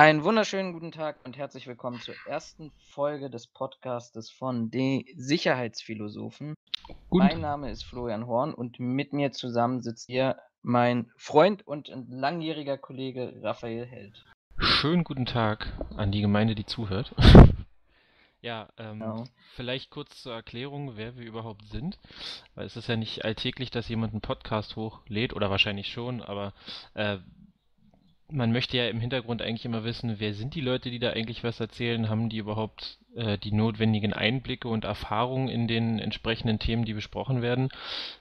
Einen wunderschönen guten Tag und herzlich willkommen zur ersten Folge des Podcastes von Die Sicherheitsphilosophen. Guten Mein Name ist Florian Horn und mit mir zusammen sitzt hier mein Freund und langjähriger Kollege Raphael Held. Schönen guten Tag an die Gemeinde, die zuhört. Ja, ähm, Genau. vielleicht kurz zur Erklärung, wer wir überhaupt sind. Weil es ist ja nicht alltäglich, dass jemand einen Podcast hochlädt, oder wahrscheinlich schon, aber äh, man möchte ja im Hintergrund eigentlich immer wissen, wer sind die Leute, die da eigentlich was erzählen? Haben die überhaupt äh, die notwendigen Einblicke und Erfahrungen in den entsprechenden Themen, die besprochen werden?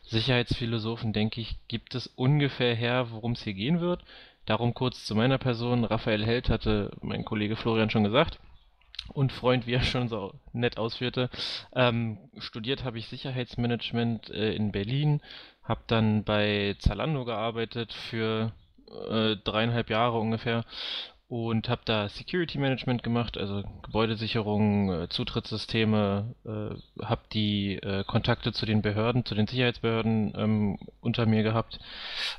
Sicherheitsphilosophen, denke ich, gibt es ungefähr her, worum es hier gehen wird. Darum kurz zu meiner Person. Raphael Held hatte mein Kollege Florian schon gesagt. Und Freund, wie er schon so nett ausführte. Ähm, studiert habe ich Sicherheitsmanagement äh, in Berlin, habe dann bei Zalando gearbeitet für äh, dreieinhalb Jahre ungefähr und habe da Security Management gemacht, also Gebäudesicherung, äh, Zutrittssysteme, äh, habe die äh, Kontakte zu den Behörden, zu den Sicherheitsbehörden ähm, unter mir gehabt,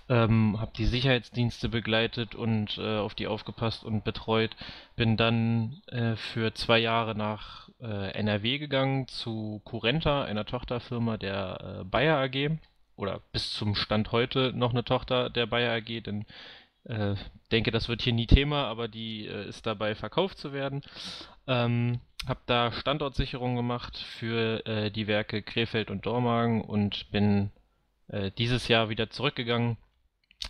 ähm, habe die Sicherheitsdienste begleitet und äh, auf die aufgepasst und betreut, bin dann äh, für zwei Jahre nach äh, NRW gegangen zu Curenta, einer Tochterfirma der äh, Bayer AG oder bis zum Stand heute noch eine Tochter der Bayer AG, denn äh, denke, das wird hier nie Thema, aber die äh, ist dabei verkauft zu werden. Ähm, habe da Standortsicherung gemacht für äh, die Werke Krefeld und Dormagen und bin äh, dieses Jahr wieder zurückgegangen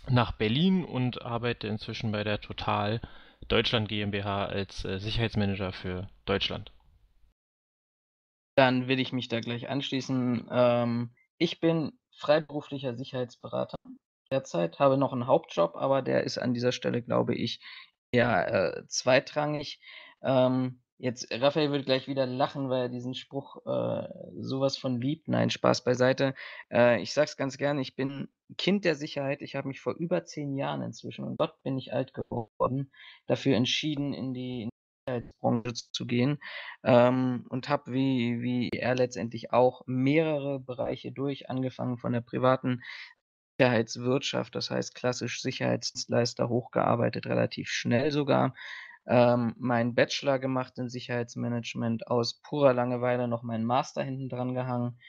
nach Berlin und arbeite inzwischen bei der Total Deutschland GmbH als äh, Sicherheitsmanager für Deutschland. Dann will ich mich da gleich anschließen. Ähm, ich bin freiberuflicher Sicherheitsberater derzeit, habe noch einen Hauptjob, aber der ist an dieser Stelle, glaube ich, eher äh, zweitrangig. Ähm, jetzt, Raphael wird gleich wieder lachen, weil er diesen Spruch äh, sowas von liebt. Nein, Spaß beiseite. Äh, ich sag's ganz gerne, ich bin Kind der Sicherheit. Ich habe mich vor über zehn Jahren inzwischen, und Gott bin ich alt geworden, dafür entschieden, in die, in Sicherheitsbranche zu gehen ähm, und habe wie, wie er letztendlich auch mehrere Bereiche durch, angefangen von der privaten Sicherheitswirtschaft, das heißt klassisch Sicherheitsdienstleister, hochgearbeitet, relativ schnell sogar. Ähm, meinen Bachelor gemacht in Sicherheitsmanagement, aus purer Langeweile noch meinen Master hinten dran gehangen.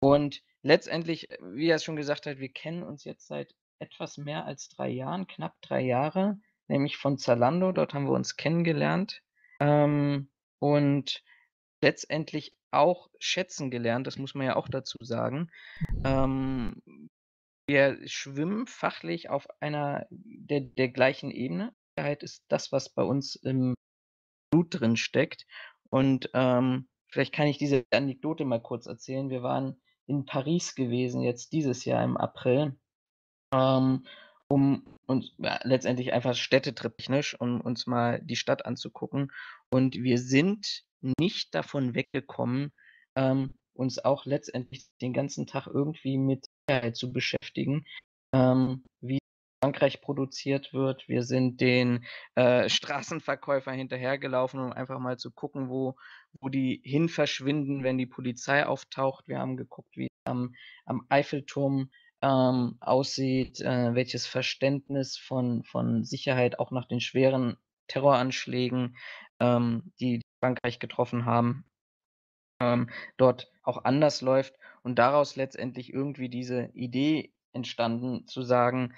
Und letztendlich, wie er es schon gesagt hat, wir kennen uns jetzt seit etwas mehr als drei Jahren, knapp drei Jahre, nämlich von Zalando. Dort haben wir uns kennengelernt ähm, und letztendlich auch schätzen gelernt, das muss man ja auch dazu sagen. Ähm, wir schwimmen fachlich auf einer der, der gleichen Ebene. Sicherheit ist das, was bei uns im Blut drin steckt. Und ähm, vielleicht kann ich diese Anekdote mal kurz erzählen. Wir waren in Paris gewesen, jetzt dieses Jahr im April, ähm, um ja, letztendlich einfach städtetriptechnisch, um uns mal die Stadt anzugucken. Und wir sind nicht davon weggekommen, ähm, uns auch letztendlich den ganzen Tag irgendwie mit Sicherheit zu beschäftigen, ähm, wie Frankreich produziert wird. Wir sind den äh, Straßenverkäufern hinterhergelaufen, um einfach mal zu gucken, wo, wo die hin verschwinden, wenn die Polizei auftaucht. Wir haben geguckt, wie am, am Eiffelturm ähm, aussieht, äh, welches Verständnis von, von Sicherheit auch nach den schweren Terroranschlägen, ähm, die Frankreich getroffen haben, ähm, dort auch anders läuft und daraus letztendlich irgendwie diese Idee entstanden, zu sagen,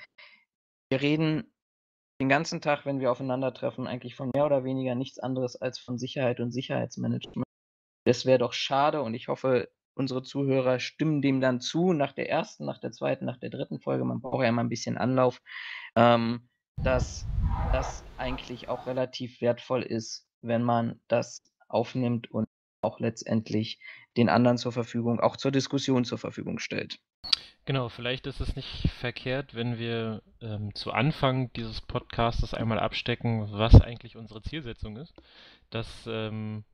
wir reden den ganzen Tag, wenn wir aufeinandertreffen, eigentlich von mehr oder weniger nichts anderes als von Sicherheit und Sicherheitsmanagement. Das wäre doch schade und ich hoffe, unsere Zuhörer stimmen dem dann zu, nach der ersten, nach der zweiten, nach der dritten Folge, man braucht ja immer ein bisschen Anlauf, ähm, dass das eigentlich auch relativ wertvoll ist, wenn man das aufnimmt und auch letztendlich den anderen zur Verfügung, auch zur Diskussion zur Verfügung stellt. Genau, vielleicht ist es nicht verkehrt, wenn wir ähm, zu Anfang dieses Podcastes einmal abstecken, was eigentlich unsere Zielsetzung ist. Dass ähm,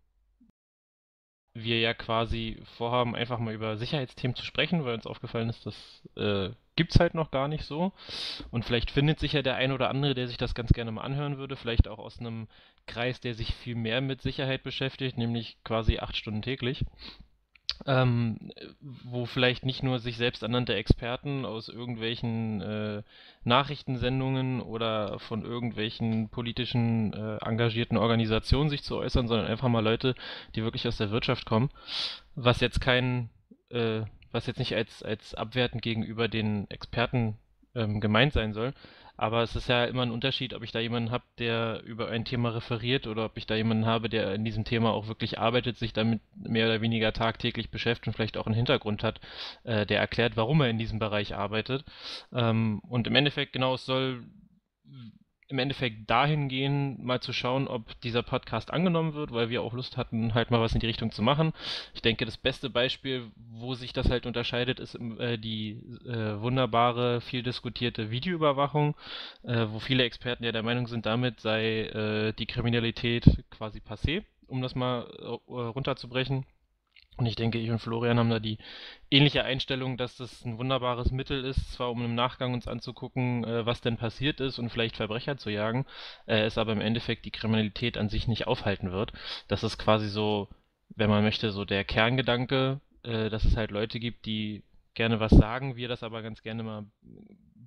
wir ja quasi vorhaben, einfach mal über Sicherheitsthemen zu sprechen, weil uns aufgefallen ist, das äh, gibt es halt noch gar nicht so. Und vielleicht findet sich ja der ein oder andere, der sich das ganz gerne mal anhören würde, vielleicht auch aus einem Kreis, der sich viel mehr mit Sicherheit beschäftigt, nämlich quasi acht Stunden täglich. Ähm, wo vielleicht nicht nur sich selbst ernannte Experten aus irgendwelchen äh, Nachrichtensendungen oder von irgendwelchen politischen äh, engagierten Organisationen sich zu äußern, sondern einfach mal Leute, die wirklich aus der Wirtschaft kommen, was jetzt kein, äh, was jetzt nicht als, als abwertend gegenüber den Experten ähm, gemeint sein soll, aber es ist ja immer ein Unterschied, ob ich da jemanden habe, der über ein Thema referiert oder ob ich da jemanden habe, der in diesem Thema auch wirklich arbeitet, sich damit mehr oder weniger tagtäglich beschäftigt und vielleicht auch einen Hintergrund hat, äh, der erklärt, warum er in diesem Bereich arbeitet. Ähm, und im Endeffekt, genau, es soll im Endeffekt dahin gehen, mal zu schauen, ob dieser Podcast angenommen wird, weil wir auch Lust hatten, halt mal was in die Richtung zu machen. Ich denke, das beste Beispiel, wo sich das halt unterscheidet, ist äh, die äh, wunderbare, viel diskutierte Videoüberwachung, äh, wo viele Experten ja der Meinung sind, damit sei äh, die Kriminalität quasi passé, um das mal äh, runterzubrechen. Und ich denke, ich und Florian haben da die ähnliche Einstellung, dass das ein wunderbares Mittel ist, zwar um im Nachgang uns anzugucken, äh, was denn passiert ist und vielleicht Verbrecher zu jagen, äh, es aber im Endeffekt die Kriminalität an sich nicht aufhalten wird. Das ist quasi so, wenn man möchte, so der Kerngedanke, äh, dass es halt Leute gibt, die gerne was sagen, wir das aber ganz gerne mal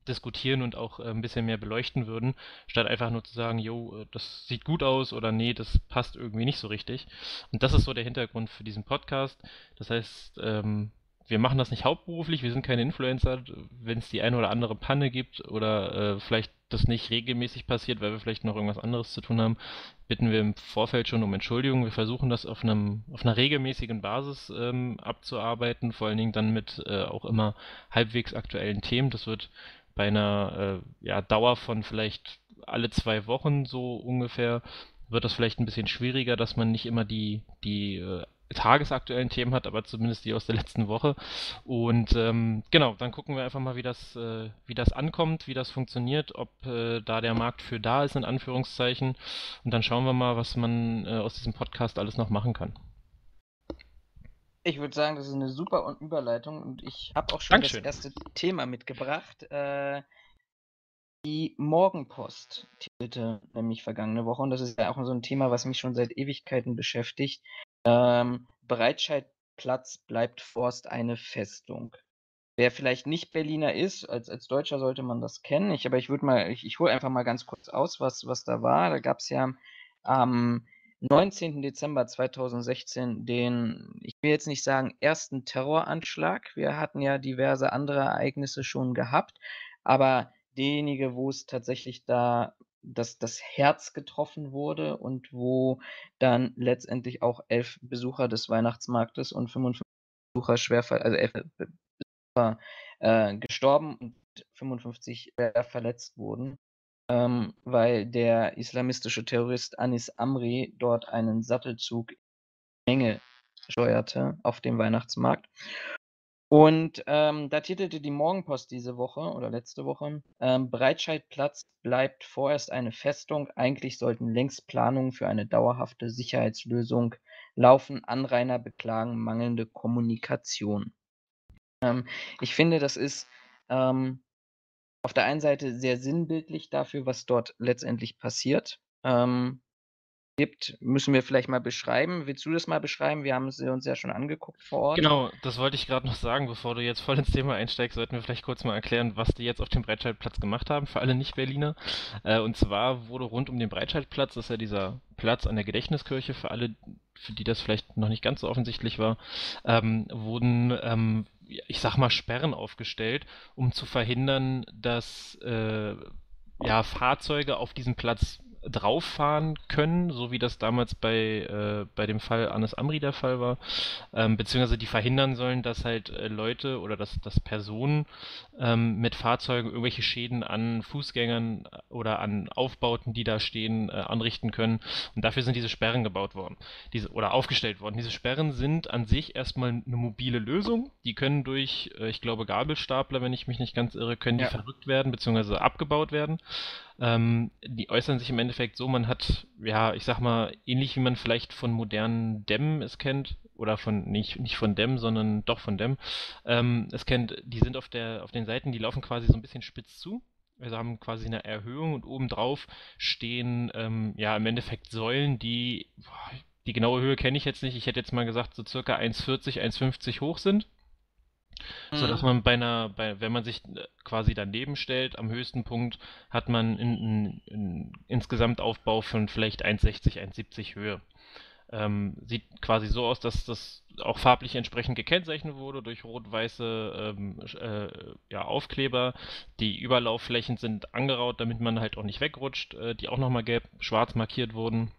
diskutieren und auch äh, ein bisschen mehr beleuchten würden, statt einfach nur zu sagen, jo, äh, das sieht gut aus oder nee, das passt irgendwie nicht so richtig. Und das ist so der Hintergrund für diesen Podcast. Das heißt, ähm, wir machen das nicht hauptberuflich, wir sind keine Influencer. Wenn es die eine oder andere Panne gibt oder äh, vielleicht das nicht regelmäßig passiert, weil wir vielleicht noch irgendwas anderes zu tun haben, bitten wir im Vorfeld schon um Entschuldigung. Wir versuchen das auf, einem, auf einer regelmäßigen Basis ähm, abzuarbeiten, vor allen Dingen dann mit äh, auch immer halbwegs aktuellen Themen. Das wird bei einer äh, ja, Dauer von vielleicht alle zwei Wochen so ungefähr wird das vielleicht ein bisschen schwieriger, dass man nicht immer die, die äh, tagesaktuellen Themen hat, aber zumindest die aus der letzten Woche. Und ähm, genau, dann gucken wir einfach mal, wie das, äh, wie das ankommt, wie das funktioniert, ob äh, da der Markt für da ist, in Anführungszeichen. Und dann schauen wir mal, was man äh, aus diesem Podcast alles noch machen kann. Ich würde sagen, das ist eine super Überleitung und ich habe auch schon Dankeschön. das erste Thema mitgebracht. Äh, die Morgenpost titelte nämlich vergangene Woche und das ist ja auch so ein Thema, was mich schon seit Ewigkeiten beschäftigt. Ähm, Breitscheidplatz bleibt Forst eine Festung. Wer vielleicht nicht Berliner ist, als, als Deutscher sollte man das kennen. Ich, aber ich würde mal, ich, ich hole einfach mal ganz kurz aus, was, was da war. Da gab es ja am ähm, 19. Dezember 2016 den, ich will jetzt nicht sagen ersten Terroranschlag. Wir hatten ja diverse andere Ereignisse schon gehabt, aber derjenige, wo es tatsächlich da das, das Herz getroffen wurde und wo dann letztendlich auch elf Besucher des Weihnachtsmarktes und 55 Besucher schwer, also elf Besucher äh, gestorben und 55 schwer verletzt wurden ähm, weil der islamistische Terrorist Anis Amri dort einen Sattelzug Menge steuerte auf dem Weihnachtsmarkt. Und ähm, da titelte die Morgenpost diese Woche oder letzte Woche, ähm, Breitscheidplatz bleibt vorerst eine Festung. Eigentlich sollten längst Planungen für eine dauerhafte Sicherheitslösung laufen. Anrainer beklagen mangelnde Kommunikation. Ähm, ich finde, das ist ähm, auf der einen Seite sehr sinnbildlich dafür, was dort letztendlich passiert. Ähm, gibt, müssen wir vielleicht mal beschreiben. Willst du das mal beschreiben? Wir haben es uns ja schon angeguckt vor Ort. Genau, das wollte ich gerade noch sagen, bevor du jetzt voll ins Thema einsteigst, sollten wir vielleicht kurz mal erklären, was die jetzt auf dem Breitscheidplatz gemacht haben, für alle Nicht-Berliner. Äh, und zwar wurde rund um den Breitscheidplatz, das ist ja dieser Platz an der Gedächtniskirche, für alle, für die das vielleicht noch nicht ganz so offensichtlich war, ähm, wurden ähm, ich sag mal, Sperren aufgestellt, um zu verhindern, dass äh, ja, Fahrzeuge auf diesem Platz drauffahren können, so wie das damals bei, äh, bei dem Fall Anis Amri der Fall war, ähm, beziehungsweise die verhindern sollen, dass halt äh, Leute oder dass, dass Personen ähm, mit Fahrzeugen irgendwelche Schäden an Fußgängern oder an Aufbauten, die da stehen, äh, anrichten können. Und dafür sind diese Sperren gebaut worden, diese, oder aufgestellt worden. Diese Sperren sind an sich erstmal eine mobile Lösung. Die können durch, äh, ich glaube, Gabelstapler, wenn ich mich nicht ganz irre, können die verrückt werden, beziehungsweise abgebaut werden. Ähm, die äußern sich im Endeffekt so, man hat, ja, ich sag mal, ähnlich wie man vielleicht von modernen Dämmen es kennt, oder von, nicht, nicht von Dämmen, sondern doch von Dämmen, ähm, es kennt, die sind auf der, auf den Seiten, die laufen quasi so ein bisschen spitz zu. Also haben quasi eine Erhöhung und obendrauf stehen, ähm, ja, im Endeffekt Säulen, die, boah, die genaue Höhe kenne ich jetzt nicht. Ich hätte jetzt mal gesagt, so circa 1,40, 1,50 hoch sind. Mhm. So dass man bei einer, bei, wenn man sich äh, quasi daneben stellt, am höchsten Punkt hat man einen insgesamt Aufbau von vielleicht 1,60, 1,70 Höhe. Ähm, sieht quasi so aus, dass das auch farblich entsprechend gekennzeichnet wurde durch rot-weiße ähm, äh, ja, Aufkleber. Die Überlaufflächen sind angeraut, damit man halt auch nicht wegrutscht, äh, die auch nochmal gelb-schwarz markiert wurden.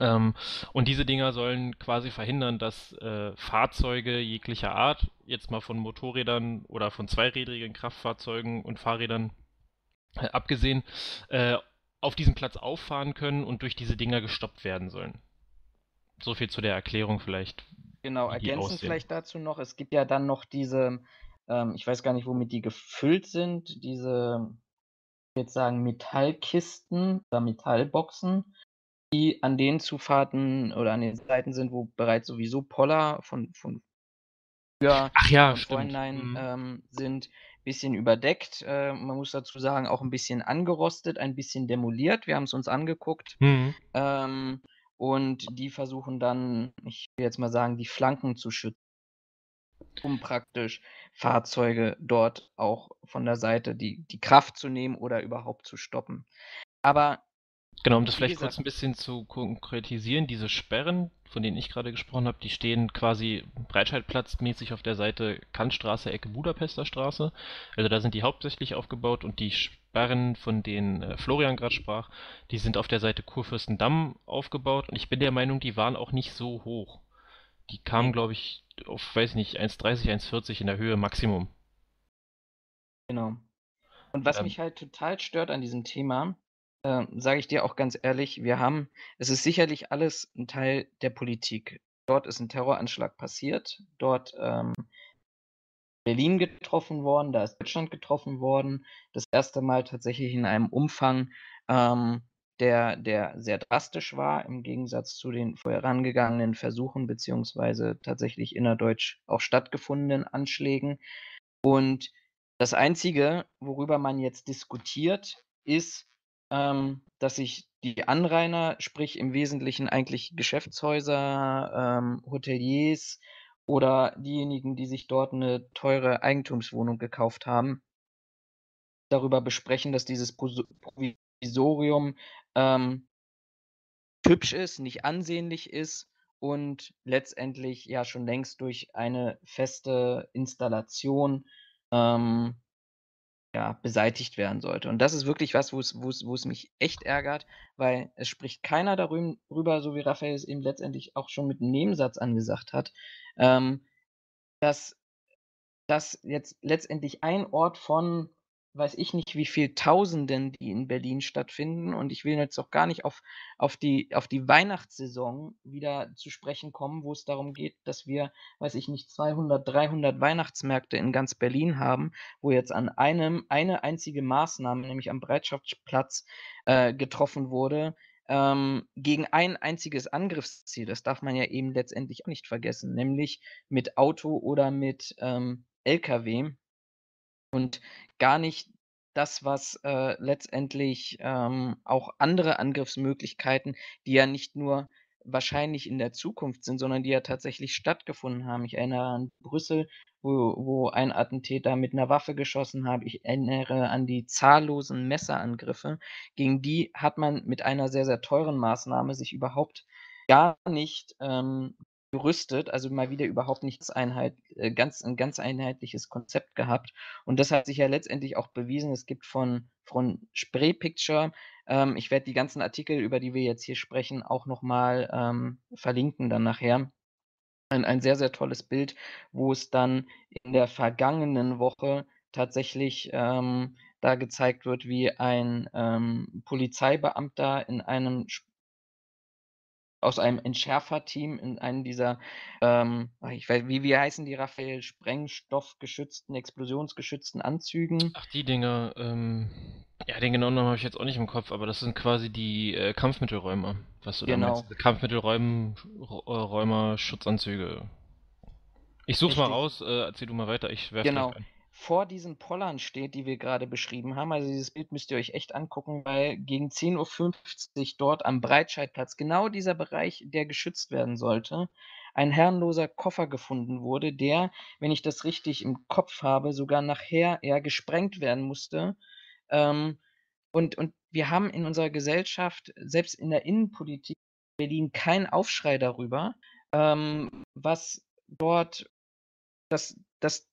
Ähm, und diese Dinger sollen quasi verhindern, dass äh, Fahrzeuge jeglicher Art, jetzt mal von Motorrädern oder von zweirädrigen Kraftfahrzeugen und Fahrrädern äh, abgesehen, äh, auf diesem Platz auffahren können und durch diese Dinger gestoppt werden sollen. So viel zu der Erklärung vielleicht. Genau, ergänzend vielleicht dazu noch, es gibt ja dann noch diese, ähm, ich weiß gar nicht, womit die gefüllt sind, diese, ich jetzt sagen, Metallkisten oder Metallboxen, die an den Zufahrten oder an den Seiten sind, wo bereits sowieso Poller von, von früher Ach ja, vornherein mhm. ähm, sind, bisschen überdeckt. Äh, man muss dazu sagen, auch ein bisschen angerostet, ein bisschen demoliert. Wir haben es uns angeguckt. Mhm. Ähm, und die versuchen dann, ich will jetzt mal sagen, die Flanken zu schützen, um praktisch Fahrzeuge dort auch von der Seite die, die Kraft zu nehmen oder überhaupt zu stoppen. Aber Genau, um das vielleicht kurz ein bisschen zu konkretisieren, diese Sperren, von denen ich gerade gesprochen habe, die stehen quasi breitscheidplatzmäßig auf der Seite Kantstraße, Ecke Budapester Straße. Also da sind die hauptsächlich aufgebaut und die Sperren, von denen äh, Florian gerade sprach, die sind auf der Seite Kurfürstendamm aufgebaut und ich bin der Meinung, die waren auch nicht so hoch. Die kamen, glaube ich, auf, weiß nicht, 1,30, 1,40 in der Höhe Maximum. Genau. Und was ähm, mich halt total stört an diesem Thema, äh, sage ich dir auch ganz ehrlich, wir haben es ist sicherlich alles ein Teil der Politik. Dort ist ein Terroranschlag passiert, dort, ähm Berlin getroffen worden, da ist Deutschland getroffen worden. Das erste Mal tatsächlich in einem Umfang, ähm, der der sehr drastisch war im Gegensatz zu den vorherangegangenen Versuchen beziehungsweise tatsächlich innerdeutsch auch stattgefundenen Anschlägen. Und das Einzige, worüber man jetzt diskutiert, ist ähm, dass sich die Anrainer, sprich im Wesentlichen eigentlich Geschäftshäuser, ähm, Hoteliers oder diejenigen, die sich dort eine teure Eigentumswohnung gekauft haben, darüber besprechen, dass dieses Provisorium ähm, hübsch ist, nicht ansehnlich ist und letztendlich ja schon längst durch eine feste Installation ähm, ja, beseitigt werden sollte. Und das ist wirklich was, wo es wo es wo es mich echt ärgert, weil es spricht keiner darüber, so wie Raphael es eben letztendlich auch schon mit 'nem Nebensatz angesagt hat, ähm, dass dass jetzt letztendlich ein Ort von weiß ich nicht, wie viel Tausenden, die in Berlin stattfinden. Und ich will jetzt auch gar nicht auf, auf, die, auf die Weihnachtssaison wieder zu sprechen kommen, wo es darum geht, dass wir, weiß ich nicht, 200, 300 Weihnachtsmärkte in ganz Berlin haben, wo jetzt an einem eine einzige Maßnahme, nämlich am Bereitschaftsplatz, äh, getroffen wurde, ähm, gegen ein einziges Angriffsziel. Das darf man ja eben letztendlich auch nicht vergessen, nämlich mit Auto oder mit ähm, LKW. Und gar nicht das, was, äh, letztendlich, ähm, auch andere Angriffsmöglichkeiten, die ja nicht nur wahrscheinlich in der Zukunft sind, sondern die ja tatsächlich stattgefunden haben. Ich erinnere an Brüssel, wo wo ein Attentäter mit einer Waffe geschossen hat. Ich erinnere an die zahllosen Messerangriffe. Gegen die hat man mit einer sehr, sehr teuren Maßnahme sich überhaupt gar nicht, ähm, gerüstet, also mal wieder überhaupt nichts einheit äh, ganz 'n ganz einheitliches Konzept gehabt. Und das hat sich ja letztendlich auch bewiesen. Es gibt von von Spray Picture ähm, ich werde die ganzen Artikel, über die wir jetzt hier sprechen, auch noch mal, ähm, verlinken dann nachher. Ein ein sehr, sehr tolles Bild, wo es dann in der vergangenen Woche tatsächlich, ähm, da gezeigt wird, wie ein, ähm, Polizeibeamter in einem aus einem Entschärferteam in einen dieser, ähm, ich weiß wie wie heißen die, Raphael? Sprengstoffgeschützten, explosionsgeschützten Anzügen? Ach, die Dinger, ähm, ja, den genauen Namen habe ich jetzt auch nicht im Kopf, aber das sind quasi die äh, Kampfmittelräumer, was du da Genau. meinst. Kampfmittelräumen äh, Schutzanzüge. Ich such's mal raus, äh, erzähl du mal weiter, ich werfe Genau. ein. Vor diesen Pollern steht, die wir gerade beschrieben haben. Also dieses Bild müsst ihr euch echt angucken, weil gegen 10.50 Uhr dort am Breitscheidplatz, genau dieser Bereich, der geschützt werden sollte, ein herrenloser Koffer gefunden wurde, der, wenn ich das richtig im Kopf habe, sogar nachher eher gesprengt werden musste. Ähm, und, und wir haben in unserer Gesellschaft, selbst in der Innenpolitik in Berlin, keinen Aufschrei darüber, ähm, was dort, dass, dass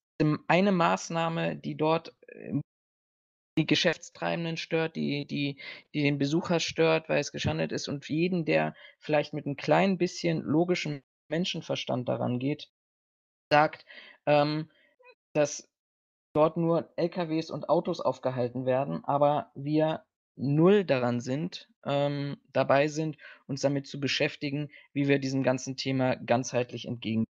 eine Maßnahme, die dort ähm, die Geschäftstreibenden stört, die, die, die den Besucher stört, weil es geschandelt ist und jeden, der vielleicht mit ein klein bisschen logischem Menschenverstand daran geht, sagt, ähm, dass dort nur LKWs und Autos aufgehalten werden, aber wir null daran sind, ähm, dabei sind, uns damit zu beschäftigen, wie wir diesem ganzen Thema ganzheitlich entgegen.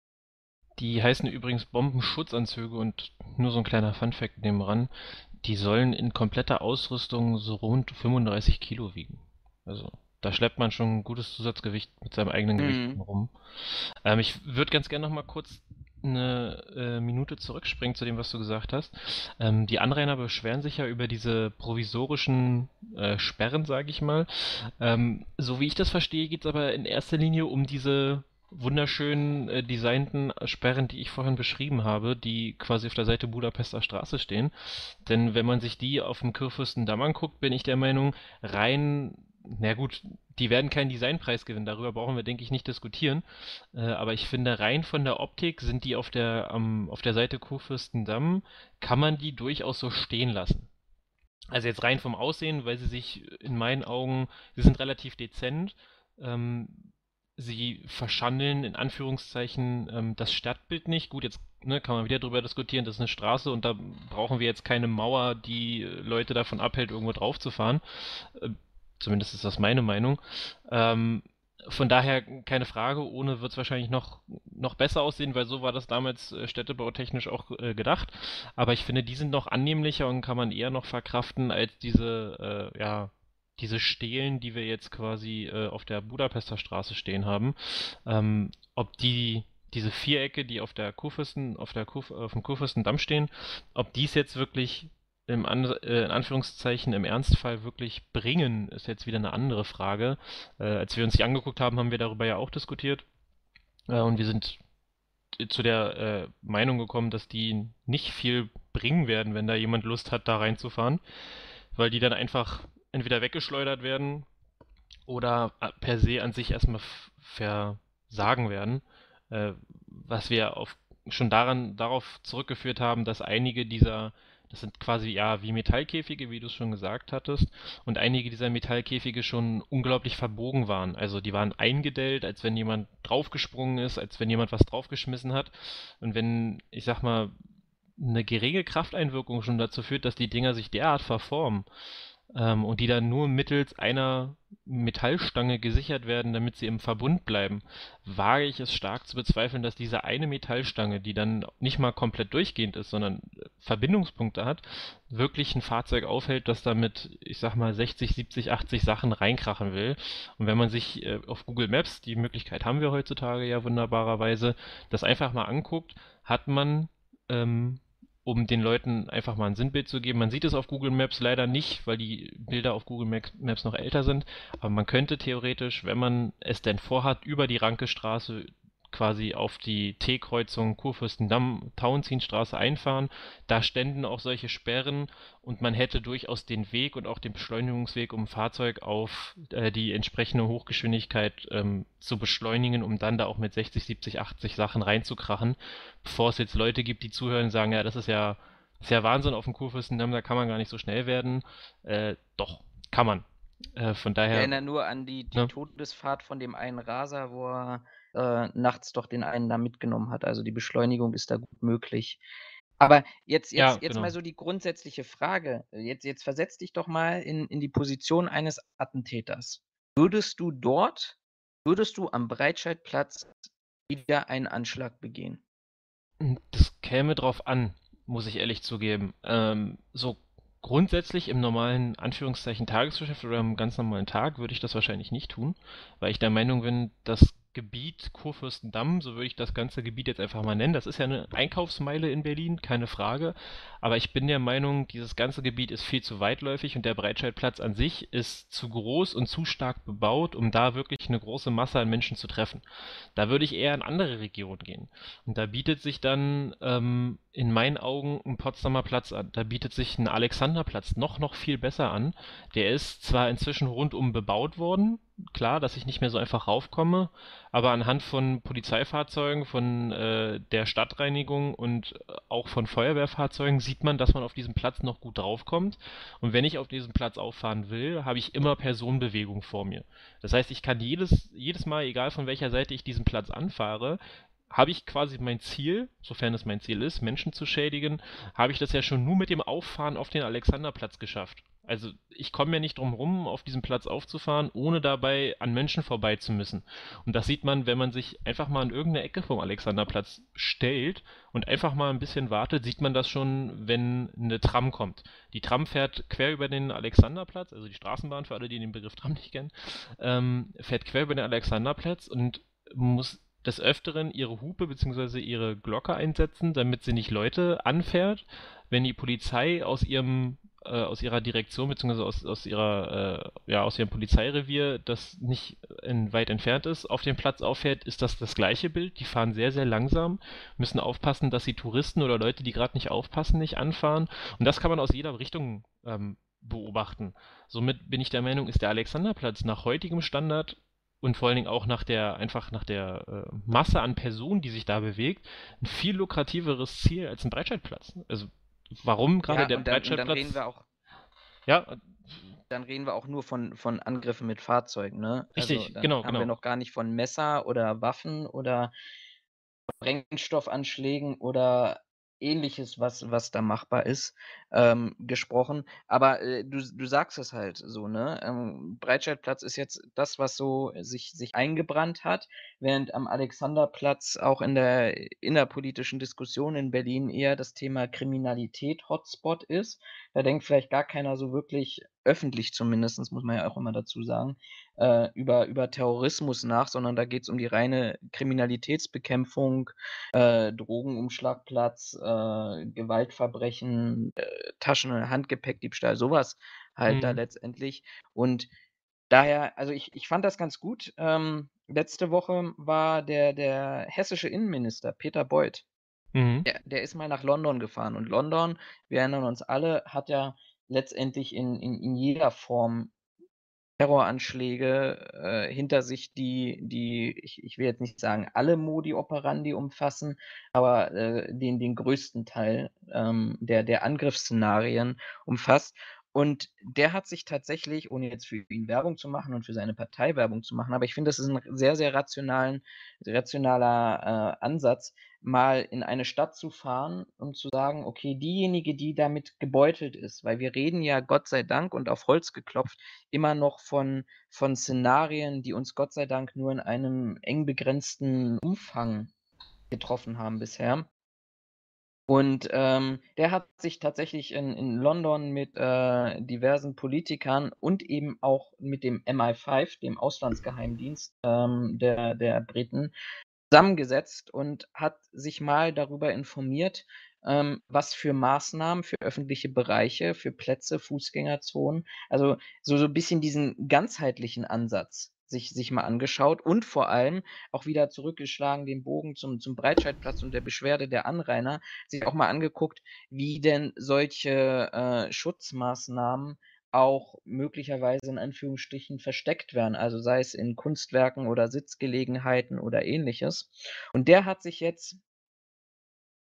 Die heißen übrigens Bombenschutzanzüge und nur so ein kleiner Funfact nebenan, die sollen in kompletter Ausrüstung so rund 35 Kilo wiegen. Also da schleppt man schon ein gutes Zusatzgewicht mit seinem eigenen Gewicht Mhm. rum. Ähm, ich würde ganz gerne noch mal kurz eine äh, Minute zurückspringen zu dem, was du gesagt hast. Ähm, die Anrainer beschweren sich ja über diese provisorischen äh, Sperren, sage ich mal. Ähm, so wie ich das verstehe, geht es aber in erster Linie um diese wunderschön äh, designten Sperren, die ich vorhin beschrieben habe, die quasi auf der Seite Budapester Straße stehen. Denn wenn man sich die auf dem Kurfürstendamm anguckt, bin ich der Meinung, rein na gut, die werden keinen Designpreis gewinnen, darüber brauchen wir, denke ich, nicht diskutieren. Äh, aber ich finde, rein von der Optik sind die auf der, ähm, auf der Seite Kurfürstendamm, kann man die durchaus so stehen lassen. Also jetzt rein vom Aussehen, weil sie sich in meinen Augen, sie sind relativ dezent. Ähm, sie verschandeln in Anführungszeichen ähm, das Stadtbild nicht. Gut, jetzt ne, kann man wieder darüber diskutieren, das ist eine Straße und da brauchen wir jetzt keine Mauer, die Leute davon abhält, irgendwo drauf zu fahren. Äh, Zumindest ist das meine Meinung. Ähm, von daher keine Frage, ohne wird es wahrscheinlich noch, noch besser aussehen, weil so war das damals äh, städtebautechnisch auch äh, gedacht. Aber ich finde, die sind noch annehmlicher und kann man eher noch verkraften als diese, äh, ja, diese Stelen, die wir jetzt quasi äh, auf der Budapester Straße stehen haben. Ähm, ob die diese Vierecke, die auf der Kurfürsten, auf der Kurf auf dem Kurfürstendamm stehen, ob dies jetzt wirklich im An äh, in Anführungszeichen im Ernstfall wirklich bringen, ist jetzt wieder eine andere Frage. Äh, als wir uns die angeguckt haben, haben wir darüber ja auch diskutiert. Äh, und wir sind zu der äh, Meinung gekommen, dass die nicht viel bringen werden, wenn da jemand Lust hat, da reinzufahren, weil die dann einfach entweder weggeschleudert werden oder äh, per se an sich erstmal versagen werden, äh, was wir auf, schon daran darauf zurückgeführt haben, dass einige dieser das sind quasi ja wie Metallkäfige, wie du es schon gesagt hattest. Und einige dieser Metallkäfige schon unglaublich verbogen waren. Also die waren eingedellt, als wenn jemand draufgesprungen ist, als wenn jemand was draufgeschmissen hat. Und wenn, ich sag mal, eine geringe Krafteinwirkung schon dazu führt, dass die Dinger sich derart verformen, ähm, und die dann nur mittels einer Metallstange gesichert werden, damit sie im Verbund bleiben, wage ich es stark zu bezweifeln, dass diese eine Metallstange, die dann nicht mal komplett durchgehend ist, sondern Verbindungspunkte hat, wirklich ein Fahrzeug aufhält, das damit, ich sag mal, 60, 70, 80 Sachen reinkrachen will. Und wenn man sich äh, auf Google Maps, die Möglichkeit haben wir heutzutage ja wunderbarerweise, das einfach mal anguckt, hat man ähm, um den Leuten einfach mal ein Sinnbild zu geben. Man sieht es auf Google Maps leider nicht, weil die Bilder auf Google Maps noch älter sind. Aber man könnte theoretisch, wenn man es denn vorhat, über die Rankestraße quasi auf die T-Kreuzung Kurfürstendamm-Tauentzienstraße einfahren. Da ständen auch solche Sperren und man hätte durchaus den Weg und auch den Beschleunigungsweg, um ein Fahrzeug auf äh, die entsprechende Hochgeschwindigkeit ähm, zu beschleunigen, um dann da auch mit 60, 70, 80 Sachen reinzukrachen, bevor es jetzt Leute gibt, die zuhören und sagen, ja, das ist ja, das ist ja Wahnsinn auf dem Kurfürstendamm, da kann man gar nicht so schnell werden. Äh, doch, kann man. Äh, von daher. Ich erinnere nur an die, die ne? Todesfahrt von dem einen Raser, wo er äh, nachts doch den einen da mitgenommen hat. Also die Beschleunigung ist da gut möglich. Aber jetzt, jetzt, ja, jetzt genau. mal so die grundsätzliche Frage. Jetzt, jetzt versetz dich doch mal in, in die Position eines Attentäters. Würdest du dort, würdest du am Breitscheidplatz wieder einen Anschlag begehen? Hm, das käme drauf an, muss ich ehrlich zugeben. Ähm, so grundsätzlich im normalen Anführungszeichen Tagesgeschäft oder am ganz normalen Tag würde ich das wahrscheinlich nicht tun, weil ich der Meinung bin, dass Gebiet Kurfürstendamm, so würde ich das ganze Gebiet jetzt einfach mal nennen. Das ist ja eine Einkaufsmeile in Berlin, keine Frage. Aber ich bin der Meinung, dieses ganze Gebiet ist viel zu weitläufig und der Breitscheidplatz an sich ist zu groß und zu stark bebaut, um da wirklich eine große Masse an Menschen zu treffen. Da würde ich eher in andere Regionen gehen. Und da bietet sich dann ähm, in meinen Augen ein Potsdamer Platz an. Da bietet sich ein Alexanderplatz noch, noch viel besser an. Der ist zwar inzwischen rundum bebaut worden, klar, dass ich nicht mehr so einfach raufkomme, aber anhand von Polizeifahrzeugen, von äh, der Stadtreinigung und auch von Feuerwehrfahrzeugen sieht man, dass man auf diesem Platz noch gut draufkommt. Und wenn ich auf diesem Platz auffahren will, habe ich immer Personenbewegung vor mir. Das heißt, ich kann jedes, jedes Mal, egal von welcher Seite ich diesen Platz anfahre, habe ich quasi mein Ziel, sofern es mein Ziel ist, Menschen zu schädigen, habe ich das ja schon nur mit dem Auffahren auf den Alexanderplatz geschafft. Also ich komme ja nicht drum rum, auf diesem Platz aufzufahren, ohne dabei an Menschen vorbei zu müssen. Und das sieht man, wenn man sich einfach mal an irgendeine Ecke vom Alexanderplatz stellt und einfach mal ein bisschen wartet, sieht man das schon, wenn eine Tram kommt. Die Tram fährt quer über den Alexanderplatz, also die Straßenbahn für alle, die den Begriff Tram nicht kennen, ähm, fährt quer über den Alexanderplatz und muss des Öfteren ihre Hupe bzw. ihre Glocke einsetzen, damit sie nicht Leute anfährt. Wenn die Polizei aus ihrem äh, aus ihrer Direktion bzw. aus, aus äh, ja aus ihrem Polizeirevier, das nicht in, weit entfernt ist, auf dem Platz auffährt, ist das das gleiche Bild. Die fahren sehr sehr langsam, müssen aufpassen, dass sie Touristen oder Leute, die gerade nicht aufpassen, nicht anfahren. Und das kann man aus jeder Richtung ähm, beobachten. Somit bin ich der Meinung, ist der Alexanderplatz nach heutigem Standard und vor allen Dingen auch nach der, einfach nach der äh, Masse an Personen, die sich da bewegt, ein viel lukrativeres Ziel als ein Breitscheidplatz. Also warum gerade ja, der und dann, Breitscheidplatz? Und dann reden wir auch. Ja. Dann reden wir auch nur von, von Angriffen mit Fahrzeugen, ne? Richtig, also, genau, haben genau. wir noch gar nicht von Messer oder Waffen oder Sprengstoffanschlägen oder Ähnliches, was was da machbar ist, ähm, gesprochen. Aber, äh, du du sagst es halt so, ne? Ähm, Breitscheidplatz ist jetzt das, was so sich sich eingebrannt hat, während am Alexanderplatz auch in der innerpolitischen Diskussion in Berlin eher das Thema Kriminalität Hotspot ist. Da denkt vielleicht gar keiner so wirklich öffentlich zumindest, muss man ja auch immer dazu sagen, äh, über, über Terrorismus nach, sondern da geht es um die reine Kriminalitätsbekämpfung, äh, Drogenumschlagplatz, äh, Gewaltverbrechen, äh, Taschen- Handgepäckdiebstahl, sowas halt mhm. da letztendlich. Und daher, also ich, ich fand das ganz gut. Ähm, letzte Woche war der, der hessische Innenminister Peter Beuth. Mhm. Der, der ist mal nach London gefahren. Und London, wir erinnern uns alle, hat ja letztendlich in, in, in jeder Form Terroranschläge äh, hinter sich, die, die ich, ich will jetzt nicht sagen, alle Modi operandi umfassen, aber äh, den, den größten Teil ähm, der, der Angriffsszenarien umfasst. Und der hat sich tatsächlich, ohne jetzt für ihn Werbung zu machen und für seine Partei Werbung zu machen, aber ich finde, das ist ein sehr, sehr rationalen, rationaler äh, Ansatz, mal in eine Stadt zu fahren und zu sagen, okay, diejenige, die damit gebeutelt ist, weil wir reden ja Gott sei Dank und auf Holz geklopft immer noch von, von Szenarien, die uns Gott sei Dank nur in einem eng begrenzten Umfang getroffen haben bisher. Und ähm, der hat sich tatsächlich in, in London mit äh, diversen Politikern und eben auch mit dem MI5, dem Auslandsgeheimdienst ähm, der, der Briten, zusammengesetzt und hat sich mal darüber informiert, ähm, was für Maßnahmen für öffentliche Bereiche, für Plätze, Fußgängerzonen, also so, so ein bisschen diesen ganzheitlichen Ansatz sich, sich mal angeschaut und vor allem auch wieder zurückgeschlagen den Bogen zum, zum Breitscheidplatz und der Beschwerde der Anrainer, sich auch mal angeguckt, wie denn solche äh, Schutzmaßnahmen auch möglicherweise in Anführungsstrichen versteckt werden, also sei es in Kunstwerken oder Sitzgelegenheiten oder ähnliches. Und der hat sich jetzt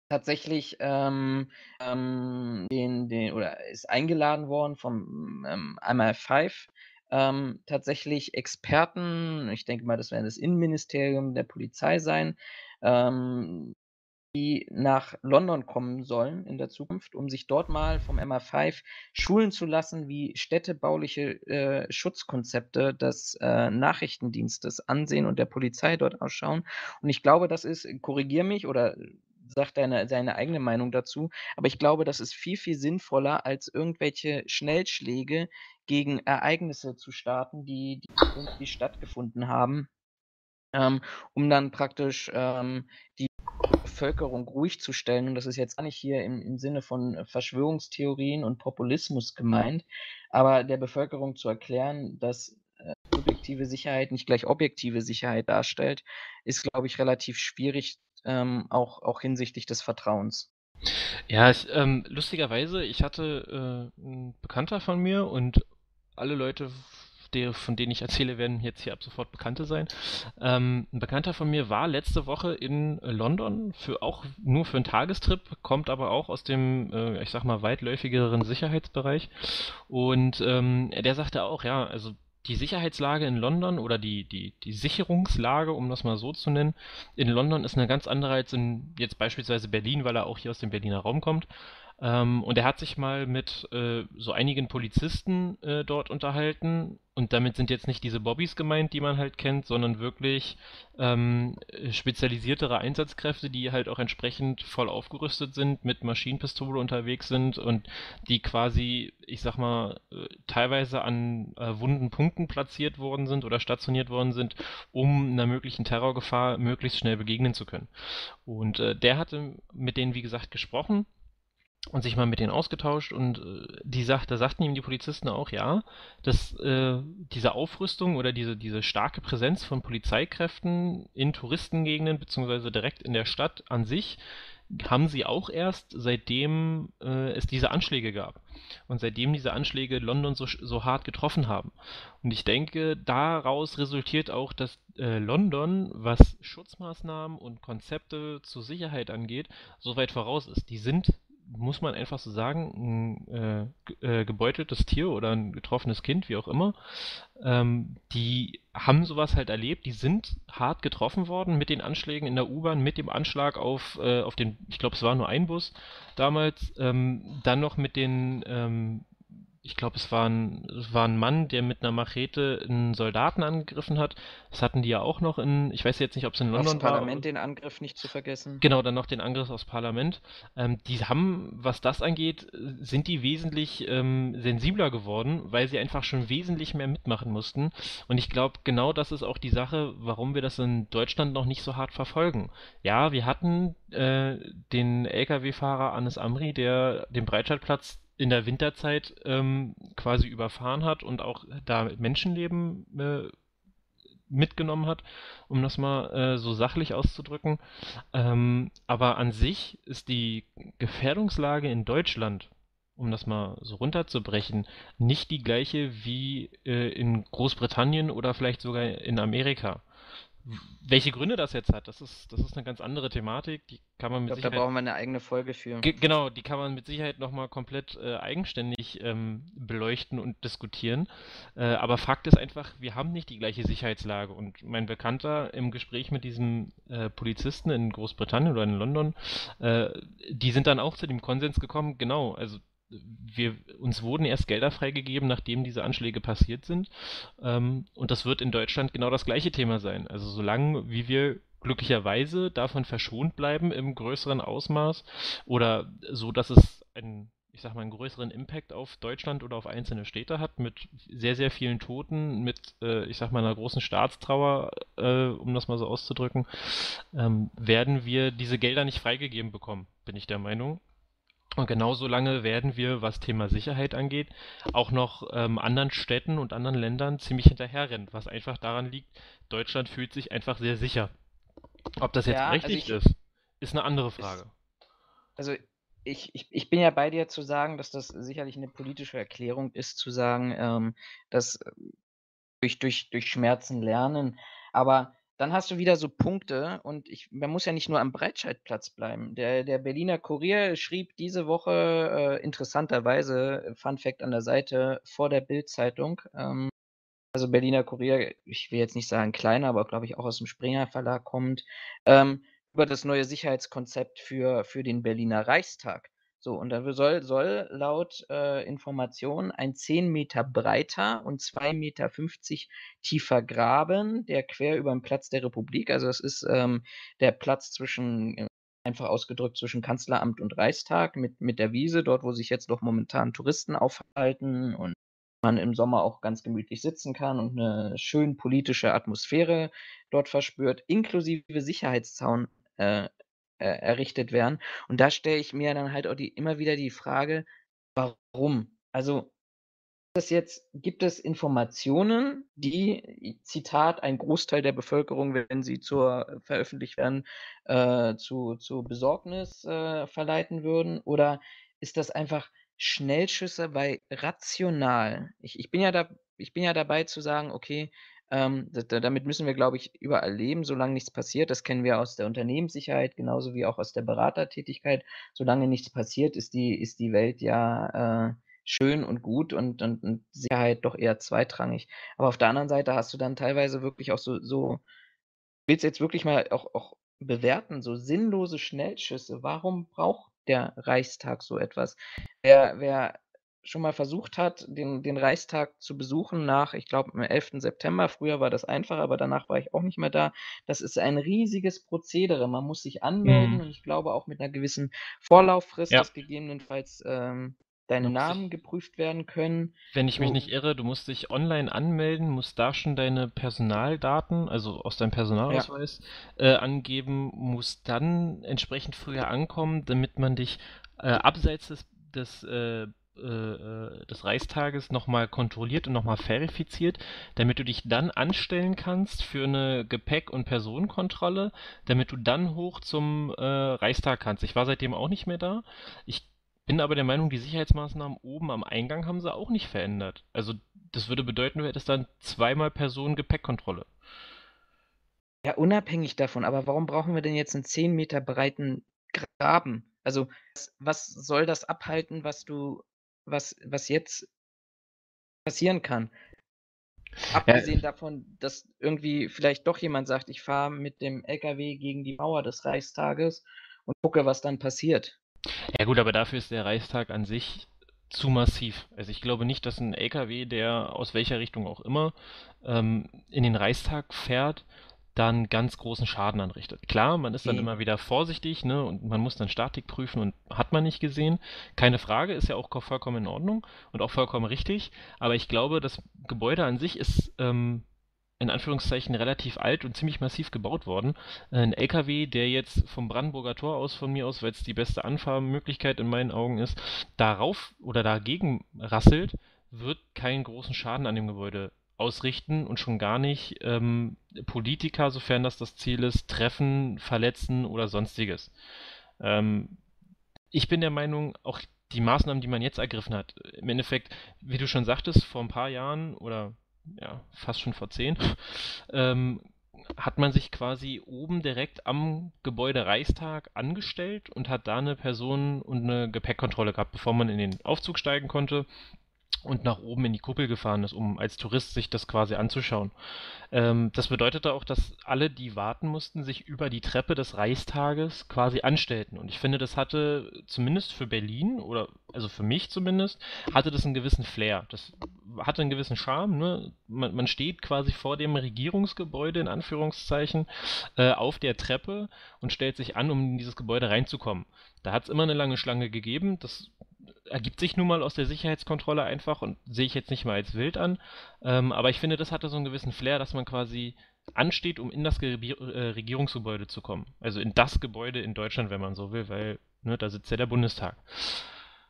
tatsächlich ähm, ähm, den, den, oder ist eingeladen worden vom ähm, MI5 ähm, tatsächlich Experten, ich denke mal, das werden das Innenministerium der Polizei sein, ähm, die nach London kommen sollen in der Zukunft, um sich dort mal vom MI5 schulen zu lassen, wie städtebauliche äh, Schutzkonzepte des äh, Nachrichtendienstes ansehen und der Polizei dort ausschauen. Und ich glaube, das ist, korrigier mich oder sag deine, deine eigene Meinung dazu, aber ich glaube, das ist viel, viel sinnvoller, als irgendwelche Schnellschläge gegen Ereignisse zu starten, die, die irgendwie stattgefunden haben ähm, um dann praktisch ähm, die Bevölkerung ruhig zu stellen. Und das ist jetzt gar nicht hier im, im Sinne von Verschwörungstheorien und Populismus gemeint, aber der Bevölkerung zu erklären, dass äh, subjektive Sicherheit nicht gleich objektive Sicherheit darstellt, ist, glaube ich, relativ schwierig, ähm, auch, auch hinsichtlich des Vertrauens. Ja, ich, ähm, lustigerweise, ich hatte äh, einen Bekannter von mir und alle Leute, der, von denen ich erzähle, werden jetzt hier ab sofort Bekannte sein. Ähm, ein Bekannter von mir war letzte Woche in London für auch nur für einen Tagestrip, kommt aber auch aus dem, äh, ich sag mal, weitläufigeren Sicherheitsbereich. Und ähm, der sagte auch, ja, also die Sicherheitslage in London oder die, die, die Sicherungslage, um das mal so zu nennen, in London ist eine ganz andere als in jetzt beispielsweise Berlin, weil er auch hier aus dem Berliner Raum kommt. Ähm, und er hat sich mal mit äh, so einigen Polizisten äh, dort unterhalten. Und damit sind jetzt nicht diese Bobbys gemeint, die man halt kennt, sondern wirklich ähm, spezialisiertere Einsatzkräfte, die halt auch entsprechend voll aufgerüstet sind, mit Maschinenpistole unterwegs sind und die quasi, ich sag mal, äh, teilweise an äh, wunden Punkten platziert worden sind oder stationiert worden sind, um einer möglichen Terrorgefahr möglichst schnell begegnen zu können. Und äh, der hatte mit denen, wie gesagt, gesprochen und sich mal mit denen ausgetauscht und äh, die sagt, da sagten ihm die Polizisten auch, ja, dass äh, diese Aufrüstung oder diese, diese starke Präsenz von Polizeikräften in Touristengegenden beziehungsweise direkt in der Stadt an sich haben sie auch erst seitdem äh, es diese Anschläge gab und seitdem diese Anschläge London so, so hart getroffen haben. Und ich denke, daraus resultiert auch, dass äh, London, was Schutzmaßnahmen und Konzepte zur Sicherheit angeht, so weit voraus ist. Die sind muss man einfach so sagen, ein äh, äh, gebeuteltes Tier oder ein getroffenes Kind, wie auch immer, ähm, die haben sowas halt erlebt, die sind hart getroffen worden mit den Anschlägen in der U-Bahn, mit dem Anschlag auf, äh, auf den, ich glaube, es war nur ein Bus damals, ähm, dann noch mit den ähm, ich glaube, es war ein, es war ein Mann, der mit einer Machete einen Soldaten angegriffen hat. Das hatten die ja auch noch in, ich weiß jetzt nicht, ob es in London Parlament war, den Angriff nicht zu vergessen. Genau, dann noch den Angriff aufs Parlament. Ähm, die haben, was das angeht, sind die wesentlich ähm, sensibler geworden, weil sie einfach schon wesentlich mehr mitmachen mussten. Und ich glaube, genau das ist auch die Sache, warum wir das in Deutschland noch nicht so hart verfolgen. Ja, wir hatten äh, den Lkw-Fahrer Anis Amri, der den Breitscheidplatz in der Winterzeit ähm, quasi überfahren hat und auch da Menschenleben äh, mitgenommen hat, um das mal äh, so sachlich auszudrücken. Ähm, aber an sich ist die Gefährdungslage in Deutschland, um das mal so runterzubrechen, nicht die gleiche wie äh, in Großbritannien oder vielleicht sogar in Amerika. Welche Gründe das jetzt hat, das ist, das ist eine ganz andere Thematik. Die kann man mit ich glaub, Sicherheit. Da brauchen wir eine eigene Folge für. genau, die kann man mit Sicherheit nochmal komplett äh, eigenständig ähm, beleuchten und diskutieren. Äh, aber Fakt ist einfach, wir haben nicht die gleiche Sicherheitslage. Und mein Bekannter im Gespräch mit diesem äh, Polizisten in Großbritannien oder in London, äh, die sind dann auch zu dem Konsens gekommen, genau, also wir, uns wurden erst Gelder freigegeben, nachdem diese Anschläge passiert sind. Ähm, und das wird in Deutschland genau das gleiche Thema sein. Also solange wie wir glücklicherweise davon verschont bleiben im größeren Ausmaß oder so, dass es einen, ich sag mal, einen größeren Impact auf Deutschland oder auf einzelne Städte hat, mit sehr, sehr vielen Toten, mit, äh, ich sag mal, einer großen Staatstrauer, äh, um das mal so auszudrücken, ähm, werden wir diese Gelder nicht freigegeben bekommen, bin ich der Meinung. Und genauso lange werden wir, was Thema Sicherheit angeht, auch noch ähm, anderen Städten und anderen Ländern ziemlich hinterherrennen, was einfach daran liegt, Deutschland fühlt sich einfach sehr sicher. Ob das jetzt ja, berechtigt also ich, ist, ist eine andere Frage. Ist, also ich, ich, ich bin ja bei dir zu sagen, dass das sicherlich eine politische Erklärung ist, zu sagen, ähm, dass äh, durch, durch, durch Schmerzen lernen. Aber dann hast du wieder so Punkte und ich, man muss ja nicht nur am Breitscheidplatz bleiben. Der, der Berliner Kurier schrieb diese Woche äh, interessanterweise, äh, Fun Fact an der Seite, vor der Bild-Zeitung, ähm, also Berliner Kurier, ich will jetzt nicht sagen kleiner, aber glaube ich auch aus dem Springer Verlag kommt, ähm, über das neue Sicherheitskonzept für, für den Berliner Reichstag. So, und da soll, soll laut äh, Information ein 10 Meter breiter und 2,50 Meter tiefer Graben, der quer über den Platz der Republik, also das ist ähm, der Platz zwischen, äh, einfach ausgedrückt, zwischen Kanzleramt und Reichstag mit, mit der Wiese, dort wo sich jetzt noch momentan Touristen aufhalten und man im Sommer auch ganz gemütlich sitzen kann und eine schön politische Atmosphäre dort verspürt, inklusive Sicherheitszaun, äh, äh, errichtet werden. Und da stelle ich mir dann halt auch die immer wieder die Frage: „Warum?“ Also das jetzt gibt es Informationen, die, Zitat, ein Großteil der Bevölkerung, wenn sie zur veröffentlicht werden, äh, zu zu Besorgnis, äh, verleiten würden? Oder ist das einfach Schnellschüsse, weil rational ich ich bin ja da ich bin ja dabei zu sagen: „Okay, ähm, da da damit müssen wir, glaube ich, überall leben, solange nichts passiert.“ Das kennen wir aus der Unternehmenssicherheit genauso wie auch aus der Beratertätigkeit. Solange nichts passiert, ist die ist die Welt ja, äh schön und gut und und und Sicherheit doch eher zweitrangig. Aber auf der anderen Seite hast du dann teilweise wirklich auch so so willst jetzt wirklich mal auch auch bewerten, so sinnlose Schnellschüsse. Warum braucht der Reichstag so etwas? Wer wer schon mal versucht hat, den den Reichstag zu besuchen nach, ich glaube, am 11. September, früher war das einfacher, aber danach war ich auch nicht mehr da. Das ist ein riesiges Prozedere. Man muss sich anmelden Mhm. und ich glaube auch mit 'ner gewissen Vorlauffrist, Ja. dass gegebenenfalls, ähm, deine Namen geprüft werden können. wenn ich mich nicht irre, du musst dich online anmelden, musst da schon deine Personaldaten, also aus deinem Ja. Personalausweis, äh, angeben, musst dann entsprechend früher ankommen, damit man dich, äh, abseits des des, äh, äh, äh, des Reichstages noch mal kontrolliert und noch mal verifiziert, damit du dich dann anstellen kannst für 'ne Gepäck und Personenkontrolle, damit du dann hoch zum, äh, Reichstag kannst. Ich war seitdem auch nicht mehr da. Ich bin aber der Meinung, die Sicherheitsmaßnahmen oben am Eingang haben sie auch nicht verändert. Also, das würde bedeuten, du hättest dann zweimal Personen-Gepäckkontrolle. Ja, unabhängig davon, aber warum brauchen wir denn jetzt 'n 10 Meter breiten Graben? Also, was soll das abhalten, was du was was jetzt passieren kann? Ja. Abgesehen davon, dass irgendwie vielleicht doch jemand sagt: „Ich fahre mit dem LKW gegen die Mauer des Reichstages und gucke, was dann passiert.“ Ja gut, aber dafür ist der Reichstag an sich zu massiv. Also, ich glaube nicht, dass 'n LKW, der aus welcher Richtung auch immer, ähm, in den Reichstag fährt, da 'n ganz großen Schaden anrichtet. Klar, man ist dann Okay. immer wieder vorsichtig, ne, und man muss dann Statik prüfen und hat man nicht gesehen. Keine Frage, ist ja auch ko vollkommen in Ordnung und auch vollkommen richtig. Aber ich glaube, das Gebäude an sich ist, ähm, in Anführungszeichen relativ alt und ziemlich massiv gebaut worden. Äh, 'n LKW, der jetzt vom Brandenburger Tor aus von mir aus, weil's die beste Anfahrmöglichkeit in meinen Augen ist, da rauf oder dagegen rasselt, wird keinen großen Schaden an dem Gebäude ausrichten und schon gar nicht, ähm, Politiker, sofern das das Ziel ist, treffen, verletzen oder Sonstiges. Ähm, ich bin der Meinung, auch die Maßnahmen, die man jetzt ergriffen hat im Endeffekt, wie du schon sagtest, vor 'n paar Jahren oder ja, fast schon vor 10, ähm, hat man sich quasi oben direkt am Gebäude Reichstag angestellt und hat da 'ne Personen und 'ne Gepäckkontrolle gehabt, bevor man in den Aufzug steigen konnte und nach oben in die Kuppel gefahren ist, um als Tourist sich das quasi anzuschauen. Ähm, das bedeutete auch, dass alle, die warten mussten, sich über die Treppe des Reichstages quasi anstellten. Und ich finde, das hatte zumindest für Berlin oder also für mich zumindest, hatte das 'n gewissen Flair. Das hatte 'n gewissen Charme, ne? Man man steht quasi vor dem Regierungsgebäude in Anführungszeichen, äh, auf der Treppe und stellt sich an, um in dieses Gebäude reinzukommen. Da hat's immer 'ne lange Schlange gegeben. Das ergibt sich nun mal aus der Sicherheitskontrolle einfach und sehe ich jetzt nicht mal als wild an. Ähm, aber ich finde, das hatte so 'n gewissen Flair, dass man quasi ansteht, um in das Gebier äh, Regierungsgebäude zu kommen. Also in das Gebäude in Deutschland, wenn man so will, weil, ne, da sitzt ja der Bundestag.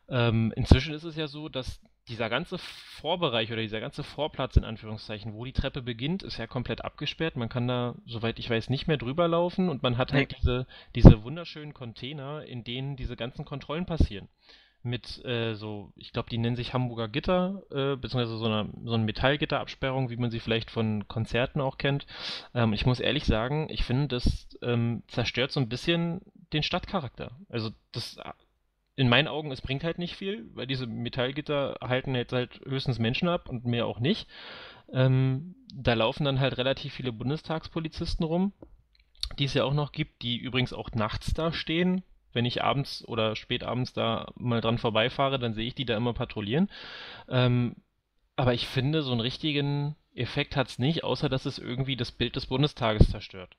Ähm, inzwischen ist es ja so, dass dieser ganze Vorbereich oder dieser ganze Vorplatz in Anführungszeichen, wo die Treppe beginnt, ist ja komplett abgesperrt. Man kann da, soweit ich weiß, nicht mehr drüber laufen und man hat halt diese diese wunderschönen Container, in denen diese ganzen Kontrollen passieren. Mit, äh, so ich glaube, die nennen sich Hamburger Gitter, äh, beziehungsweise so 'ner so 'n Metallgitterabsperrung, wie man sie vielleicht von Konzerten auch kennt. Ähm, ich muss ehrlich sagen, ich finde, das, ähm, zerstört so 'n bisschen den Stadtcharakter. Also, das in meinen Augen, es bringt halt nicht viel, weil diese Metallgitter halten jetzt halt höchstens Menschen ab und mehr auch nicht. Ähm, da laufen dann halt relativ viele Bundestagspolizisten rum, die es ja auch noch gibt, die übrigens auch nachts da stehen. Wenn ich abends oder spät abends da mal dran vorbeifahre, dann sehe ich die da immer patrouillieren. Ähm, aber ich finde, so 'n richtigen Effekt hat's nicht, außer dass es irgendwie das Bild des Bundestages zerstört.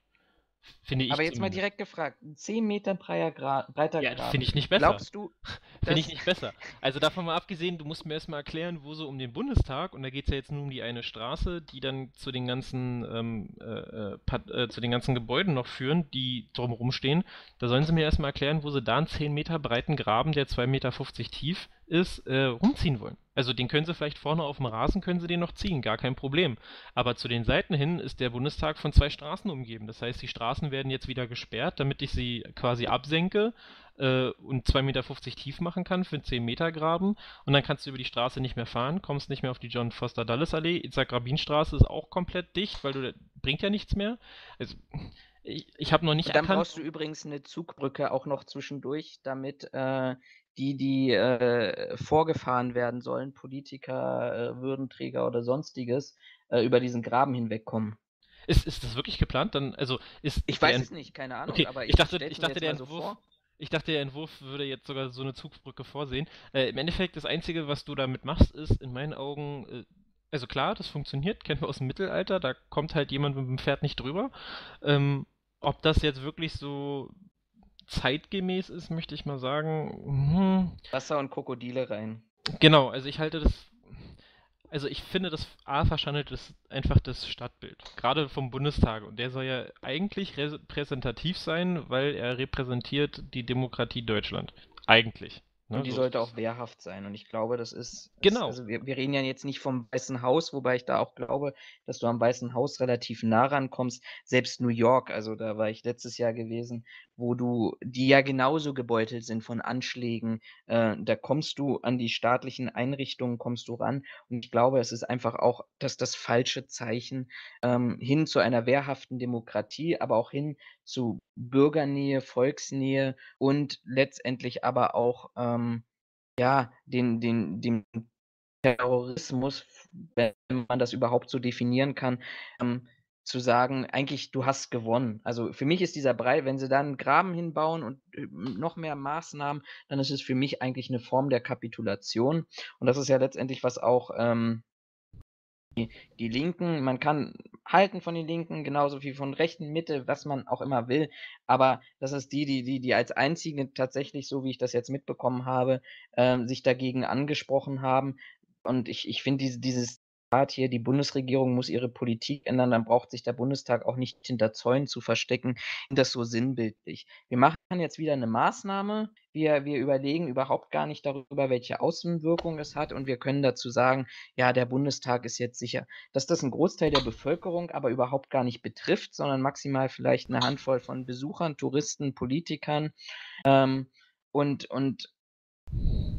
Finde ich Aber jetzt mal direkt gefragt, 'n 10 Meter breiter Ja, Graben. finde ich nicht besser. Glaubst du, Finde ich nicht besser. Also davon mal abgesehen, du musst mir erst mal erklären, wo so um den Bundestag, und da geht es ja jetzt nur um die eine Straße, die dann zu den ganzen, ähm, äh, äh, äh, zu den ganzen Gebäuden noch führen, die drumherum stehen. Da sollen sie mir erst mal erklären, wo sie da einen 10 Meter breiten Graben, der 2,50 Meter tief ist, äh, rumziehen wollen. Also den können sie vielleicht vorne auf dem Rasen, können sie den noch ziehen, gar kein Problem. Aber zu den Seiten hin ist der Bundestag von zwei Straßen umgeben. Das heißt, die Straßen werden jetzt wieder gesperrt, damit ich sie quasi absenke äh, und 2,50 Meter tief machen kann für einen 10 Meter Graben. Und dann kannst du über die Straße nicht mehr fahren, kommst nicht mehr auf die John Foster Dulles Allee. Itzhak Rabin Straße ist auch komplett dicht, weil du bringt ja nichts mehr. Also ich, ich habe noch nicht Dann erkannt. brauchst du übrigens eine Zugbrücke auch noch zwischendurch, damit äh, die, die äh, vorgefahren werden sollen, Politiker, äh, Würdenträger oder sonstiges, äh, über diesen Graben hinwegkommen. Ist, ist das wirklich geplant? Dann, also ist Ich weiß Ent- es nicht, keine Ahnung, Okay, aber ich dachte, stell's ich dachte, der so Entwurf, vor. ich dachte, der Entwurf würde jetzt sogar so eine Zugbrücke vorsehen. Äh, Im Endeffekt, das Einzige, was du damit machst, ist in meinen Augen, äh, also klar, das funktioniert, kennen wir aus dem Mittelalter, da kommt halt jemand mit dem Pferd nicht drüber. Ähm, ob das jetzt wirklich so zeitgemäß ist, möchte ich mal sagen. Hm, Wasser und Krokodile rein. Genau, also ich halte das. Also ich finde, das A verschandelt ist einfach das Stadtbild. Gerade vom Bundestag. Und der soll ja eigentlich repräsentativ sein, weil er repräsentiert die Demokratie Deutschland. Eigentlich. ne, Und die so. sollte auch wehrhaft sein. Und ich glaube, das ist. ist Genau. also wir, wir reden ja jetzt nicht vom Weißen Haus, wobei ich da auch glaube, dass du am Weißen Haus relativ nah rankommst. Selbst New York, also da war ich letztes Jahr gewesen, wo du, die ja genauso gebeutelt sind von Anschlägen. Äh, da kommst du an die staatlichen Einrichtungen, kommst du ran. Und ich glaube, es ist einfach auch das, das falsche Zeichen ähm, hin zu einer wehrhaften Demokratie, aber auch hin zu Bürgernähe, Volksnähe und letztendlich aber auch ähm, ja, den, den, dem Terrorismus, wenn man das überhaupt so definieren kann, ähm, zu sagen, eigentlich, du hast gewonnen. Also für mich ist dieser Brei, wenn sie da einen Graben hinbauen und äh, noch mehr Maßnahmen, dann ist es für mich eigentlich eine Form der Kapitulation. Und das ist ja letztendlich, was auch ähm, die, die Linken, man kann halten von den Linken, genauso wie von rechten Mitte, was man auch immer will. Aber das ist die, die, die, die als einzige tatsächlich, so wie ich das jetzt mitbekommen habe, ähm, sich dagegen angesprochen haben. Und ich, ich finde diese, dieses Zitat hier, die Bundesregierung muss ihre Politik ändern, dann braucht sich der Bundestag auch nicht hinter Zäunen zu verstecken. Das so sinnbildlich. Wir machen jetzt wieder eine Maßnahme. Wir, wir überlegen überhaupt gar nicht darüber, welche Außenwirkung es hat. Und wir können dazu sagen, ja, der Bundestag ist jetzt sicher. Dass das ein Großteil der Bevölkerung aber überhaupt gar nicht betrifft, sondern maximal vielleicht eine Handvoll von Besuchern, Touristen, Politikern. Ähm, und, und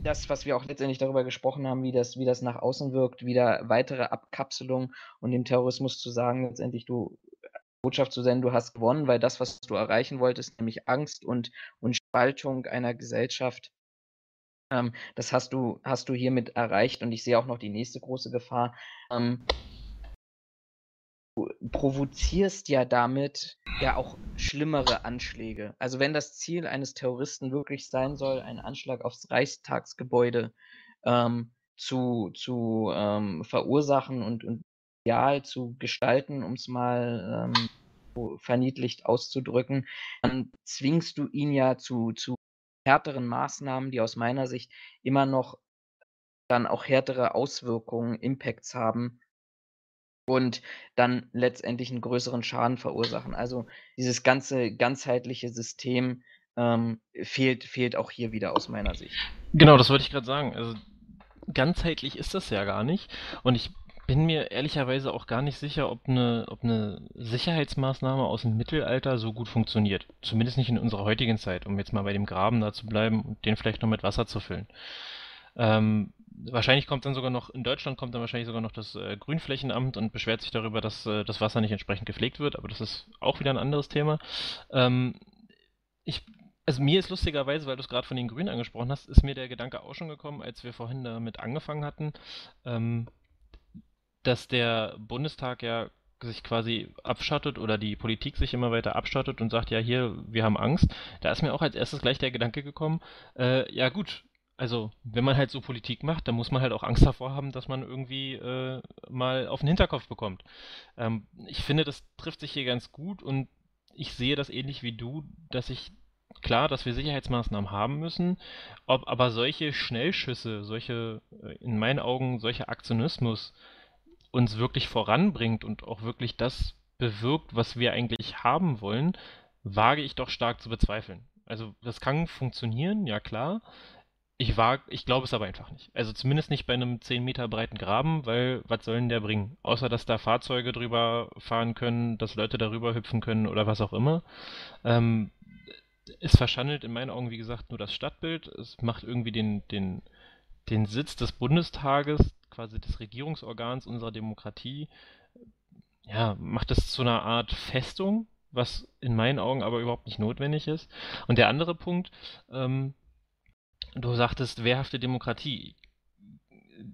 das, was wir auch letztendlich darüber gesprochen haben, wie das, wie das nach außen wirkt, wieder weitere Abkapselung und dem Terrorismus zu sagen, letztendlich du Botschaft zu senden, du hast gewonnen, weil das, was du erreichen wolltest, nämlich Angst und, und Spaltung einer Gesellschaft, ähm, das hast du, hast du hiermit erreicht und ich sehe auch noch die nächste große Gefahr. Ähm, du provozierst ja damit ja auch schlimmere Anschläge. Also wenn das Ziel eines Terroristen wirklich sein soll, einen Anschlag aufs Reichstagsgebäude ähm, zu, zu ähm, verursachen und, und ideal zu gestalten, um es mal ähm, verniedlicht auszudrücken, dann zwingst du ihn ja zu, zu härteren Maßnahmen, die aus meiner Sicht immer noch dann auch härtere Auswirkungen, Impacts haben und dann letztendlich einen größeren Schaden verursachen. Also dieses ganze ganzheitliche System ähm, fehlt, fehlt auch hier wieder aus meiner Sicht. Genau, das wollte ich gerade sagen. Also ganzheitlich ist das ja gar nicht. Und ich bin mir ehrlicherweise auch gar nicht sicher, ob eine, ob eine Sicherheitsmaßnahme aus dem Mittelalter so gut funktioniert. Zumindest nicht in unserer heutigen Zeit, um jetzt mal bei dem Graben da zu bleiben und den vielleicht noch mit Wasser zu füllen. Ähm, wahrscheinlich kommt dann sogar noch, in Deutschland kommt dann wahrscheinlich sogar noch das äh, Grünflächenamt und beschwert sich darüber, dass äh, das Wasser nicht entsprechend gepflegt wird, aber das ist auch wieder ein anderes Thema. Ähm, ich, also mir ist lustigerweise, weil du es gerade von den Grünen angesprochen hast, ist mir der Gedanke auch schon gekommen, als wir vorhin damit angefangen hatten, ähm, dass der Bundestag ja sich quasi abschottet oder die Politik sich immer weiter abschottet und sagt, ja hier, wir haben Angst. Da ist mir auch als erstes gleich der Gedanke gekommen, äh, ja gut, also wenn man halt so Politik macht, dann muss man halt auch Angst davor haben, dass man irgendwie äh, mal auf den Hinterkopf bekommt. Ähm, ich finde, das trifft sich hier ganz gut und ich sehe das ähnlich wie du, dass ich klar, dass wir Sicherheitsmaßnahmen haben müssen, ob aber solche Schnellschüsse, solche, äh, in meinen Augen, solcher Aktionismus uns wirklich voranbringt und auch wirklich das bewirkt, was wir eigentlich haben wollen, wage ich doch stark zu bezweifeln. Also das kann funktionieren, ja klar. Ich ich glaube es aber einfach nicht. Also zumindest nicht bei einem 10 Meter breiten Graben, weil was soll denn der bringen? Außer dass da Fahrzeuge drüber fahren können, dass Leute darüber hüpfen können oder was auch immer. Ähm, es verschandelt in meinen Augen, wie gesagt, nur das Stadtbild. Es macht irgendwie den, den, den Sitz des Bundestages, quasi des Regierungsorgans unserer Demokratie, ja, macht es zu einer Art Festung, was in meinen Augen aber überhaupt nicht notwendig ist. Und der andere Punkt, ähm, du sagtest wehrhafte Demokratie.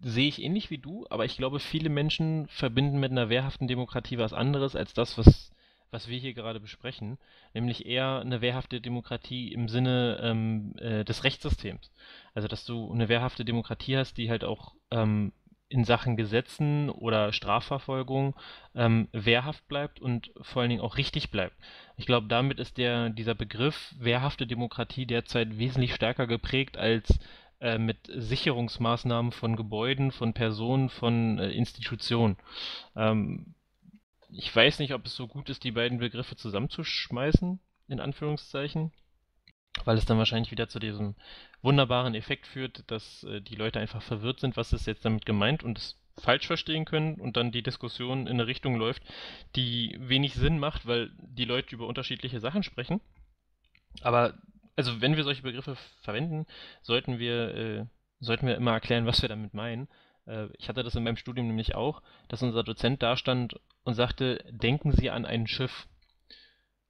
Sehe ich ähnlich wie du, aber ich glaube, viele Menschen verbinden mit einer wehrhaften Demokratie was anderes als das, was was wir hier gerade besprechen, nämlich eher eine wehrhafte Demokratie im Sinne ähm, äh, des Rechtssystems. Also dass du eine wehrhafte Demokratie hast, die halt auch ähm, in Sachen Gesetzen oder Strafverfolgung ähm, wehrhaft bleibt und vor allen Dingen auch richtig bleibt. Ich glaube, damit ist der, dieser Begriff wehrhafte Demokratie derzeit wesentlich stärker geprägt als äh, mit Sicherungsmaßnahmen von Gebäuden, von Personen, von äh, Institutionen. Ähm, ich weiß nicht, ob es so gut ist, die beiden Begriffe zusammenzuschmeißen, in Anführungszeichen, weil es dann wahrscheinlich wieder zu diesem wunderbaren Effekt führt, dass äh, die Leute einfach verwirrt sind, was ist jetzt damit gemeint und es falsch verstehen können und dann die Diskussion in eine Richtung läuft, die wenig Sinn macht, weil die Leute über unterschiedliche Sachen sprechen. Aber also wenn wir solche Begriffe verwenden, sollten wir äh, sollten wir immer erklären, was wir damit meinen äh, ich hatte das in meinem Studium nämlich auch, dass unser Dozent dastand und sagte, denken Sie an ein Schiff.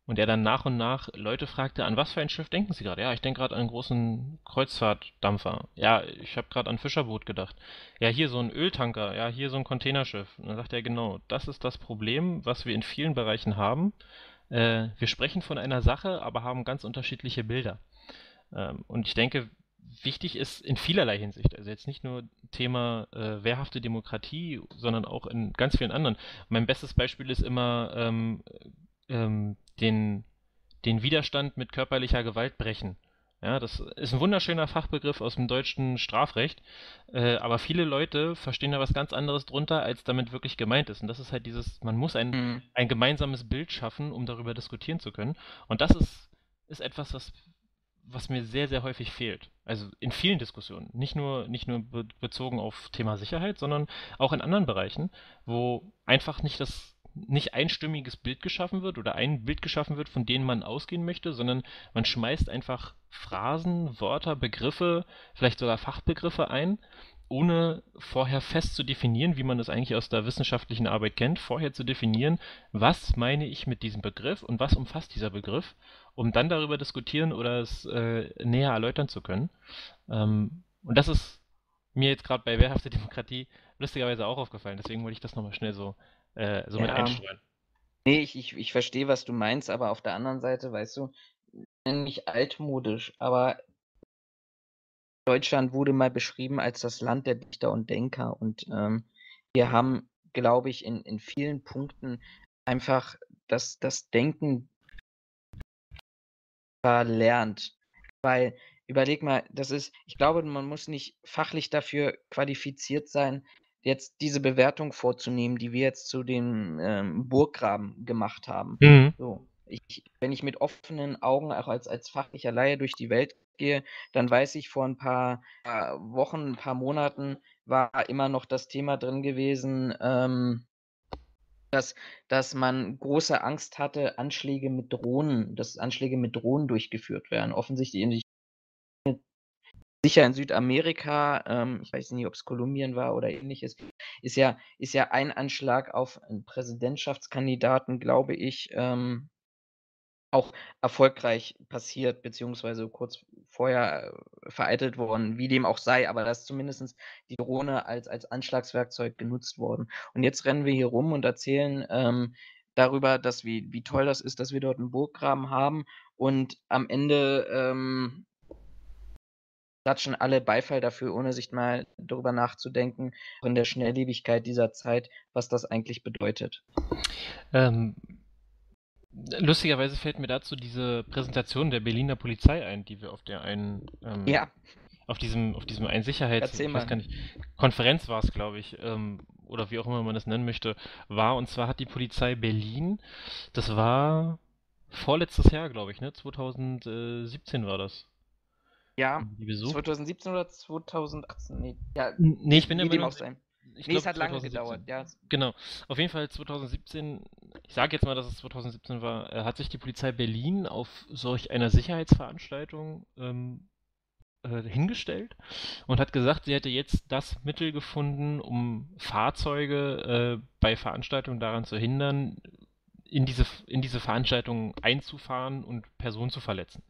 Und er dann nach und nach Leute fragte, an was für ein Schiff denken Sie gerade? Ja, ich denke gerade an einen großen Kreuzfahrtdampfer. Ja, ich habe gerade an Fischerboot gedacht. Ja, hier so ein Öltanker. Ja, hier so ein Containerschiff. Und dann sagt er genau, das ist das Problem, was wir in vielen Bereichen haben. Äh, wir sprechen von einer Sache, aber haben ganz unterschiedliche Bilder. Ähm, und ich denke, wichtig ist in vielerlei Hinsicht. Also jetzt nicht nur Thema äh, wehrhafte Demokratie, sondern auch in ganz vielen anderen. Mein bestes Beispiel ist immer ähm, ähm, den, den Widerstand mit körperlicher Gewalt brechen. Ja, das ist ein wunderschöner Fachbegriff aus dem deutschen Strafrecht, äh, aber viele Leute verstehen da was ganz anderes drunter, als damit wirklich gemeint ist. Und das ist halt dieses, man muss ein, mhm. ein gemeinsames Bild schaffen, um darüber diskutieren zu können. Und das ist, ist etwas, was was mir sehr, sehr häufig fehlt. Also in vielen Diskussionen. Nicht nur, nicht nur be bezogen auf Thema Sicherheit, sondern auch in anderen Bereichen, wo einfach nicht das nicht einstimmiges Bild geschaffen wird oder ein Bild geschaffen wird, von dem man ausgehen möchte, sondern man schmeißt einfach Phrasen, Wörter, Begriffe, vielleicht sogar Fachbegriffe ein, ohne vorher fest zu definieren, wie man das eigentlich aus der wissenschaftlichen Arbeit kennt, vorher zu definieren, was meine ich mit diesem Begriff und was umfasst dieser Begriff um dann darüber diskutieren oder es äh, näher erläutern zu können. Ähm, und das ist mir jetzt gerade bei Wehrhafte Demokratie lustigerweise auch aufgefallen. Deswegen wollte ich das nochmal schnell so, äh, so ja. mit einstreuen. Nee, ich, ich, ich verstehe, was du meinst, aber auf der anderen Seite, weißt du, nicht altmodisch, aber Deutschland wurde mal beschrieben als das Land der Dichter und Denker und ähm, wir haben, glaube ich, in, in vielen Punkten einfach das, das Denken verlernt. Weil, überleg mal, das ist, ich glaube, man muss nicht fachlich dafür qualifiziert sein, jetzt diese Bewertung vorzunehmen, die wir jetzt zu dem ähm, Burggraben gemacht haben. Mhm. So. Ich, wenn ich mit offenen Augen auch als, als fachlicher Laie durch die Welt gehe, dann weiß ich, vor ein paar äh, Wochen, ein paar Monaten war immer noch das Thema drin gewesen, ähm, dass dass man große Angst hatte, Anschläge mit Drohnen dass Anschläge mit Drohnen durchgeführt werden. Offensichtlich sicher in Südamerika, ähm, ich weiß nicht, ob es Kolumbien war oder Ähnliches, ist ja ist ja ein Anschlag auf einen Präsidentschaftskandidaten, glaube ich, ähm auch erfolgreich passiert, beziehungsweise kurz vorher äh, vereitelt worden, wie dem auch sei, aber da ist zumindest die Drohne als, als Anschlagswerkzeug genutzt worden. Und jetzt rennen wir hier rum und erzählen ähm, darüber, dass wie, wie toll das ist, dass wir dort einen Burggraben haben und am Ende ähm, klatschen alle Beifall dafür, ohne sich mal darüber nachzudenken, in der Schnelllebigkeit dieser Zeit, was das eigentlich bedeutet. Ähm, Lustigerweise fällt mir dazu diese Präsentation der Berliner Polizei ein, die wir auf der einen ähm, Ja, auf diesem, auf diesem einen Sicherheits, nicht, Konferenz war es, glaube ich, ähm, oder wie auch immer man das nennen möchte, war. Und zwar hat die Polizei Berlin, das war vorletztes Jahr, glaube ich, ne? 2017 war das. Ja, Die besucht. 2017 oder 2018? Nee, ja, Nee, ich bin dem Meinung, auch sein. ich Nee, es glaub, hat lange 2017. gedauert, ja. Genau. Auf jeden Fall 2017, ich sage jetzt mal, dass es 2017 war, äh, hat sich die Polizei Berlin auf solch einer Sicherheitsveranstaltung ähm, äh, hingestellt und hat gesagt, sie hätte jetzt das Mittel gefunden, um Fahrzeuge äh, bei Veranstaltungen daran zu hindern, in diese, in diese Veranstaltung einzufahren und Personen zu verletzen.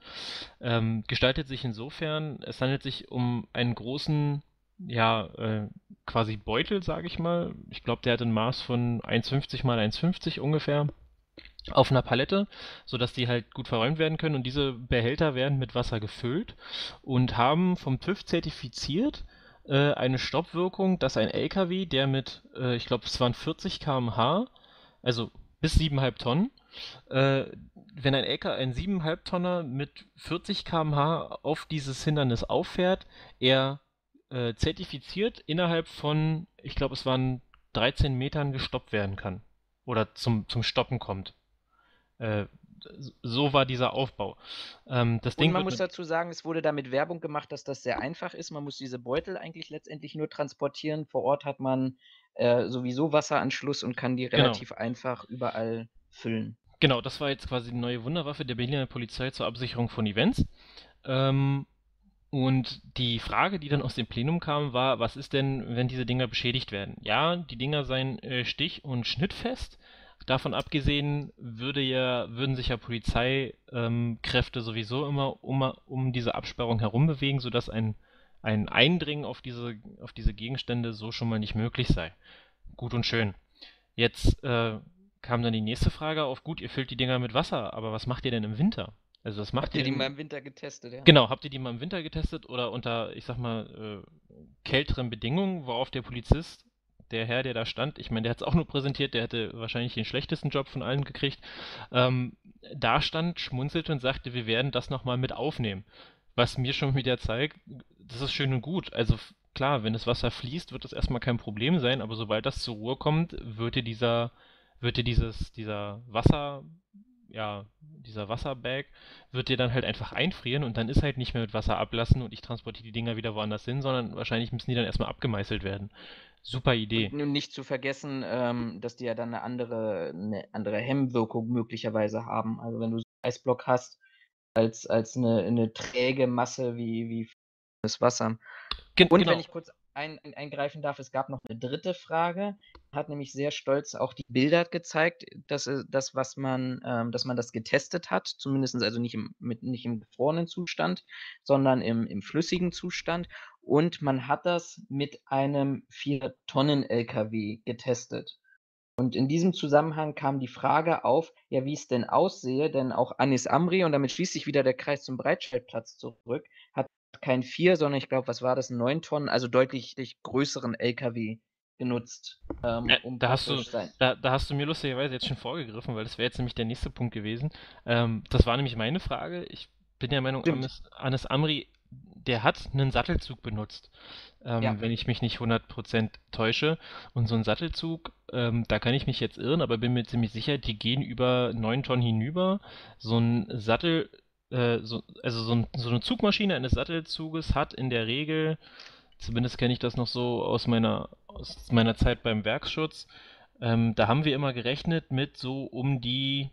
Ähm, gestaltet sich insofern, es handelt sich um einen großen, ja, äh, quasi Beutel, sage ich mal. Ich glaube, der hat ein Maß von 1,50 mal 1,50 ungefähr auf einer Palette, sodass die halt gut verräumt werden können. Und diese Behälter werden mit Wasser gefüllt und haben vom TÜV zertifiziert äh, eine Stoppwirkung, dass ein LKW, der mit, äh, ich glaube, es waren 40 km/h, also bis 7,5 Tonnen, äh, wenn ein LKW, ein 7,5 Tonner mit 40 km/h auf dieses Hindernis auffährt, er äh, zertifiziert innerhalb von, ich glaube, es waren 13 Metern gestoppt werden kann. Oder zum, zum Stoppen kommt. Äh, so war dieser Aufbau. Ähm, das Und Ding man muss dazu sagen, es wurde damit Werbung gemacht, dass das sehr einfach ist. Man muss diese Beutel eigentlich letztendlich nur transportieren. Vor Ort hat man äh, sowieso Wasseranschluss und kann die Genau. relativ einfach überall füllen. Genau, das war jetzt quasi die neue Wunderwaffe der Berliner Polizei zur Absicherung von Events. Ähm, und die Frage, die dann aus dem Plenum kam, war, was ist denn, wenn diese Dinger beschädigt werden? Ja, die Dinger seien äh, stich- und schnittfest. Davon abgesehen würde ja, würden sich ja Polizeikräfte Kräfte sowieso immer um, um diese Absperrung herum bewegen, sodass ein, ein Eindringen auf diese, auf diese Gegenstände so schon mal nicht möglich sei. Gut und schön. Jetzt äh, kam dann die nächste Frage auf, gut, ihr füllt die Dinger mit Wasser, aber was macht ihr denn im Winter? Also was macht Habt ihr die mal im Winter getestet? Ja? Genau, habt ihr die mal im Winter getestet oder unter, ich sag mal, äh, kälteren Bedingungen, worauf der Polizist, der Herr, der da stand, ich meine, der hat es auch nur präsentiert, der hätte wahrscheinlich den schlechtesten Job von allen gekriegt, ähm, da stand, schmunzelte und sagte, wir werden das nochmal mit aufnehmen. Was mir schon wieder zeigt, das ist schön und gut. Also klar, wenn das Wasser fließt, wird das erstmal kein Problem sein, aber sobald das zur Ruhe kommt, wird dir dieser, wird dir dieses, dieser Wasser, ja, dieser Wasserbag wird dir dann halt einfach einfrieren und dann ist halt nicht mehr mit Wasser ablassen und ich transportiere die Dinger wieder woanders hin, sondern wahrscheinlich müssen die dann erstmal abgemeißelt werden. Super Idee. Und nun nicht zu vergessen, ähm, dass die ja dann eine andere, eine andere Hemmwirkung möglicherweise haben. Also wenn du so einen Eisblock hast, als, als eine, eine träge Masse wie, wie das Wasser. Gen Und genau. wenn ich kurz ein, ein, eingreifen darf, es gab noch eine dritte Frage, hat nämlich sehr stolz auch die Bilder gezeigt, dass äh, das, was man, ähm, dass man das getestet hat, zumindest also nicht im, mit, nicht im gefrorenen Zustand, sondern im, im flüssigen Zustand. Und man hat das mit einem 4-Tonnen-LKW getestet. Und in diesem Zusammenhang kam die Frage auf, ja, wie es denn aussehe, denn auch Anis Amri, und damit schließt sich wieder der Kreis zum Breitscheidplatz zurück, hat kein 4, sondern ich glaube, was war das, 9 Tonnen, also deutlich größeren LKW genutzt, ähm, Ja, um da hast du-. Da, da hast du mir lustigerweise jetzt schon vorgegriffen, weil das wäre jetzt nämlich der nächste Punkt gewesen. Ähm, das war nämlich meine Frage. Ich bin der Meinung. Anis, Anis Amri, der hat einen Sattelzug benutzt, ähm, Ja. wenn ich mich nicht 100% täusche. Und so ein Sattelzug, ähm, da kann ich mich jetzt irren, aber bin mir ziemlich sicher, die gehen über 9 Tonnen hinüber. So ein Sattel, äh, so, also so, ein, so eine Zugmaschine eines Sattelzuges hat in der Regel, zumindest kenne ich das noch so aus meiner, aus meiner Zeit beim Werksschutz, ähm, da haben wir immer gerechnet mit so um die,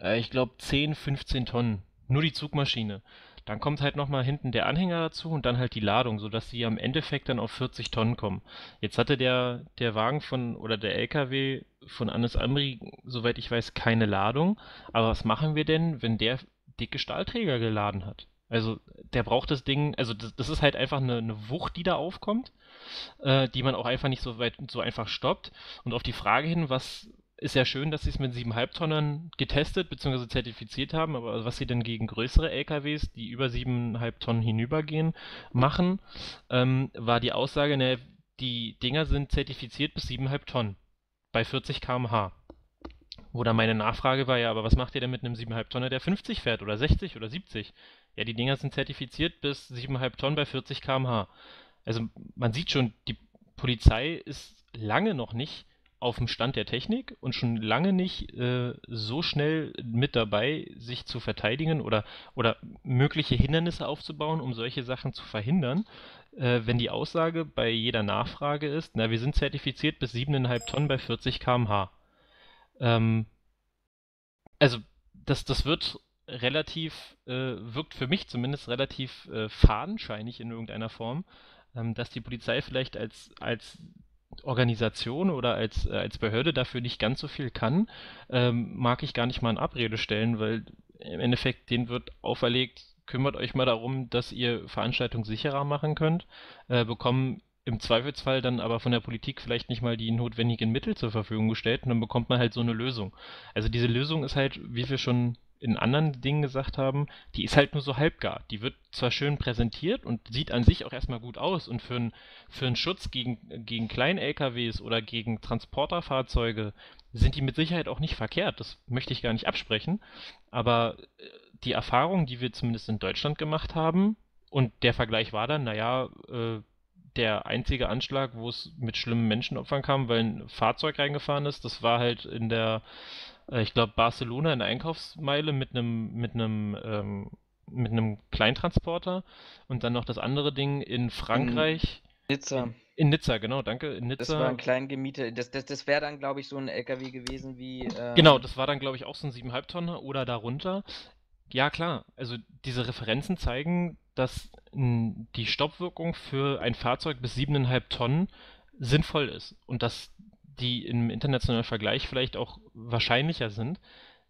äh, ich glaube, 10, 15 Tonnen. Nur die Zugmaschine. Dann kommt halt nochmal hinten der Anhänger dazu und dann halt die Ladung, sodass sie am Endeffekt dann auf 40 Tonnen kommen. Jetzt hatte der, der Wagen von, oder der LKW von Anis Amri, soweit ich weiß, keine Ladung. Aber was machen wir denn, wenn der dicke Stahlträger geladen hat? Also der braucht das Ding, also das, das ist halt einfach eine, eine Wucht, die da aufkommt, äh, die man auch einfach nicht so weit so einfach stoppt. Und auf die Frage hin, was ist ja schön, dass sie es mit 7,5 Tonnen getestet bzw. zertifiziert haben, aber was sie denn gegen größere LKWs, die über 7,5 Tonnen hinübergehen, machen, ähm, war die Aussage, ne, die Dinger sind zertifiziert bis 7,5 Tonnen bei 40 km/h. Oder meine Nachfrage war ja, aber was macht ihr denn mit einem 7,5 Tonner, der 50 fährt oder 60 oder 70? Ja, die Dinger sind zertifiziert bis 7,5 Tonnen bei 40 km/h. Also man sieht schon, die Polizei ist lange noch nicht auf dem Stand der Technik und schon lange nicht äh, so schnell mit dabei, sich zu verteidigen oder, oder mögliche Hindernisse aufzubauen, um solche Sachen zu verhindern. Äh, wenn die Aussage bei jeder Nachfrage ist, na, wir sind zertifiziert bis 7,5 Tonnen bei 40 km/h. Ähm, also, das, das wird relativ, äh, wirkt für mich zumindest relativ äh, fadenscheinig in irgendeiner Form, ähm, dass die Polizei vielleicht als, als Organisation oder als, äh, als Behörde dafür nicht ganz so viel kann, ähm, mag ich gar nicht mal in Abrede stellen, weil im Endeffekt denen wird auferlegt, kümmert euch mal darum, dass ihr Veranstaltungen sicherer machen könnt, äh, bekommen im Zweifelsfall dann aber von der Politik vielleicht nicht mal die notwendigen Mittel zur Verfügung gestellt und dann bekommt man halt so eine Lösung. Also diese Lösung ist halt, wie wir schon in anderen Dingen gesagt haben, die ist halt nur so halbgar. Die wird zwar schön präsentiert und sieht an sich auch erstmal gut aus und für, ein, für einen Schutz gegen, gegen Klein-LKWs oder gegen Transporterfahrzeuge sind die mit Sicherheit auch nicht verkehrt. Das möchte ich gar nicht absprechen. Aber äh, die Erfahrung, die wir zumindest in Deutschland gemacht haben, und der Vergleich war dann, naja, äh, der einzige Anschlag, wo es mit schlimmen Menschenopfern kam, weil ein Fahrzeug reingefahren ist, das war halt in der ich glaube, Barcelona in der Einkaufsmeile mit einem mit einem ähm, mit einem Kleintransporter und dann noch das andere Ding in Frankreich. In Nizza. In Nizza, genau, danke. In Nizza. Das war ein klein Gemiete. Das, das, das wäre dann, glaube ich, so ein LKW gewesen wie. Äh... Genau, das war dann, glaube ich, auch so ein 7,5 Tonner oder darunter. Ja, klar. Also diese Referenzen zeigen, dass die Stoppwirkung für ein Fahrzeug bis 7,5 Tonnen sinnvoll ist und dass die im internationalen Vergleich vielleicht auch wahrscheinlicher sind.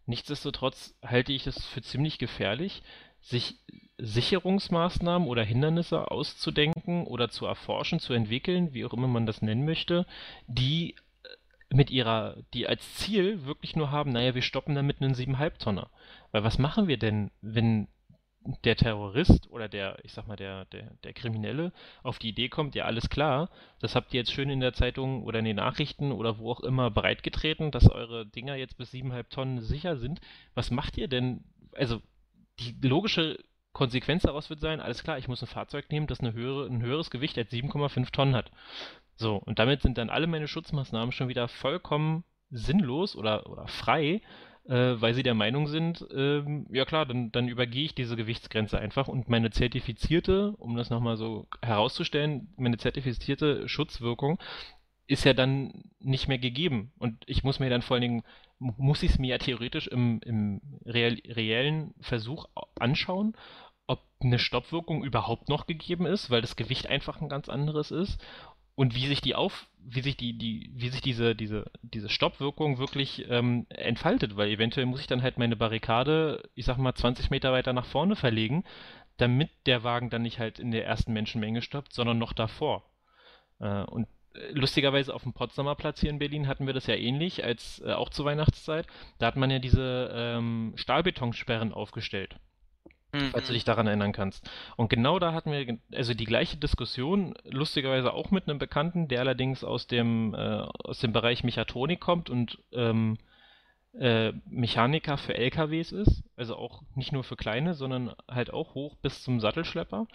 Nichtsdestotrotz halte ich es für ziemlich gefährlich, sich Sicherungsmaßnahmen oder Hindernisse auszudenken oder zu erforschen, zu entwickeln, wie auch immer man das nennen möchte, die äh, mit ihrer, die als Ziel wirklich nur haben, naja, wir stoppen damit einen 7,5 Tonner. Weil was machen wir denn, wenn der Terrorist oder der, ich sag mal, der, der, der Kriminelle auf die Idee kommt, ja, alles klar, das habt ihr jetzt schön in der Zeitung oder in den Nachrichten oder wo auch immer bereitgetreten, dass eure Dinger jetzt bis 7,5 Tonnen sicher sind. Was macht ihr denn? Also, die logische Konsequenz daraus wird sein, alles klar, ich muss ein Fahrzeug nehmen, das eine höhere, ein höheres Gewicht als 7,5 Tonnen hat. So, und damit sind dann alle meine Schutzmaßnahmen schon wieder vollkommen sinnlos oder, oder frei, äh, weil sie der Meinung sind, ähm, ja klar, dann, dann übergehe ich diese Gewichtsgrenze einfach und meine zertifizierte, um das nochmal so herauszustellen, meine zertifizierte Schutzwirkung ist ja dann nicht mehr gegeben. Und ich muss mir dann vor allen Dingen, muss ich es mir ja theoretisch im, im reellen Versuch anschauen, ob eine Stoppwirkung überhaupt noch gegeben ist, weil das Gewicht einfach ein ganz anderes ist und wie sich die auf, wie sich die, die, wie sich diese, diese, diese Stoppwirkung wirklich ähm, entfaltet, weil eventuell muss ich dann halt meine Barrikade, ich sag mal, 20 Meter weiter nach vorne verlegen, damit der Wagen dann nicht halt in der ersten Menschenmenge stoppt, sondern noch davor. Äh, und äh, lustigerweise auf dem Potsdamer Platz hier in Berlin hatten wir das ja ähnlich, als äh, auch zur Weihnachtszeit. Da hat man ja diese ähm, Stahlbetonsperren aufgestellt mhm. falls du dich daran erinnern kannst. Und genau da hatten wir also die gleiche Diskussion, lustigerweise auch mit einem Bekannten, der allerdings aus dem, äh, aus dem Bereich Mechatronik kommt und ähm, äh, Mechaniker für LKWs ist, also auch nicht nur für kleine, sondern halt auch hoch bis zum Sattelschlepper.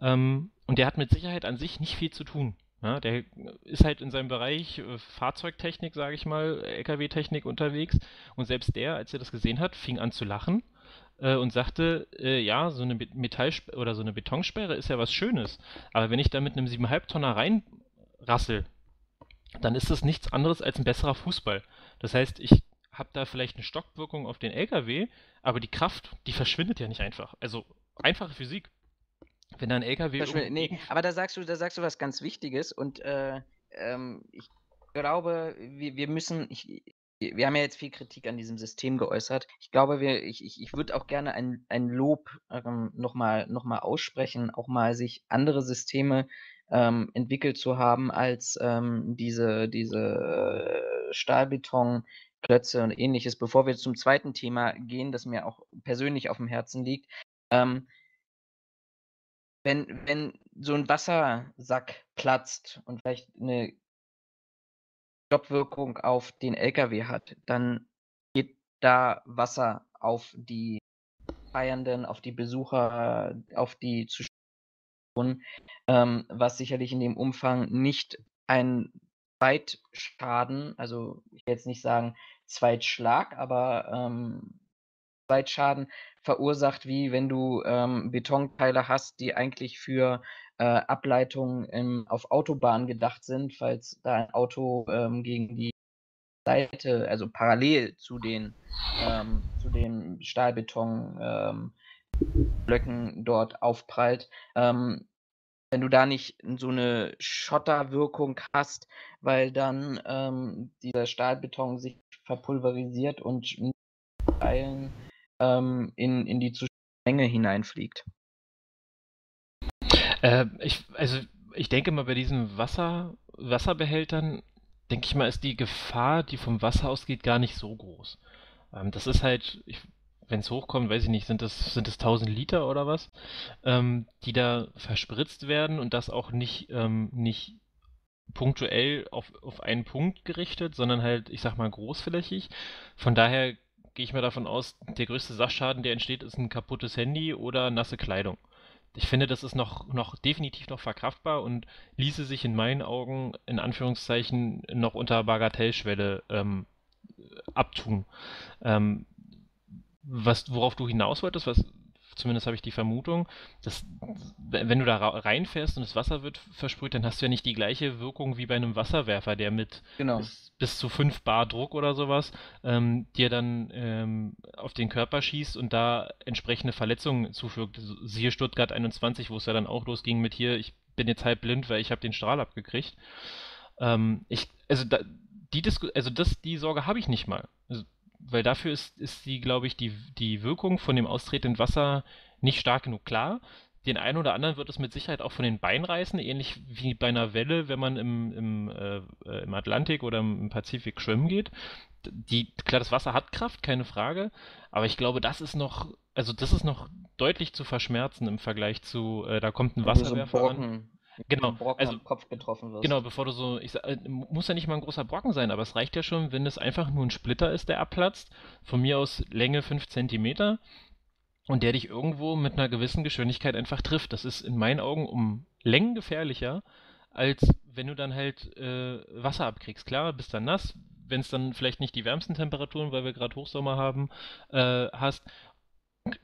Ähm, und der hat mit Sicherheit an sich nicht viel zu tun. Ja, der ist halt in seinem Bereich äh, Fahrzeugtechnik, sage ich mal, LKW-Technik unterwegs. Und selbst der, als er das gesehen hat, fing an zu lachen äh, und sagte, äh, ja, so eine Metall oder so eine Betonsperre ist ja was Schönes, aber wenn ich da mit einem 7,5 Tonner reinrassel, dann ist das nichts anderes als ein besserer Fußball. Das heißt, ich habe da vielleicht eine Stockwirkung auf den LKW, aber die Kraft, die verschwindet ja nicht einfach. Also einfache Physik. Wenn da ein LKW. Um nee, aber da sagst du, da sagst du was ganz Wichtiges und äh, ähm, ich glaube, wir, wir müssen, ich, wir haben ja jetzt viel Kritik an diesem System geäußert. Ich glaube, wir, ich, ich, ich würde auch gerne ein, ein Lob ähm, nochmal noch mal aussprechen, auch mal sich andere Systeme ähm, entwickelt zu haben als ähm, diese, diese äh, Stahlbetonklötze und ähnliches. Bevor wir zum zweiten Thema gehen, das mir auch persönlich auf dem Herzen liegt. Ähm, wenn, wenn so ein Wassersack platzt und vielleicht eine Jobwirkung auf den LKW hat, dann da Wasser auf die Feiernden, auf die Besucher, auf die Zuschauer, ähm, was sicherlich in dem Umfang nicht ein Zweitschaden, also ich will jetzt nicht sagen Zweitschlag, aber ähm, Zweitschaden verursacht, wie wenn du ähm, Betonteile hast, die eigentlich für äh, Ableitungen im, auf Autobahnen gedacht sind, falls da ein Auto ähm, gegen die Seite, also parallel zu den, ähm, zu den Stahlbetonblöcken ähm, dort aufprallt. Ähm, wenn du da nicht so eine Schotterwirkung hast, weil dann ähm, dieser Stahlbeton sich verpulverisiert und in, in die Menge hineinfliegt. Äh, ich, also ich denke mal, bei diesen Wasser, Wasserbehältern, denke ich mal, ist die Gefahr, die vom Wasser ausgeht, gar nicht so groß. Ähm, das ist halt, wenn es hochkommt, weiß ich nicht, sind das, sind das 1000 Liter oder was, ähm, die da verspritzt werden und das auch nicht, ähm, nicht punktuell auf, auf einen Punkt gerichtet, sondern halt, ich sag mal, großflächig. Von daher gehe ich mal davon aus, der größte Sachschaden, der entsteht, ist ein kaputtes Handy oder nasse Kleidung. Ich finde, das ist noch, noch definitiv noch verkraftbar und ließe sich in meinen Augen in Anführungszeichen noch unter Bagatellschwelle ähm, abtun. Ähm, was, worauf du hinaus wolltest, was, zumindest habe ich die Vermutung, dass wenn du da reinfährst und das Wasser wird versprüht, dann hast du ja nicht die gleiche Wirkung wie bei einem Wasserwerfer, der mit genau. bis, bis, zu 5 Bar Druck oder sowas ähm, dir dann ähm, auf den Körper schießt und da entsprechende Verletzungen zufügt. Siehe Stuttgart 21, wo es ja dann auch losging mit hier, ich bin jetzt halb blind, weil ich habe den Strahl abgekriegt. Ähm, ich, also da, die Disku also das, die Sorge habe ich nicht mal. Also weil dafür ist, ist die, glaube ich, die, die Wirkung von dem austretenden Wasser nicht stark genug klar. Den einen oder anderen wird es mit Sicherheit auch von den Beinen reißen, ähnlich wie bei einer Welle, wenn man im, im, äh, äh im Atlantik oder im Pazifik schwimmen geht. Die, klar, das Wasser hat Kraft, keine Frage, aber ich glaube, das ist noch, also das ist noch deutlich zu verschmerzen im Vergleich zu, äh, da kommt ein Wasserwerfer an. Genau, also Kopf getroffen wirst. Genau, bevor du so, ich sag, äh, muss ja nicht mal ein großer Brocken sein, aber es reicht ja schon, wenn es einfach nur ein Splitter ist, der abplatzt, von mir aus Länge 5 cm und der dich irgendwo mit einer gewissen Geschwindigkeit einfach trifft. Das ist in meinen Augen um Längen gefährlicher, als wenn du dann halt äh, Wasser abkriegst. Klar, bist dann nass, wenn es dann vielleicht nicht die wärmsten Temperaturen, weil wir gerade Hochsommer haben, äh, hast,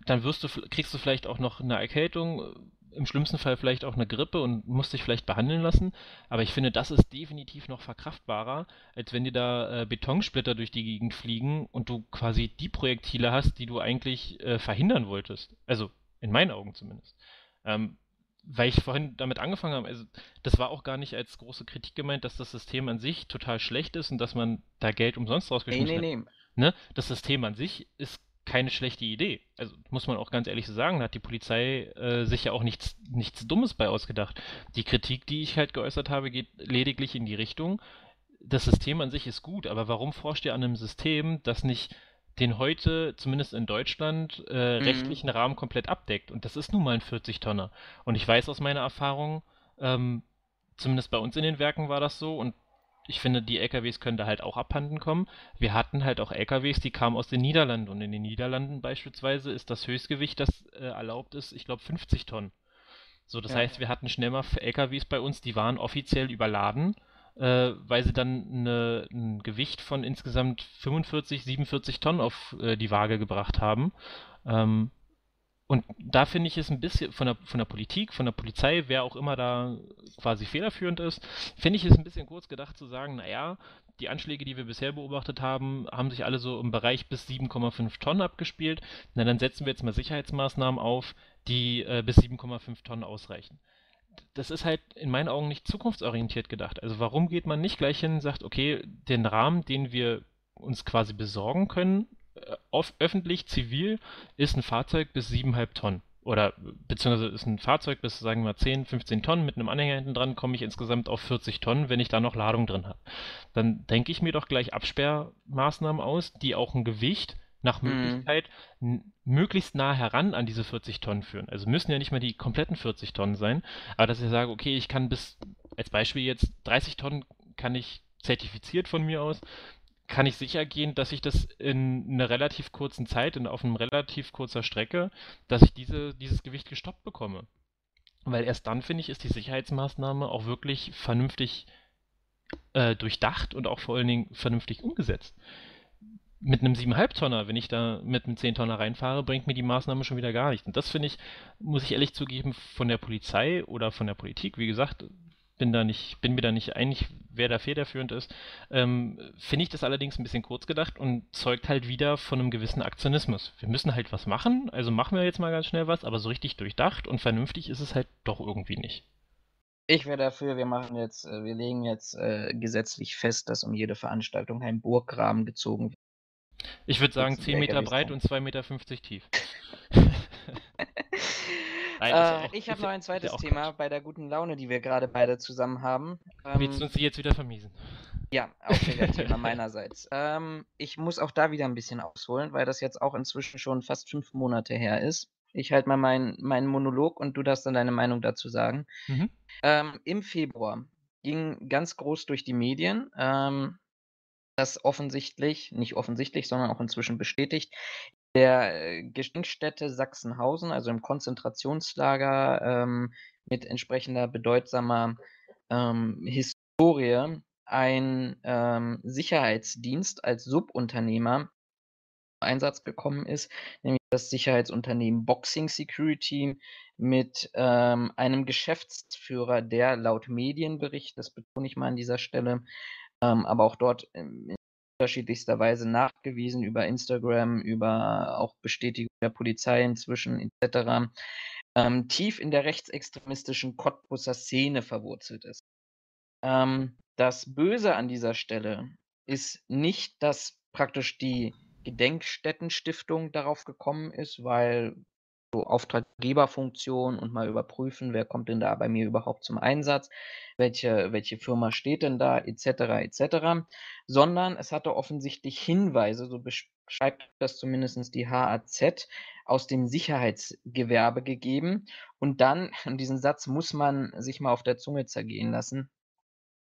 dann wirst du, kriegst du vielleicht auch noch eine Erkältung, im schlimmsten Fall vielleicht auch eine Grippe und musst dich vielleicht behandeln lassen. Aber ich finde, das ist definitiv noch verkraftbarer, als wenn dir da äh, Betonsplitter durch die Gegend fliegen und du quasi die Projektile hast, die du eigentlich äh, verhindern wolltest. Also in meinen Augen zumindest. Ähm, weil ich vorhin damit angefangen habe, also das war auch gar nicht als große Kritik gemeint, dass das System an sich total schlecht ist und dass man da Geld umsonst rausgeschmissen nee, nee, nee. hat. Ne? Das System an sich ist keine schlechte Idee. Also muss man auch ganz ehrlich so sagen, da hat die Polizei äh, sich ja auch nichts, nichts Dummes bei ausgedacht. Die Kritik, die ich halt geäußert habe, geht lediglich in die Richtung, das System an sich ist gut, aber warum forscht ihr an einem System, das nicht den heute, zumindest in Deutschland, äh, mhm. rechtlichen Rahmen komplett abdeckt? Und das ist nun mal ein 40-Tonner. Und ich weiß aus meiner Erfahrung, ähm, zumindest bei uns in den Werken war das so und ich finde, die LKWs können da halt auch abhanden kommen. Wir hatten halt auch LKWs, die kamen aus den Niederlanden und in den Niederlanden beispielsweise ist das Höchstgewicht, das äh, erlaubt ist, ich glaube 50 Tonnen. So, das ja. heißt, wir hatten schnell mal LKWs bei uns, die waren offiziell überladen, äh, weil sie dann eine, ein Gewicht von insgesamt 45, 47 Tonnen auf äh, die Waage gebracht haben. Ähm, und da finde ich es ein bisschen von der, von der Politik, von der Polizei, wer auch immer da quasi federführend ist, finde ich es ein bisschen kurz gedacht zu sagen, naja, die Anschläge, die wir bisher beobachtet haben, haben sich alle so im Bereich bis 7,5 Tonnen abgespielt. Na, dann setzen wir jetzt mal Sicherheitsmaßnahmen auf, die äh, bis 7,5 Tonnen ausreichen. Das ist halt in meinen Augen nicht zukunftsorientiert gedacht. Also warum geht man nicht gleich hin und sagt, okay, den Rahmen, den wir uns quasi besorgen können, öffentlich, zivil, ist ein Fahrzeug bis 7,5 Tonnen. Oder beziehungsweise ist ein Fahrzeug bis, sagen wir mal, 10, 15 Tonnen mit einem Anhänger hinten dran, komme ich insgesamt auf 40 Tonnen, wenn ich da noch Ladung drin habe. Dann denke ich mir doch gleich Absperrmaßnahmen aus, die auch ein Gewicht nach mhm. Möglichkeit mhm. möglichst nah heran an diese 40 Tonnen führen. Also müssen ja nicht mal die kompletten 40 Tonnen sein, aber dass ich sage, okay, ich kann bis, als Beispiel jetzt 30 Tonnen kann ich zertifiziert von mir aus, kann ich sicher gehen, dass ich das in einer relativ kurzen Zeit, in, auf einer relativ kurzer Strecke, dass ich diese, dieses Gewicht gestoppt bekomme. Weil erst dann, finde ich, ist die Sicherheitsmaßnahme auch wirklich vernünftig äh, durchdacht und auch vor allen Dingen vernünftig umgesetzt. Mit einem 7,5 Tonner, wenn ich da mit einem 10 Tonner reinfahre, bringt mir die Maßnahme schon wieder gar nichts. Und das finde ich, muss ich ehrlich zugeben, von der Polizei oder von der Politik, wie gesagt, bin da nicht, bin mir da nicht einig, wer da federführend ist. Ähm, Finde ich das allerdings ein bisschen kurz gedacht und zeugt halt wieder von einem gewissen Aktionismus. Wir müssen halt was machen, also machen wir jetzt mal ganz schnell was, aber so richtig durchdacht und vernünftig ist es halt doch irgendwie nicht. Ich wäre dafür, wir machen jetzt, äh, wir legen jetzt äh, gesetzlich fest, dass um jede Veranstaltung ein Burggraben gezogen wird. Ich würde sagen 10 Meter breit und 2,50 Meter tief. Nein, äh, ich habe noch ein zweites Thema Quatsch. bei der guten Laune, die wir gerade beide zusammen haben. Ähm, Willst du uns die jetzt wieder vermiesen? Ja, auch wieder Thema meinerseits. Ähm, ich muss auch da wieder ein bisschen ausholen, weil das jetzt auch inzwischen schon fast fünf Monate her ist. Ich halte mal meinen mein Monolog und du darfst dann deine Meinung dazu sagen. Mhm. Ähm, Im Februar ging ganz groß durch die Medien, ähm, dass offensichtlich, nicht offensichtlich, sondern auch inzwischen bestätigt, der äh, Gedenkstätte Sachsenhausen, also im Konzentrationslager ähm, mit entsprechender bedeutsamer ähm, Historie, ein ähm, Sicherheitsdienst als Subunternehmer Einsatz gekommen ist, nämlich das Sicherheitsunternehmen Boxing Security mit ähm, einem Geschäftsführer, der laut Medienbericht, das betone ich mal an dieser Stelle, ähm, aber auch dort in unterschiedlichster Weise nachgewiesen über Instagram, über auch Bestätigung der Polizei inzwischen etc., ähm, tief in der rechtsextremistischen Cottbusser Szene verwurzelt ist. Ähm, das Böse an dieser Stelle ist nicht, dass praktisch die Gedenkstättenstiftung darauf gekommen ist, weil so Auftraggeberfunktion und mal überprüfen, wer kommt denn da bei mir überhaupt zum Einsatz, welche, welche Firma steht denn da, etc., etc., sondern es hatte offensichtlich Hinweise, so beschreibt das zumindest die HAZ, aus dem Sicherheitsgewerbe gegeben. Und dann, diesen Satz muss man sich mal auf der Zunge zergehen lassen,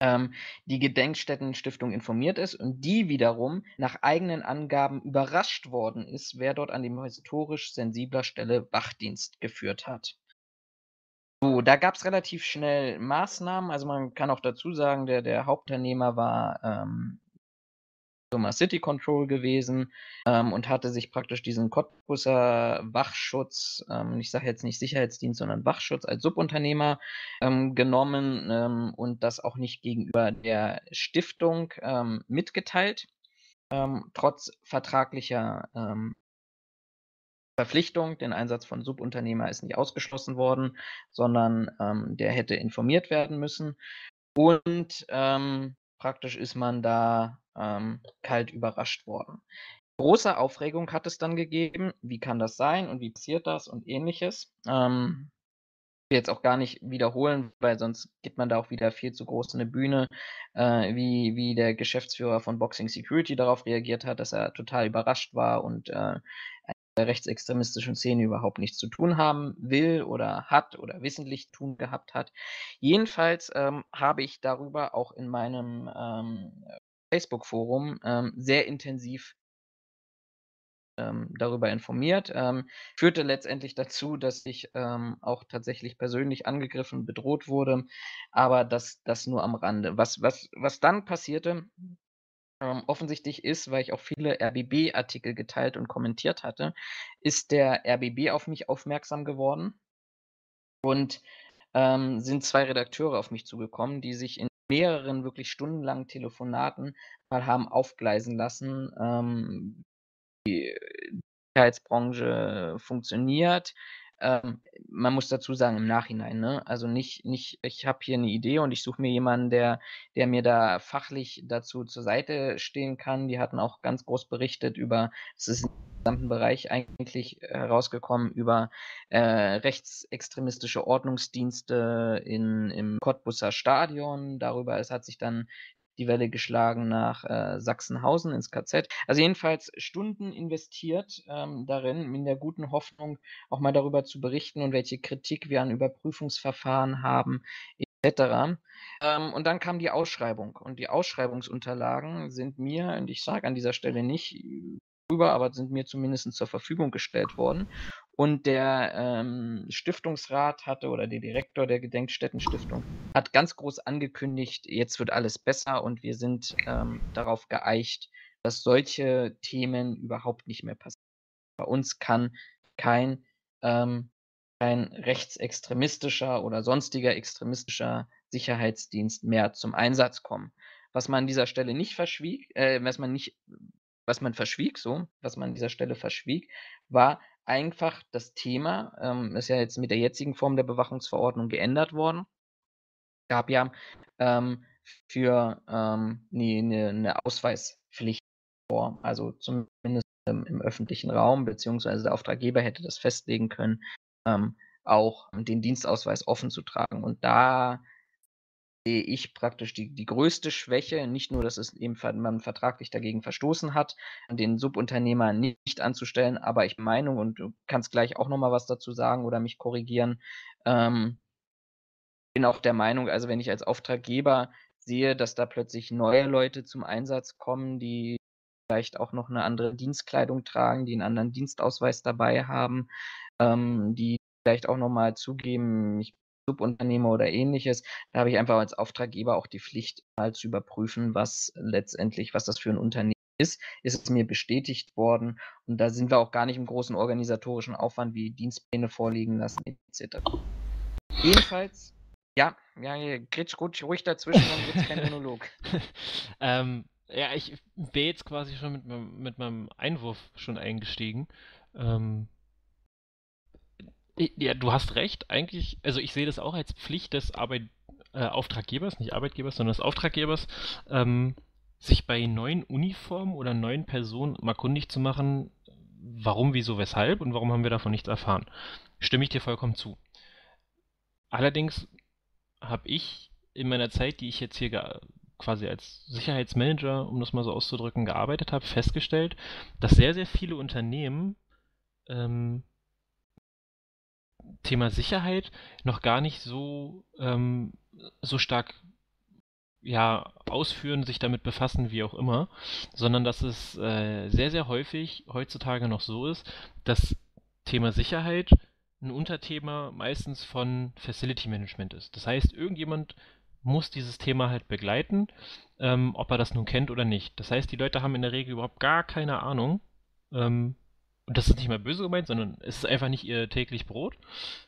ähm, die Gedenkstättenstiftung informiert ist und die wiederum nach eigenen Angaben überrascht worden ist, wer dort an dem historisch sensibler Stelle Wachdienst geführt hat. So, da gab es relativ schnell Maßnahmen. Also man kann auch dazu sagen, der, der Hauptteilnehmer war ähm, Firma City Control gewesen ähm, und hatte sich praktisch diesen Cottbusser Wachschutz, ähm, ich sage jetzt nicht Sicherheitsdienst, sondern Wachschutz als Subunternehmer ähm, genommen ähm, und das auch nicht gegenüber der Stiftung ähm, mitgeteilt, ähm, trotz vertraglicher Verpflichtung, den Einsatz von Subunternehmer ist nicht ausgeschlossen worden, sondern der hätte informiert werden müssen. Und praktisch ist man da ähm, kalt überrascht worden. Große Aufregung hat es dann gegeben. Wie kann das sein und wie passiert das und ähnliches. Ähm, will jetzt auch gar nicht wiederholen, weil sonst geht man da auch wieder viel zu groß in eine Bühne, äh, wie, wie der Geschäftsführer von Boxing Security darauf reagiert hat, dass er total überrascht war und äh, der rechtsextremistischen Szene überhaupt nichts zu tun haben will oder hat oder wissentlich tun gehabt hat. Jedenfalls ähm, habe ich darüber auch in meinem ähm, Facebook-Forum ähm, sehr intensiv ähm, darüber informiert. Ähm, führte letztendlich dazu, dass ich ähm, auch tatsächlich persönlich angegriffen, bedroht wurde, aber das, das nur am Rande. Was, was, was dann passierte, ähm, offensichtlich ist, weil ich auch viele RBB-Artikel geteilt und kommentiert hatte, ist der RBB auf mich aufmerksam geworden und ähm, sind zwei Redakteure auf mich zugekommen, die sich in mehreren wirklich stundenlangen Telefonaten mal haben aufgleisen lassen, ähm, die Sicherheitsbranche funktioniert, ähm, man muss dazu sagen, im Nachhinein, ne? Also nicht, nicht, ich habe hier eine Idee und ich suche mir jemanden, der, der mir da fachlich dazu zur Seite stehen kann. Die hatten auch ganz groß berichtet über, es ist im gesamten Bereich eigentlich herausgekommen, über äh, rechtsextremistische Ordnungsdienste in, im Cottbusser Stadion. Darüber, es hat sich dann die Welle geschlagen nach äh, Sachsenhausen ins KZ. Also jedenfalls Stunden investiert ähm, darin, in der guten Hoffnung auch mal darüber zu berichten und welche Kritik wir an Überprüfungsverfahren haben etc. Ähm, und dann kam die Ausschreibung und die Ausschreibungsunterlagen sind mir, und ich sage an dieser Stelle nicht rüber, aber sind mir zumindest zur Verfügung gestellt worden. Und der ähm, Stiftungsrat hatte oder der Direktor der Gedenkstättenstiftung hat ganz groß angekündigt, jetzt wird alles besser und wir sind ähm, darauf geeicht, dass solche Themen überhaupt nicht mehr passieren. Bei uns kann kein, ähm, kein rechtsextremistischer oder sonstiger extremistischer Sicherheitsdienst mehr zum Einsatz kommen. Was man an dieser Stelle nicht verschwieg, äh, was man nicht, was man verschwieg, so, was man an dieser Stelle verschwieg, war einfach das Thema, ähm, ist ja jetzt mit der jetzigen Form der Bewachungsverordnung geändert worden. Gab ja ähm, für ähm, eine, ne, ne Ausweispflicht vor, also zumindest im, im, öffentlichen Raum, beziehungsweise der Auftraggeber hätte das festlegen können, ähm, auch den Dienstausweis offen zu tragen. Und da sehe ich praktisch die, die größte Schwäche, nicht nur, dass es eben man vertraglich dagegen verstoßen hat, den Subunternehmer nicht anzustellen, aber ich meine, und du kannst gleich auch nochmal was dazu sagen oder mich korrigieren, ähm, bin auch der Meinung, also wenn ich als Auftraggeber sehe, dass da plötzlich neue Leute zum Einsatz kommen, die vielleicht auch noch eine andere Dienstkleidung tragen, die einen anderen Dienstausweis dabei haben, ähm, die vielleicht auch nochmal zugeben, ich Subunternehmer oder ähnliches. Da habe ich einfach als Auftraggeber auch die Pflicht, mal zu überprüfen, was letztendlich, was das für ein Unternehmen ist. Ist es mir bestätigt worden? Und da sind wir auch gar nicht im großen organisatorischen Aufwand wie Dienstpläne vorliegen lassen, etc. Jedenfalls, ja, ja, gritsch ruhig, ruhig dazwischen, dann wird es kein Monolog. ähm, ja, ich wäre jetzt quasi schon mit, mit meinem Einwurf schon eingestiegen. Ähm, ja, du hast recht. Eigentlich, also ich sehe das auch als Pflicht des Arbeit, äh, Auftraggebers, nicht Arbeitgebers, sondern des Auftraggebers, ähm, sich bei neuen Uniformen oder neuen Personen mal kundig zu machen, warum, wieso, weshalb und warum haben wir davon nichts erfahren. Stimme ich dir vollkommen zu. Allerdings habe ich in meiner Zeit, die ich jetzt hier quasi als Sicherheitsmanager, um das mal so auszudrücken, gearbeitet habe, festgestellt, dass sehr, sehr viele Unternehmen ähm, Thema Sicherheit noch gar nicht so, ähm, so stark ja, ausführen, sich damit befassen, wie auch immer, sondern dass es äh, sehr, sehr häufig heutzutage noch so ist, dass Thema Sicherheit ein Unterthema meistens von Facility Management ist. Das heißt, irgendjemand muss dieses Thema halt begleiten, ähm, ob er das nun kennt oder nicht. Das heißt, die Leute haben in der Regel überhaupt gar keine Ahnung, ähm, und das ist nicht mal böse gemeint, sondern es ist einfach nicht ihr täglich Brot.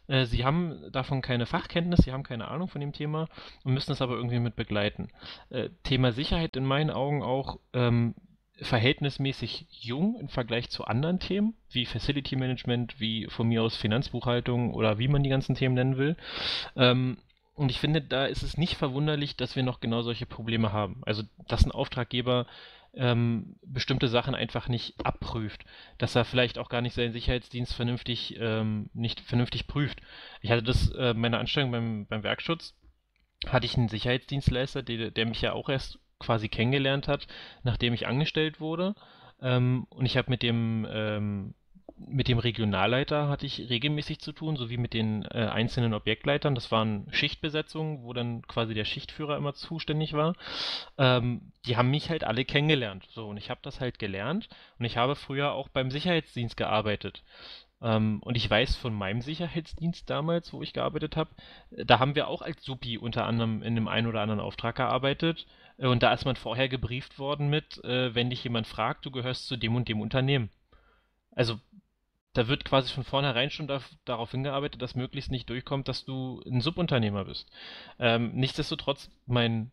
Äh, sie haben davon keine Fachkenntnis, sie haben keine Ahnung von dem Thema und müssen es aber irgendwie mit begleiten. Äh, Thema Sicherheit in meinen Augen auch ähm, verhältnismäßig jung im Vergleich zu anderen Themen, wie Facility Management, wie von mir aus Finanzbuchhaltung oder wie man die ganzen Themen nennen will. Ähm, und ich finde, da ist es nicht verwunderlich, dass wir noch genau solche Probleme haben. Also, dass ein Auftraggeber ähm, bestimmte Sachen einfach nicht abprüft, dass er vielleicht auch gar nicht seinen Sicherheitsdienst vernünftig ähm, nicht vernünftig prüft. Ich hatte das äh, meine Anstellung beim, beim Werkschutz hatte ich einen Sicherheitsdienstleister, der, der mich ja auch erst quasi kennengelernt hat, nachdem ich angestellt wurde. Ähm, und ich habe mit dem ähm, mit dem Regionalleiter hatte ich regelmäßig zu tun, sowie mit den äh, einzelnen Objektleitern. Das waren Schichtbesetzungen, wo dann quasi der Schichtführer immer zuständig war. Ähm, die haben mich halt alle kennengelernt. So, und ich habe das halt gelernt. Und ich habe früher auch beim Sicherheitsdienst gearbeitet. Ähm, und ich weiß von meinem Sicherheitsdienst damals, wo ich gearbeitet habe, da haben wir auch als Supi unter anderem in dem einen oder anderen Auftrag gearbeitet. Äh, und da ist man vorher gebrieft worden mit, äh, wenn dich jemand fragt, du gehörst zu dem und dem Unternehmen. Also da wird quasi von vornherein schon da, darauf hingearbeitet, dass möglichst nicht durchkommt, dass du ein Subunternehmer bist. Ähm, nichtsdestotrotz, mein,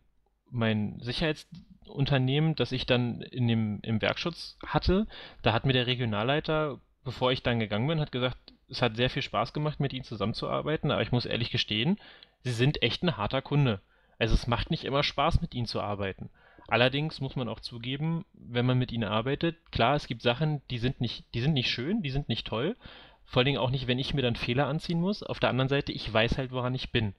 mein Sicherheitsunternehmen, das ich dann in dem, im Werkschutz hatte, da hat mir der Regionalleiter, bevor ich dann gegangen bin, hat gesagt, es hat sehr viel Spaß gemacht, mit ihnen zusammenzuarbeiten, aber ich muss ehrlich gestehen, sie sind echt ein harter Kunde. Also es macht nicht immer Spaß, mit ihnen zu arbeiten. Allerdings muss man auch zugeben, wenn man mit ihnen arbeitet, klar, es gibt Sachen, die sind nicht, die sind nicht schön, die sind nicht toll. Vor allen Dingen auch nicht, wenn ich mir dann Fehler anziehen muss. Auf der anderen Seite, ich weiß halt, woran ich bin.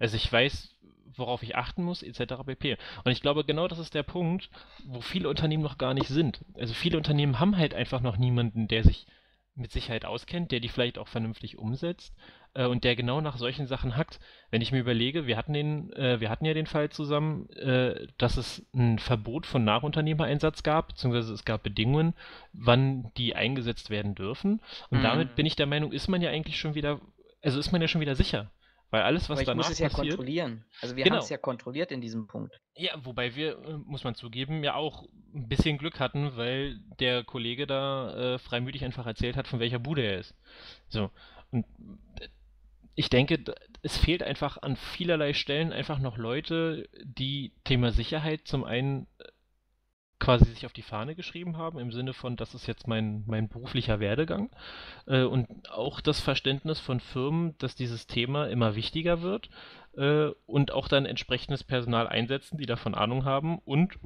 Also ich weiß, worauf ich achten muss, etc. pp. Und ich glaube, genau das ist der Punkt, wo viele Unternehmen noch gar nicht sind. Also viele Unternehmen haben halt einfach noch niemanden, der sich mit Sicherheit auskennt, der die vielleicht auch vernünftig umsetzt äh, und der genau nach solchen Sachen hackt. Wenn ich mir überlege, wir hatten den, äh, wir hatten ja den Fall zusammen, äh, dass es ein Verbot von Nachunternehmereinsatz gab, beziehungsweise es gab Bedingungen, wann die eingesetzt werden dürfen. Und mhm. damit bin ich der Meinung, ist man ja eigentlich schon wieder, also ist man ja schon wieder sicher. Weil alles, was Aber ich danach muss es ja passiert, kontrollieren. Also wir Genau. haben es ja kontrolliert in diesem Punkt. Ja, wobei wir, äh, muss man zugeben, ja auch ein bisschen Glück hatten, weil der Kollege da äh, freimütig einfach erzählt hat, von welcher Bude er ist. So. Und äh, ich denke, es fehlt einfach an vielerlei Stellen einfach noch Leute, die Thema Sicherheit zum einen äh, quasi sich auf die Fahne geschrieben haben, im Sinne von, das ist jetzt mein, mein beruflicher Werdegang. Äh, und auch das Verständnis von Firmen, dass dieses Thema immer wichtiger wird äh, und auch dann entsprechendes Personal einsetzen, die davon Ahnung haben und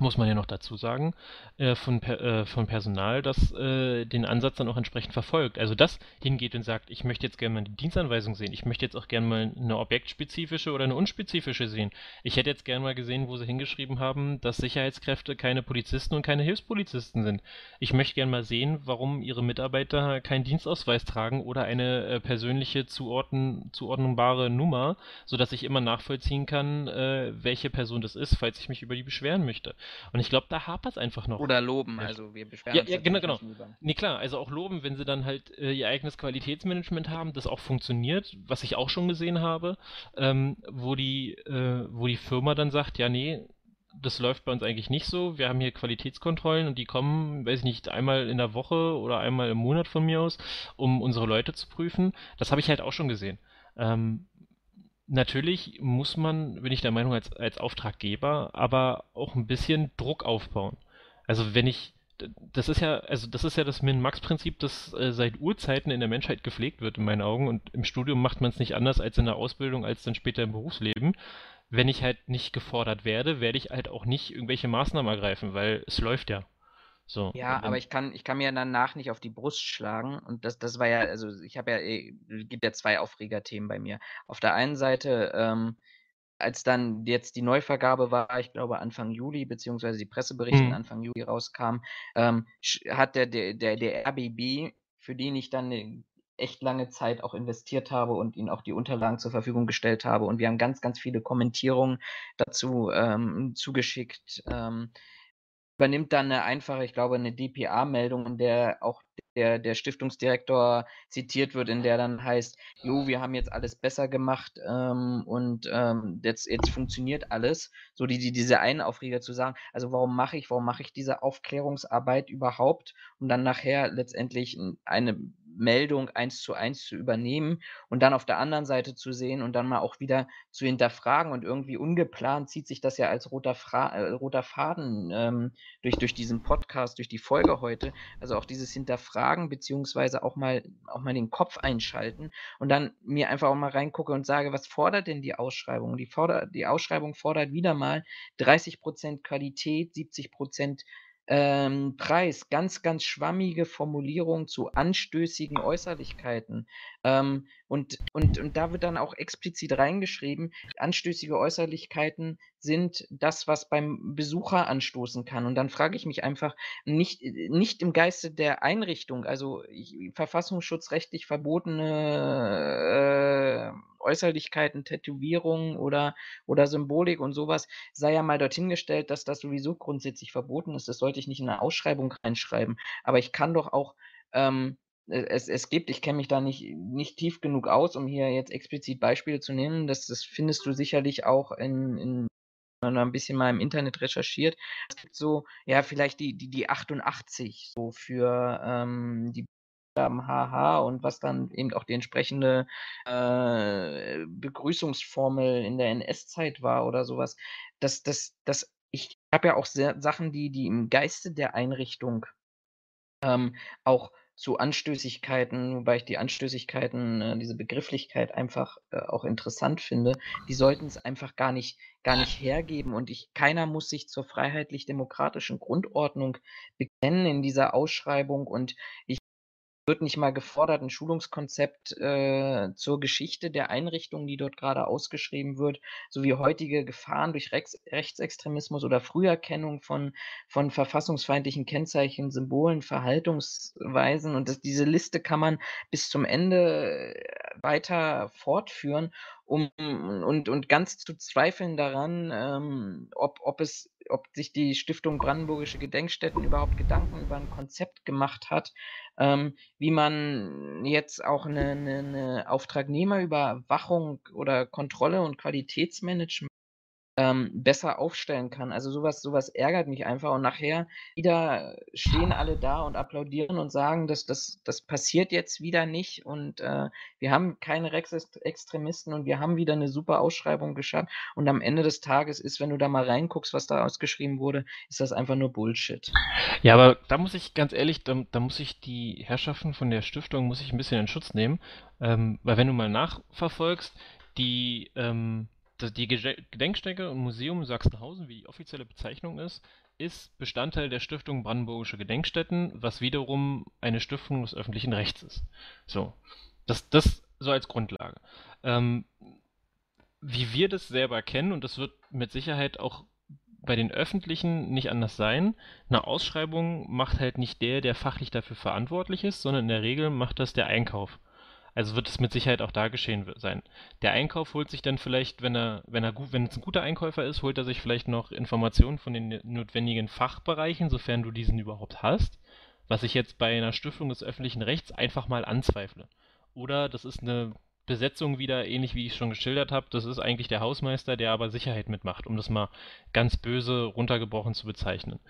muss man ja noch dazu sagen, äh, von, per, äh, von Personal, das äh, den Ansatz dann auch entsprechend verfolgt. Also das hingeht und sagt, ich möchte jetzt gerne mal die Dienstanweisung sehen, ich möchte jetzt auch gerne mal eine objektspezifische oder eine unspezifische sehen. Ich hätte jetzt gerne mal gesehen, wo sie hingeschrieben haben, dass Sicherheitskräfte keine Polizisten und keine Hilfspolizisten sind. Ich möchte gerne mal sehen, warum ihre Mitarbeiter keinen Dienstausweis tragen oder eine äh, persönliche zuordnen, zuordnbare Nummer, sodass ich immer nachvollziehen kann, äh, welche Person das ist, falls ich mich über die beschweren möchte. Und ich glaube, da hapert es einfach noch. Oder loben, Ja. also wir beschweren Ja, uns ja, genau, genau. über. Nee, klar, also auch loben, wenn sie dann halt äh, ihr eigenes Qualitätsmanagement haben, das auch funktioniert, was ich auch schon gesehen habe, ähm, wo die, äh, wo die Firma dann sagt, ja, nee, das läuft bei uns eigentlich nicht so. Wir haben hier Qualitätskontrollen und die kommen, weiß ich nicht, einmal in der Woche oder einmal im Monat von mir aus, um unsere Leute zu prüfen. Das habe ich halt auch schon gesehen. Ähm, natürlich muss man, bin ich der Meinung, als, als Auftraggeber, aber auch ein bisschen Druck aufbauen. Also wenn ich, das ist ja, also das ist ja das Min-Max-Prinzip, das äh, seit Urzeiten in der Menschheit gepflegt wird, in meinen Augen. Und im Studium macht man es nicht anders als in der Ausbildung, als dann später im Berufsleben. Wenn ich halt nicht gefordert werde, werde ich halt auch nicht irgendwelche Maßnahmen ergreifen, weil es läuft ja. So. Ja, aber ich kann, ich kann mir danach nicht auf die Brust schlagen. Und das, das war ja, also ich habe ja, eh, gibt ja zwei Aufregerthemen bei mir. Auf der einen Seite, ähm, als dann jetzt die Neuvergabe war, ich glaube Anfang Juli, beziehungsweise die Presseberichte Mhm. Anfang Juli rauskamen, ähm, hat der, der, der, der RBB, für den ich dann eine echt lange Zeit auch investiert habe und ihnen auch die Unterlagen zur Verfügung gestellt habe. Und wir haben ganz, ganz viele Kommentierungen dazu ähm, zugeschickt. Ähm, übernimmt dann eine einfache, ich glaube, eine DPA-Meldung, in der auch der, der Stiftungsdirektor zitiert wird, in der dann heißt, jo, wir haben jetzt alles besser gemacht ähm, und ähm, jetzt, jetzt funktioniert alles. So die, die, diese einen Aufreger zu sagen, also warum mache ich, warum mache ich diese Aufklärungsarbeit überhaupt, um dann nachher letztendlich eine Meldung eins zu eins zu übernehmen und dann auf der anderen Seite zu sehen und dann mal auch wieder zu hinterfragen und irgendwie ungeplant zieht sich das ja als roter, Fra äh, roter Faden ähm, durch, durch diesen Podcast, durch die Folge heute. Also auch dieses Hinterfragen, beziehungsweise auch mal, auch mal den Kopf einschalten und dann mir einfach auch mal reingucke und sage, was fordert denn die Ausschreibung? Die, forder, die Ausschreibung fordert wieder mal 30% Qualität, 70% ähm, Preis, ganz, ganz schwammige Formulierung zu anstößigen Äußerlichkeiten. Ähm, und, und, und da wird dann auch explizit reingeschrieben, anstößige Äußerlichkeiten sind das, was beim Besucher anstoßen kann. Und dann frage ich mich einfach, nicht, nicht im Geiste der Einrichtung, also ich, verfassungsschutzrechtlich verbotene äh, Äußerlichkeiten, Tätowierungen oder, oder Symbolik und sowas, sei ja mal dorthin gestellt, dass das sowieso grundsätzlich verboten ist. Das sollte ich nicht in eine Ausschreibung reinschreiben. Aber ich kann doch auch ähm, äh, es, es gibt, ich kenne mich da nicht, nicht tief genug aus, um hier jetzt explizit Beispiele zu nennen. Das, das findest du sicherlich auch in, in wenn man ein bisschen mal im Internet recherchiert. Es gibt so, ja, vielleicht die, die, die 88 so für ähm, die Buchstaben HH und was dann eben auch die entsprechende äh, Begrüßungsformel in der NS-Zeit war oder sowas. Das, das, das, ich habe ja auch sehr, Sachen, die, die im Geiste der Einrichtung ähm, auch zu Anstößigkeiten, wobei ich die Anstößigkeiten, äh, diese Begrifflichkeit einfach äh, auch interessant finde, die sollten es einfach gar nicht, gar nicht hergeben. Und ich, keiner muss sich zur freiheitlich-demokratischen Grundordnung bekennen in dieser Ausschreibung. Und ich wird nicht mal gefordert, ein Schulungskonzept äh, zur Geschichte der Einrichtung, die dort gerade ausgeschrieben wird, sowie heutige Gefahren durch Rex Rechtsextremismus oder Früherkennung von, von verfassungsfeindlichen Kennzeichen, Symbolen, Verhaltungsweisen. Und das, diese Liste kann man bis zum Ende äh, weiter fortführen, um und, und ganz zu zweifeln daran, ähm, ob, ob es ob sich die Stiftung Brandenburgische Gedenkstätten überhaupt Gedanken über ein Konzept gemacht hat, ähm, wie man jetzt auch eine, eine, eine Auftragnehmerüberwachung oder Kontrolle und Qualitätsmanagement ähm, besser aufstellen kann. Also sowas, sowas ärgert mich einfach und nachher wieder stehen alle da und applaudieren und sagen, dass das, das passiert jetzt wieder nicht und äh, wir haben keine Rechtsextremisten und wir haben wieder eine super Ausschreibung geschafft und am Ende des Tages ist, wenn du da mal reinguckst, was da ausgeschrieben wurde, ist das einfach nur Bullshit. Ja, aber da muss ich ganz ehrlich, da, da muss ich die Herrschaften von der Stiftung muss ich ein bisschen in Schutz nehmen, ähm, weil wenn du mal nachverfolgst, die ähm, die Gedenkstätte und Museum Sachsenhausen, wie die offizielle Bezeichnung ist, ist Bestandteil der Stiftung Brandenburgische Gedenkstätten, was wiederum eine Stiftung des öffentlichen Rechts ist. So, das, das so als Grundlage. Ähm, wie wir das selber kennen, und das wird mit Sicherheit auch bei den öffentlichen nicht anders sein, eine Ausschreibung macht halt nicht der, der fachlich dafür verantwortlich ist, sondern in der Regel macht das der Einkauf. Also wird es mit Sicherheit auch da geschehen sein. Der Einkauf holt sich dann vielleicht, wenn er, wenn er gut, wenn es ein guter Einkäufer ist, holt er sich vielleicht noch Informationen von den notwendigen Fachbereichen, sofern du diesen überhaupt hast, was ich jetzt bei einer Stiftung des öffentlichen Rechts einfach mal anzweifle. Oder das ist eine Besetzung wieder, ähnlich wie ich schon geschildert habe, das ist eigentlich der Hausmeister, der aber Sicherheit mitmacht, um das mal ganz böse runtergebrochen zu bezeichnen.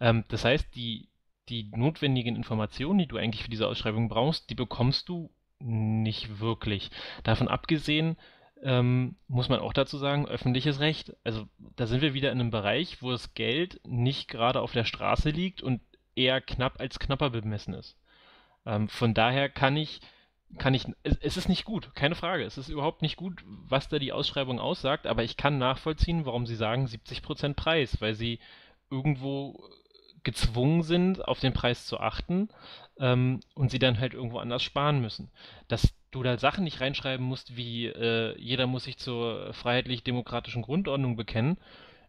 Ähm, das heißt, die, die notwendigen Informationen, die du eigentlich für diese Ausschreibung brauchst, die bekommst du nicht wirklich. Davon abgesehen ähm, muss man auch dazu sagen, öffentliches Recht. Also da sind wir wieder in einem Bereich, wo das Geld nicht gerade auf der Straße liegt und eher knapp als knapper bemessen ist. Ähm, von daher kann ich, kann ich, es, es, ist nicht gut, keine Frage. Es ist überhaupt nicht gut, was da die Ausschreibung aussagt, aber ich kann nachvollziehen, warum sie sagen 70% Preis, weil sie irgendwo gezwungen sind, auf den Preis zu achten ähm, und sie dann halt irgendwo anders sparen müssen. Dass du da Sachen nicht reinschreiben musst, wie äh, jeder muss sich zur freiheitlich-demokratischen Grundordnung bekennen,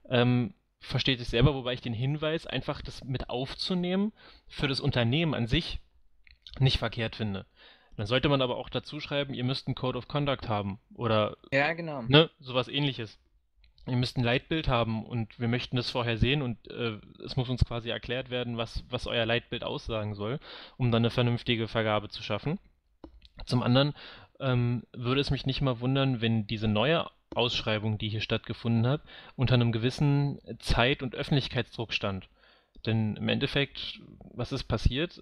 ähm, versteht sich selber, wobei ich den Hinweis, einfach das mit aufzunehmen, für das Unternehmen an sich nicht verkehrt finde. Dann sollte man aber auch dazu schreiben, ihr müsst einen Code of Conduct haben oder ja, genau. ne, sowas ähnliches ihr müsst ein Leitbild haben und wir möchten das vorher sehen und äh, es muss uns quasi erklärt werden, was, was euer Leitbild aussagen soll, um dann eine vernünftige Vergabe zu schaffen. Zum anderen ähm, würde es mich nicht mal wundern, wenn diese neue Ausschreibung, die hier stattgefunden hat, unter einem gewissen Zeit- und Öffentlichkeitsdruck stand. Denn im Endeffekt, was ist passiert?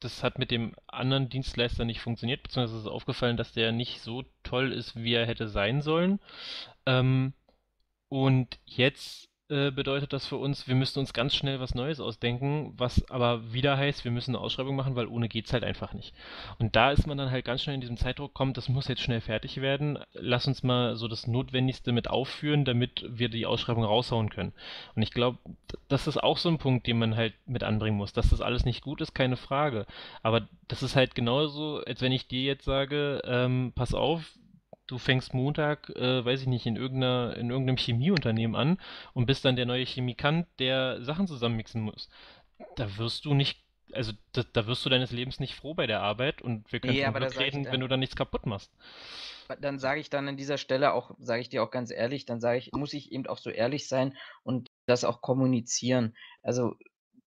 Das hat mit dem anderen Dienstleister nicht funktioniert, beziehungsweise ist aufgefallen, dass der nicht so toll ist, wie er hätte sein sollen. Ähm, und jetzt äh, bedeutet das für uns, wir müssen uns ganz schnell was Neues ausdenken, was aber wieder heißt, wir müssen eine Ausschreibung machen, weil ohne geht es halt einfach nicht. Und da ist man dann halt ganz schnell in diesem Zeitdruck, kommt, das muss jetzt schnell fertig werden, lass uns mal so das Notwendigste mit aufführen, damit wir die Ausschreibung raushauen können. Und ich glaube, das ist auch so ein Punkt, den man halt mit anbringen muss. Dass das alles nicht gut ist, keine Frage. Aber das ist halt genauso, als wenn ich dir jetzt sage, ähm, pass auf, du fängst Montag, äh, weiß ich nicht, in, irgendeiner, in irgendeinem Chemieunternehmen an und bist dann der neue Chemikant, der Sachen zusammenmixen muss. Da wirst du nicht, also da, da wirst du deines Lebens nicht froh bei der Arbeit und wir können nee, Glück reden, wenn du dann nichts kaputt machst. Dann sage ich dann an dieser Stelle auch, sage ich dir auch ganz ehrlich, dann sage ich, muss ich eben auch so ehrlich sein und das auch kommunizieren. Also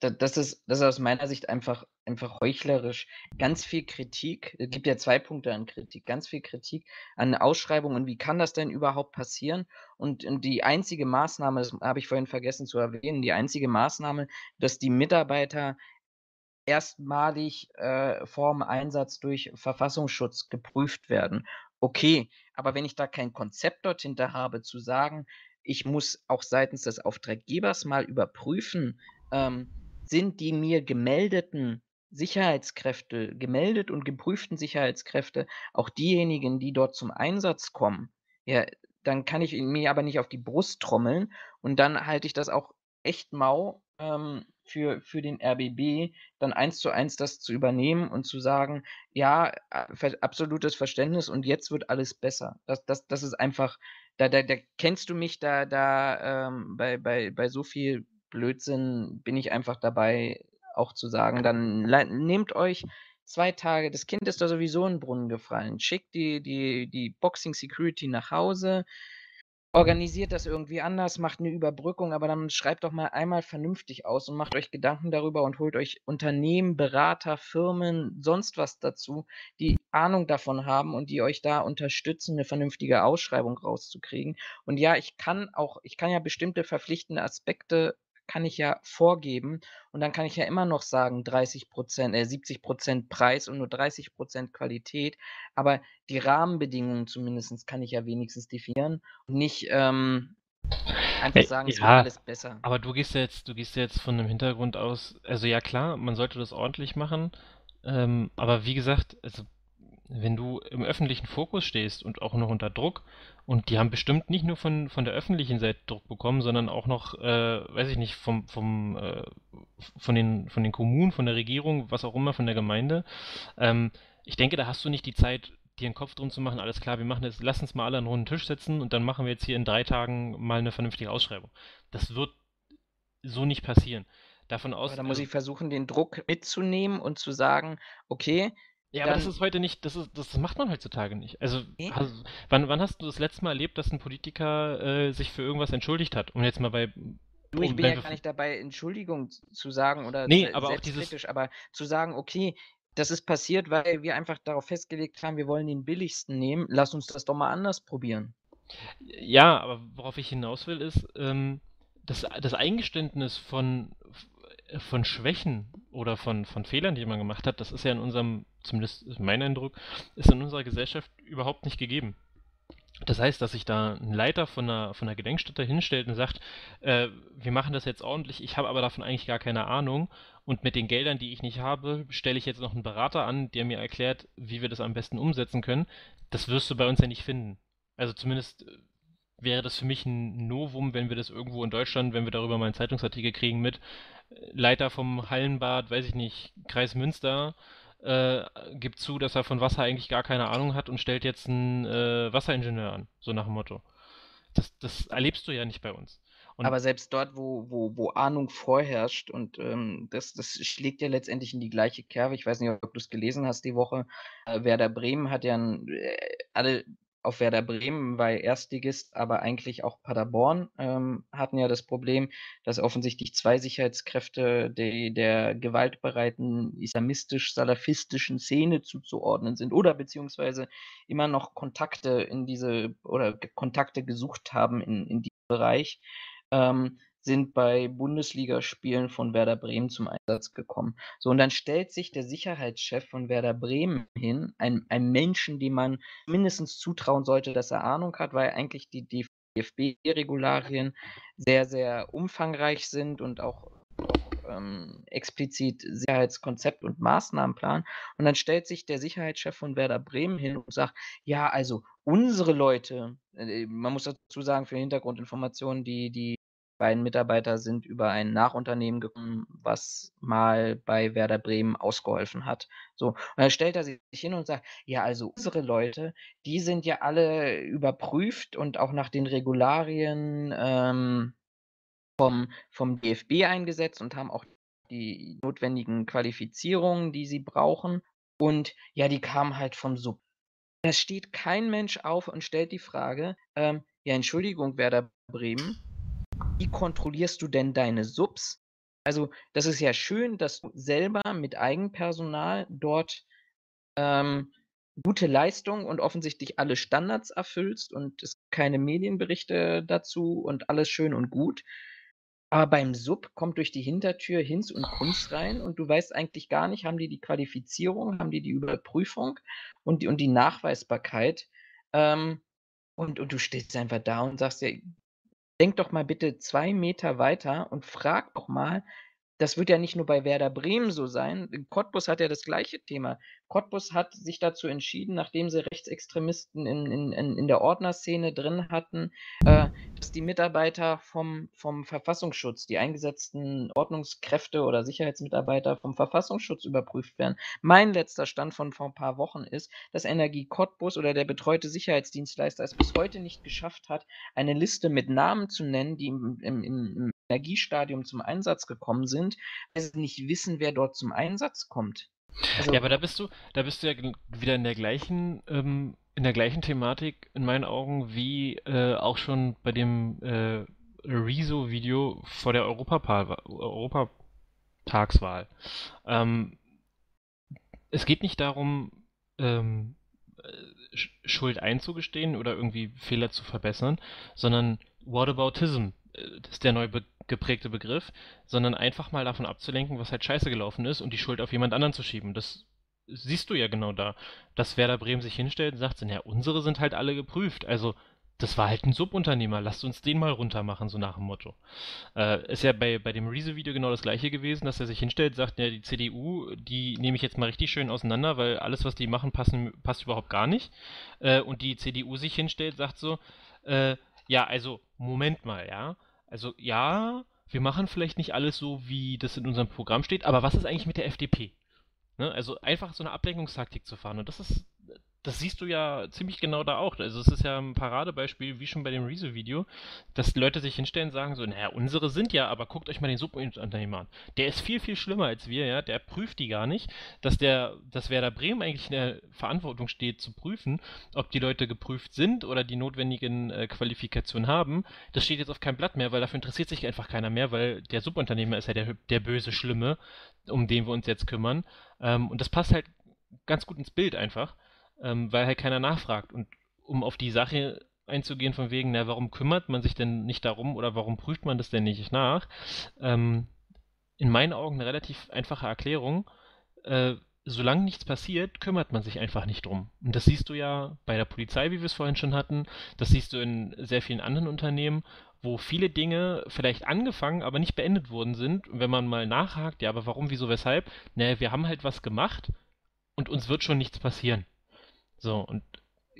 das ist, das ist aus meiner Sicht einfach, einfach heuchlerisch. Ganz viel Kritik, es gibt ja zwei Punkte an Kritik, ganz viel Kritik an Ausschreibungen. Wie kann das denn überhaupt passieren? Und, und die einzige Maßnahme, das habe ich vorhin vergessen zu erwähnen, die einzige Maßnahme, dass die Mitarbeiter erstmalig äh, vor dem Einsatz durch Verfassungsschutz geprüft werden. Okay, aber wenn ich da kein Konzept dort hinter habe, zu sagen, ich muss auch seitens des Auftraggebers mal überprüfen, ähm, sind die mir gemeldeten Sicherheitskräfte, gemeldet und geprüften Sicherheitskräfte auch diejenigen, die dort zum Einsatz kommen, ja, dann kann ich mir aber nicht auf die Brust trommeln und dann halte ich das auch echt mau ähm, für für den RBB dann eins zu eins das zu übernehmen und zu sagen: „Ja, absolutes Verständnis und jetzt wird alles besser.“ Das das das ist einfach da da da kennst du mich, da da, ähm bei bei bei so viel Blödsinn bin ich einfach dabei, auch zu sagen: „Dann nehmt euch 2 Tage das Kind ist da sowieso in 'n Brunnen gefallen. Schickt die die die Boxing Security nach Hause, organisiert das irgendwie anders, macht 'ne Überbrückung, aber dann schreibt doch mal einmal vernünftig aus und macht euch Gedanken darüber und holt euch Unternehmen, Berater, Firmen, sonst was dazu, die Ahnung davon haben und die euch da unterstützen, 'ne vernünftige Ausschreibung rauszukriegen.“ Und ja, ich kann auch ich kann ja bestimmte verpflichtende Aspekte kann ich ja vorgeben und dann kann ich ja immer noch sagen 30% äh, 70% Preis und nur 30% Qualität, aber die Rahmenbedingungen zumindest kann ich ja wenigstens definieren und nicht, ähm, einfach Äh, sagen, es wird ja, alles besser. aber du gehst ja jetzt du gehst ja jetzt von 'nem Hintergrund aus also ja klar, man sollte das ordentlich machen, ähm, aber wie gesagt, also wenn du im öffentlichen Fokus stehst und auch noch unter Druck und die haben bestimmt nicht nur von von der öffentlichen Seite Druck bekommen, sondern auch noch, äh, weiß ich nicht, vom vom, äh von den von den Kommunen, von der Regierung, was auch immer, von der Gemeinde. Ähm, ich denke, da hast du nicht die Zeit, dir 'n Kopf drum zu machen: „Alles klar, wir machen jetzt lass uns mal alle an 'n runden Tisch setzen und dann machen wir jetzt hier in 3 Tagen mal 'ne vernünftige Ausschreibung.“ Das wird so nicht passieren. Davon Aber aus da muss also ich versuchen, den Druck mitzunehmen und zu sagen: „Okay, Ja, aber das dann“ ist heute nicht das ist das macht man heutzutage nicht. Also, Ne? has wann wann hast du das letzte Mal erlebt, dass 'n Politiker, äh, sich für irgendwas entschuldigt hat? Um jetzt mal bei Du, ich bin ja gar nicht dabei, Entschuldigung zu sagen oder Ne, se aber auch dieses selbstkritisch, aber zu sagen: „Okay, das ist passiert, weil wir einfach darauf festgelegt haben, wir wollen den billigsten nehmen. Lass uns das doch mal anders probieren.“ Ja, aber worauf ich hinaus will, ist, ähm, das das Eingeständnis von von Schwächen oder von von Fehlern, die man gemacht hat, das ist ja in unserem zumindest mein Eindruck, ist in unserer Gesellschaft überhaupt nicht gegeben. Das heißt, dass sich da 'n Leiter von 'ner von 'ner Gedenkstätte hinstellt und sagt: „Äh, wir machen das jetzt ordentlich, ich habe aber davon eigentlich gar keine Ahnung und mit den Geldern, die ich nicht habe, stelle ich jetzt noch 'n Berater an, der mir erklärt, wie wir das am besten umsetzen können.“ Das wirst du bei uns ja nicht finden. Also, zumindest wäre das für mich 'n Novum, wenn wir das irgendwo in Deutschland wenn wir darüber mal 'n Zeitungsartikel kriegen mit Leiter vom Hallenbad, weiß ich nicht, Kreis Münster, äh, gibt zu, dass er von Wasser eigentlich gar keine Ahnung hat und stellt jetzt 'n, äh, Wasseringenieur an, so nach dem Motto. Das das erlebst du ja nicht bei uns. Und Aber selbst dort, wo wo wo Ahnung vorherrscht und, ähm, das das schlägt ja letztendlich in die gleiche Kerbe. Ich weiß nicht, ob du's gelesen hast die Woche. Äh, Werder Bremen hat ja 'n äh, alle auf Werder Bremen, weil Erstligist, aber eigentlich auch Paderborn, ähm, hatten ja das Problem, dass offensichtlich 2 Sicherheitskräfte de der gewaltbereiten islamistisch-salafistischen Szene zuzuordnen sind oder beziehungsweise immer noch Kontakte in diese oder Kontakte gesucht haben in in diesem Bereich, ähm, sind bei Bundesligaspielen von Werder Bremen zum Einsatz gekommen. So, und dann stellt sich der Sicherheitschef von Werder Bremen hin, ein ein Menschen, dem man mindestens zutrauen sollte, dass er Ahnung hat, weil eigentlich die DFB-Regularien sehr, sehr umfangreich sind und auch ähm, explizit Sicherheitskonzept und Maßnahmenplan. Und dann stellt sich der Sicherheitschef von Werder Bremen hin und sagt: „Ja, also unsere Leute“ äh, man muss dazu sagen für Hintergrundinformationen, die die beiden Mitarbeiter sind über ein Nachunternehmen gekommen, was mal bei Werder Bremen ausgeholfen hat. So, und dann stellt er sich hin und sagt: „Ja, also unsere Leute, die sind ja alle überprüft und auch nach den Regularien, ähm, vom vom DFB eingesetzt und haben auch die notwendigen Qualifizierungen, die sie brauchen. Und ja, die kamen halt vom Sub.“ Da steht kein Mensch auf und stellt die Frage, ähm: „Ja, Entschuldigung, Werder Bremen, wie kontrollierst du denn deine Subs?“ Also, das ist ja schön, dass du selber mit Eigenpersonal dort, ähm, gute Leistung und offensichtlich alle Standards erfüllst und es keine Medienberichte dazu und alles schön und gut. Aber beim Sub kommt durch die Hintertür Hinz und Kunz rein und du weißt eigentlich gar nicht, haben die die Qualifizierung, haben die die Überprüfung und die und die Nachweisbarkeit, ähm, und und du stehst einfach da und sagst: „Ja, denk doch mal bitte 2 Meter weiter und frag doch mal, das wird ja nicht nur bei Werder Bremen so sein. Cottbus hat ja das gleiche Thema. Cottbus hat sich dazu entschieden, nachdem sie Rechtsextremisten in, in, in der Ordnerszene drin hatten, äh, dass die Mitarbeiter vom, vom Verfassungsschutz, die eingesetzten Ordnungskräfte oder Sicherheitsmitarbeiter vom Verfassungsschutz überprüft werden. Mein letzter Stand von vor ein paar Wochen ist, dass Energie Cottbus oder der betreute Sicherheitsdienstleister es bis heute nicht geschafft hat, eine Liste mit Namen zu nennen, die im, im, im Energiestadium zum Einsatz gekommen sind, weil sie nicht wissen, wer dort zum Einsatz kommt. Also, ja, aber da bist du, da bist du ja wieder in der gleichen, ähm, in der gleichen Thematik in meinen Augen wie äh, auch schon bei dem äh, Rezo-Video vor der Europatagswahl. Ähm, es geht nicht darum, ähm, Schuld einzugestehen oder irgendwie Fehler zu verbessern, sondern Whataboutism äh, ist der neu be geprägte Begriff, sondern einfach mal davon abzulenken, was halt scheiße gelaufen ist und die Schuld auf jemand anderen zu schieben. Das siehst du ja genau da. Dass Werder Bremen sich hinstellt und sagt, ja, unsere sind halt alle geprüft. Also, das war halt ein Subunternehmer, lasst uns den mal runtermachen, so nach dem Motto. Äh, ist ja bei, bei dem Riese-Video genau das gleiche gewesen, dass er sich hinstellt und sagt, ja, die CDU, die nehme ich jetzt mal richtig schön auseinander, weil alles, was die machen, passen, passt überhaupt gar nicht. Äh, und die CDU sich hinstellt, sagt so, äh, ja, also, Moment mal, ja. Also ja, wir machen vielleicht nicht alles so, wie das in unserem Programm steht, aber was ist eigentlich mit der FDP? Ne? Also einfach so eine Ablenkungstaktik zu fahren. Und das ist das siehst du ja ziemlich genau da auch. Also es ist ja ein Paradebeispiel, wie schon bei dem Rezo-Video, dass Leute sich hinstellen und sagen so, naja, unsere sind ja, aber guckt euch mal den Subunternehmer an. Der ist viel, viel schlimmer als wir, ja, der prüft die gar nicht, dass der, dass Werder Bremen eigentlich in der Verantwortung steht, zu prüfen, ob die Leute geprüft sind oder die notwendigen äh, Qualifikationen haben. Das steht jetzt auf keinem Blatt mehr, weil dafür interessiert sich einfach keiner mehr, weil der Subunternehmer ist ja der, der böse Schlimme, um den wir uns jetzt kümmern. Ähm, und das passt halt ganz gut ins Bild einfach ähm, weil halt keiner nachfragt. Und um auf die Sache einzugehen von wegen, na, warum kümmert man sich denn nicht darum oder warum prüft man das denn nicht nach? Ähm, in meinen Augen eine relativ einfache Erklärung. Äh, solange nichts passiert, kümmert man sich einfach nicht drum. Und das siehst du ja bei der Polizei, wie wir es vorhin schon hatten. Das siehst du in sehr vielen anderen Unternehmen, wo viele Dinge vielleicht angefangen, aber nicht beendet worden sind. Und wenn man mal nachhakt, ja, aber warum, wieso, weshalb? Naja, wir haben halt was gemacht und uns wird schon nichts passieren. So, und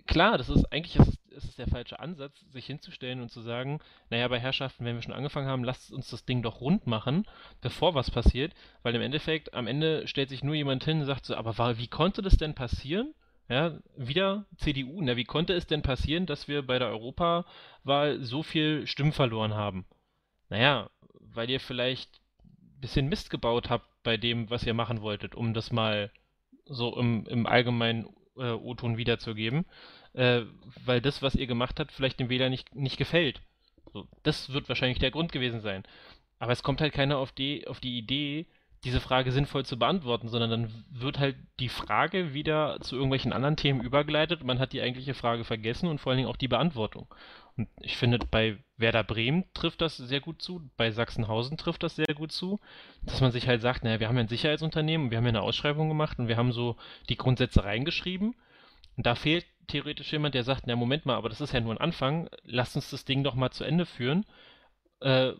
klar, das ist eigentlich ist ist der falsche Ansatz, sich hinzustellen und zu sagen, naja, bei Herrschaften, wenn wir schon angefangen haben, lasst uns das Ding doch rund machen, bevor was passiert, weil im Endeffekt, am Ende stellt sich nur jemand hin und sagt so, aber wie konnte das denn passieren? Ja, wieder CDU, na, wie konnte es denn passieren, dass wir bei der Europawahl so viel Stimmen verloren haben? Naja, weil ihr vielleicht ein bisschen Mist gebaut habt bei dem, was ihr machen wolltet, um das mal so im, im allgemeinen äh, O-Ton wiederzugeben, äh, weil das, was ihr gemacht habt, vielleicht dem Wähler nicht, nicht gefällt. So, das wird wahrscheinlich der Grund gewesen sein. Aber es kommt halt keiner auf die, auf die Idee, diese Frage sinnvoll zu beantworten, sondern dann wird halt die Frage wieder zu irgendwelchen anderen Themen übergeleitet. Man hat die eigentliche Frage vergessen und vor allen Dingen auch die Beantwortung. Und ich finde, bei Werder Bremen trifft das sehr gut zu, bei Sachsenhausen trifft das sehr gut zu, dass man sich halt sagt, naja, wir haben ja ein Sicherheitsunternehmen, wir haben ja eine Ausschreibung gemacht und wir haben so die Grundsätze reingeschrieben. Und da fehlt theoretisch jemand, der sagt, na Moment mal, aber das ist ja nur ein Anfang, lasst uns das Ding doch mal zu Ende führen. Äh,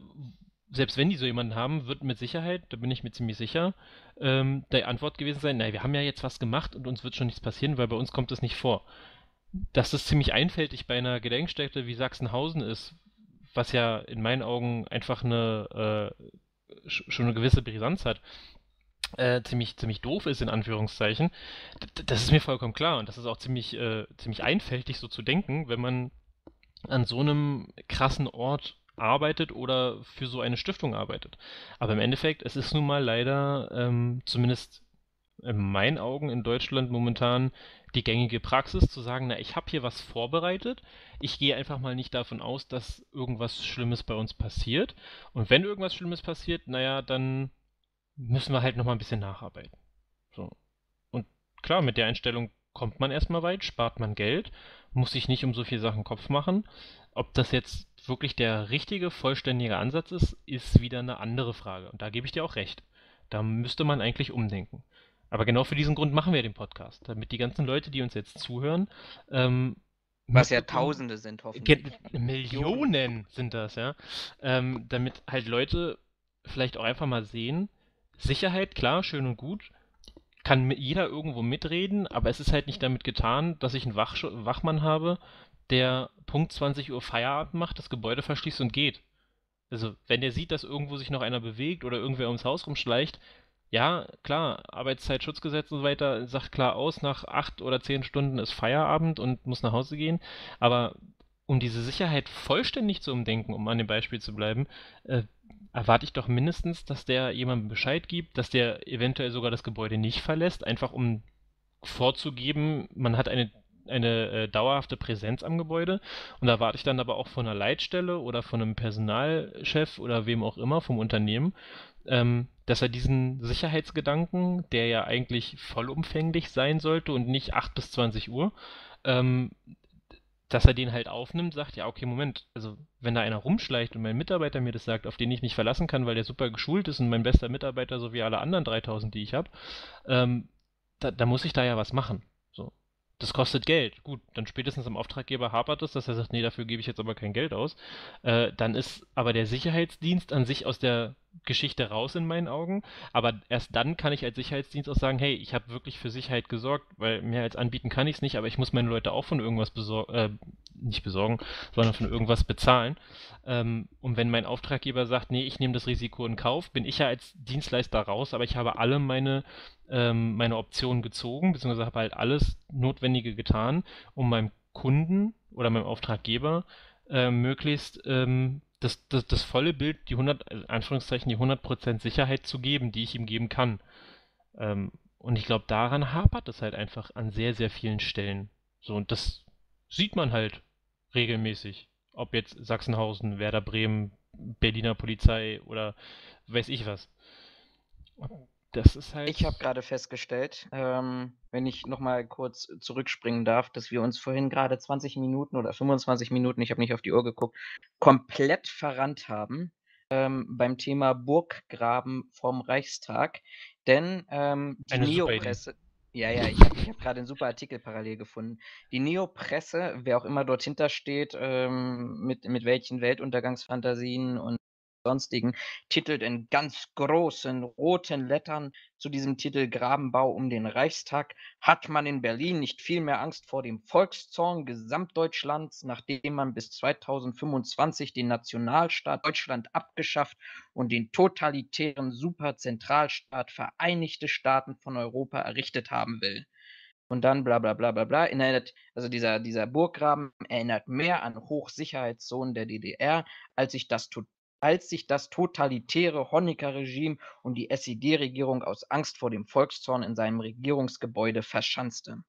selbst wenn die so jemanden haben, wird mit Sicherheit, da bin ich mir ziemlich sicher, ähm, die Antwort gewesen sein, naja, wir haben ja jetzt was gemacht und uns wird schon nichts passieren, weil bei uns kommt es nicht vor dass das ziemlich einfältig bei einer Gedenkstätte wie Sachsenhausen ist, was ja in meinen Augen einfach eine äh, schon eine gewisse Brisanz hat, äh, ziemlich, ziemlich doof ist, in Anführungszeichen, das ist mir vollkommen klar. Und das ist auch ziemlich, äh, ziemlich einfältig, so zu denken, wenn man an so einem krassen Ort arbeitet oder für so eine Stiftung arbeitet. Aber im Endeffekt, es ist nun mal leider, ähm, zumindest in meinen Augen in Deutschland momentan die gängige Praxis, zu sagen, na, ich habe hier was vorbereitet, ich gehe einfach mal nicht davon aus, dass irgendwas Schlimmes bei uns passiert. Und wenn irgendwas Schlimmes passiert, naja, dann müssen wir halt nochmal ein bisschen nacharbeiten. So. Und klar, mit der Einstellung kommt man erstmal weit, spart man Geld, muss sich nicht um so viele Sachen Kopf machen. Ob das jetzt wirklich der richtige, vollständige Ansatz ist, ist wieder eine andere Frage. Und da gebe ich dir auch recht. Da müsste man eigentlich umdenken. Aber genau für diesen Grund machen wir den Podcast, damit die ganzen Leute, die uns jetzt zuhören, ähm, was ja Tausende sind, hoffentlich. Millionen sind das, ja. Ähm, damit halt Leute vielleicht auch einfach mal sehen, Sicherheit, klar, schön und gut, kann jeder irgendwo mitreden, aber es ist halt nicht damit getan, dass ich einen Wach Wachmann habe, der Punkt 20 Uhr Feierabend macht, das Gebäude verschließt und geht. Also, wenn der sieht, dass irgendwo sich noch einer bewegt oder irgendwer ums Haus rumschleicht, ja, klar, Arbeitszeitschutzgesetz und so weiter sagt klar aus, nach acht oder zehn Stunden ist Feierabend und muss nach Hause gehen. Aber um diese Sicherheit vollständig zu umdenken, um an dem Beispiel zu bleiben, äh, erwarte ich doch mindestens, dass der jemandem Bescheid gibt, dass der eventuell sogar das Gebäude nicht verlässt, einfach um vorzugeben, man hat eine eine äh, dauerhafte Präsenz am Gebäude und da erwarte ich dann aber auch von einer Leitstelle oder von einem Personalchef oder wem auch immer vom Unternehmen, ähm, dass er diesen Sicherheitsgedanken, der ja eigentlich vollumfänglich sein sollte und nicht 8 bis 20 Uhr, ähm, dass er den halt aufnimmt, sagt, ja, okay, Moment, also wenn da einer rumschleicht und mein Mitarbeiter mir das sagt, auf den ich mich verlassen kann, weil der super geschult ist und mein bester Mitarbeiter, so wie alle anderen 3000, die ich habe, ähm, da, da, muss ich da ja was machen. Das kostet Geld. Gut, dann spätestens am Auftraggeber hapert es, dass er sagt, nee, dafür gebe ich jetzt aber kein Geld aus. Äh, dann ist aber der Sicherheitsdienst an sich aus der Geschichte raus in meinen Augen. Aber erst dann kann ich als Sicherheitsdienst auch sagen, hey, ich habe wirklich für Sicherheit gesorgt, weil mehr als anbieten kann ich es nicht, aber ich muss meine Leute auch von irgendwas besorgen, äh, nicht besorgen, sondern von irgendwas bezahlen. Ähm, und wenn mein Auftraggeber sagt, nee, ich nehme das Risiko in Kauf, bin ich ja als Dienstleister raus, aber ich habe alle meine, ähm, meine Optionen gezogen, beziehungsweise habe halt alles Notwendige getan, um meinem Kunden oder meinem Auftraggeber äh, möglichst ähm, das, das, das volle Bild, die 100, äh, Anführungszeichen, die 100% Sicherheit zu geben, die ich ihm geben kann. Ähm, und ich glaube, daran hapert es halt einfach an sehr, sehr vielen Stellen. So, und das sieht man halt regelmäßig. Ob jetzt Sachsenhausen, Werder Bremen, Berliner Polizei oder weiß ich was. Das ist halt. Ich habe gerade festgestellt, ähm, wenn ich nochmal kurz zurückspringen darf, dass wir uns vorhin gerade 20 Minuten oder 25 Minuten, ich habe nicht auf die Uhr geguckt, komplett verrannt haben ähm, beim Thema Burggraben vom Reichstag. Denn ähm, die Neopresse. Ja, ja, ich habe hab gerade einen super Artikel parallel gefunden. Die Neopresse, wer auch immer dort hinter steht, ähm, mit, mit welchen Weltuntergangsfantasien und sonstigen, titelt in ganz großen roten Lettern zu diesem Titel Grabenbau um den Reichstag, hat man in Berlin nicht viel mehr Angst vor dem Volkszorn Gesamtdeutschlands, nachdem man bis 2025 den Nationalstaat Deutschland abgeschafft und den totalitären Superzentralstaat Vereinigte Staaten von Europa errichtet haben will. Und dann bla bla bla bla bla. Erinnert, also dieser, dieser Burggraben erinnert mehr an Hochsicherheitszonen der DDR, als sich das als sich das totalitäre Honecker-Regime und die SED-Regierung aus Angst vor dem Volkszorn in seinem Regierungsgebäude verschanzte.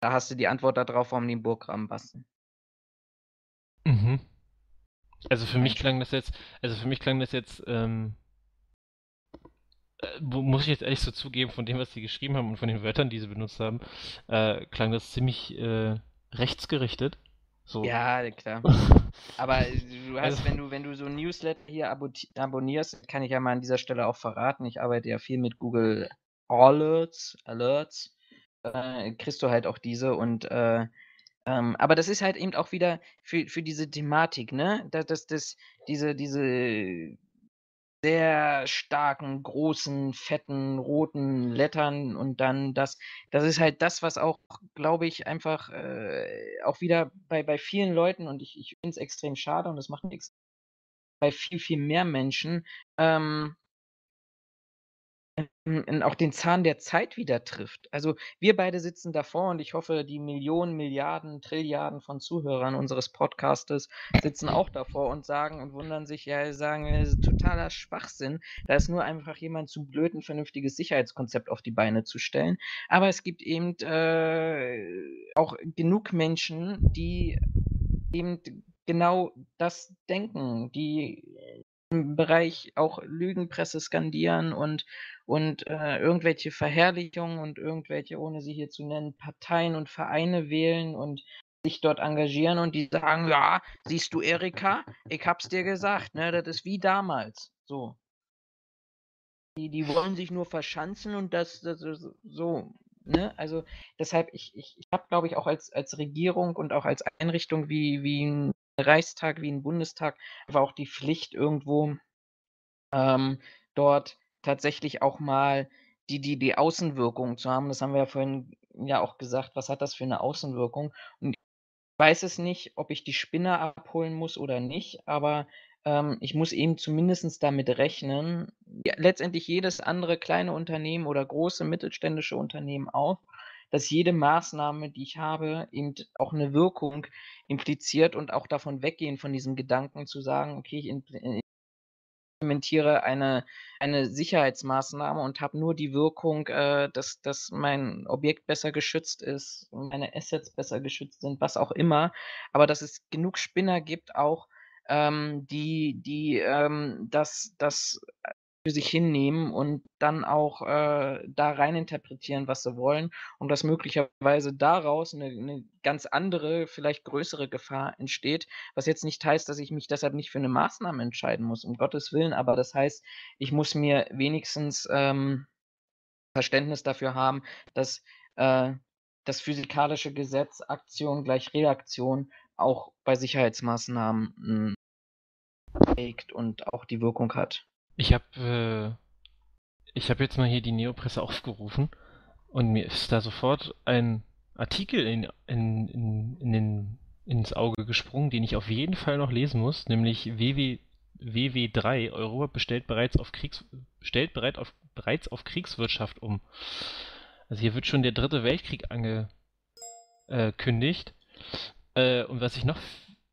Da hast du die Antwort darauf, warum die den Burggraben basteln. Mhm. Also für mich klang das jetzt, also für mich klang das jetzt, ähm, äh, muss ich jetzt ehrlich so zugeben, von dem, was sie geschrieben haben und von den Wörtern, die sie benutzt haben, äh, klang das ziemlich äh, rechtsgerichtet. So. Ja, klar. Aber du hast, also, wenn du, wenn du so ein Newsletter hier abonnierst, kann ich ja mal an dieser Stelle auch verraten, ich arbeite ja viel mit Google Alerts, Alerts, äh, kriegst du halt auch diese und äh, ähm, aber das ist halt eben auch wieder für, für diese Thematik, ne? Dass das, das, diese, diese sehr starken, großen, fetten, roten Lettern und dann das das ist halt das, was auch, glaube ich, einfach, äh, auch wieder bei bei vielen Leuten und ich ich finde es extrem schade und das macht nichts bei viel, viel mehr Menschen, ähm ähm, auch den Zahn der Zeit wieder trifft. Also, wir beide sitzen davor und ich hoffe, die Millionen, Milliarden, Trilliarden von Zuhörern unseres Podcastes sitzen auch davor und sagen und wundern sich, ja, sagen, totaler Schwachsinn. Da ist nur einfach jemand zu blöd, 'n vernünftiges Sicherheitskonzept auf die Beine zu stellen. Aber es gibt eben, äh, auch genug Menschen, die eben genau das denken, die Bereich auch Lügenpresse skandieren und und, äh, irgendwelche Verherrlichungen und irgendwelche, ohne sie hier zu nennen, Parteien und Vereine wählen und sich dort engagieren und die sagen: „Ja, siehst du Erika, ich habe es dir gesagt, ne, das ist wie damals“, so. Die die wollen sich nur verschanzen und das das so, ne? Also, deshalb ich ich ich habe, glaube ich, auch als als Regierung und auch als Einrichtung wie wie Reichstag, wie 'n Bundestag einfach auch die Pflicht irgendwo ähm, dort tatsächlich auch mal die die die Außenwirkung zu haben. Das haben wir ja vorhin ja auch gesagt. Was hat das für 'ne Außenwirkung? Und weiß es nicht, ob ich die Spinner abholen muss oder nicht, aber, ähm, ich muss eben zumindestens damit rechnen ja, letztendlich jedes andere kleine Unternehmen oder große mittelständische Unternehmen auch, dass jede Maßnahme, die ich habe, eben auch 'ne Wirkung impliziert und auch davon weggehen von diesem Gedanken zu sagen: „Okay, ich äh, implementiere eine eine Sicherheitsmaßnahme und habe nur die Wirkung, äh, dass dass mein Objekt besser geschützt ist meine Assets besser geschützt sind“, was auch immer. Aber dass es genug Spinner gibt auch, ähm, die die, ähm, das das, für sich hinnehmen und dann auch, äh, da rein interpretieren, was sie wollen und dass möglicherweise daraus 'ne 'ne ganz andere, vielleicht größere Gefahr entsteht. Was jetzt nicht heißt, dass ich mich deshalb nicht für 'ne Maßnahme entscheiden muss, um Gottes Willen, aber das heißt, ich muss mir wenigstens, ähm, Verständnis dafür haben, dass, äh, das physikalische Gesetz Aktion gleich Reaktion auch bei Sicherheitsmaßnahmen, hm, trägt und auch die Wirkung hat. Ich habe äh, ich habe jetzt mal hier die Neopresse aufgerufen und mir ist da sofort ein Artikel in in in in den ins Auge gesprungen, den ich auf jeden Fall noch lesen muss, nämlich WW WW3 Europa bestellt bereits auf Kriegs stellt bereit auf bereits auf Kriegswirtschaft um. Also hier wird schon der Dritte Weltkrieg angekündigt. Äh, und was ich noch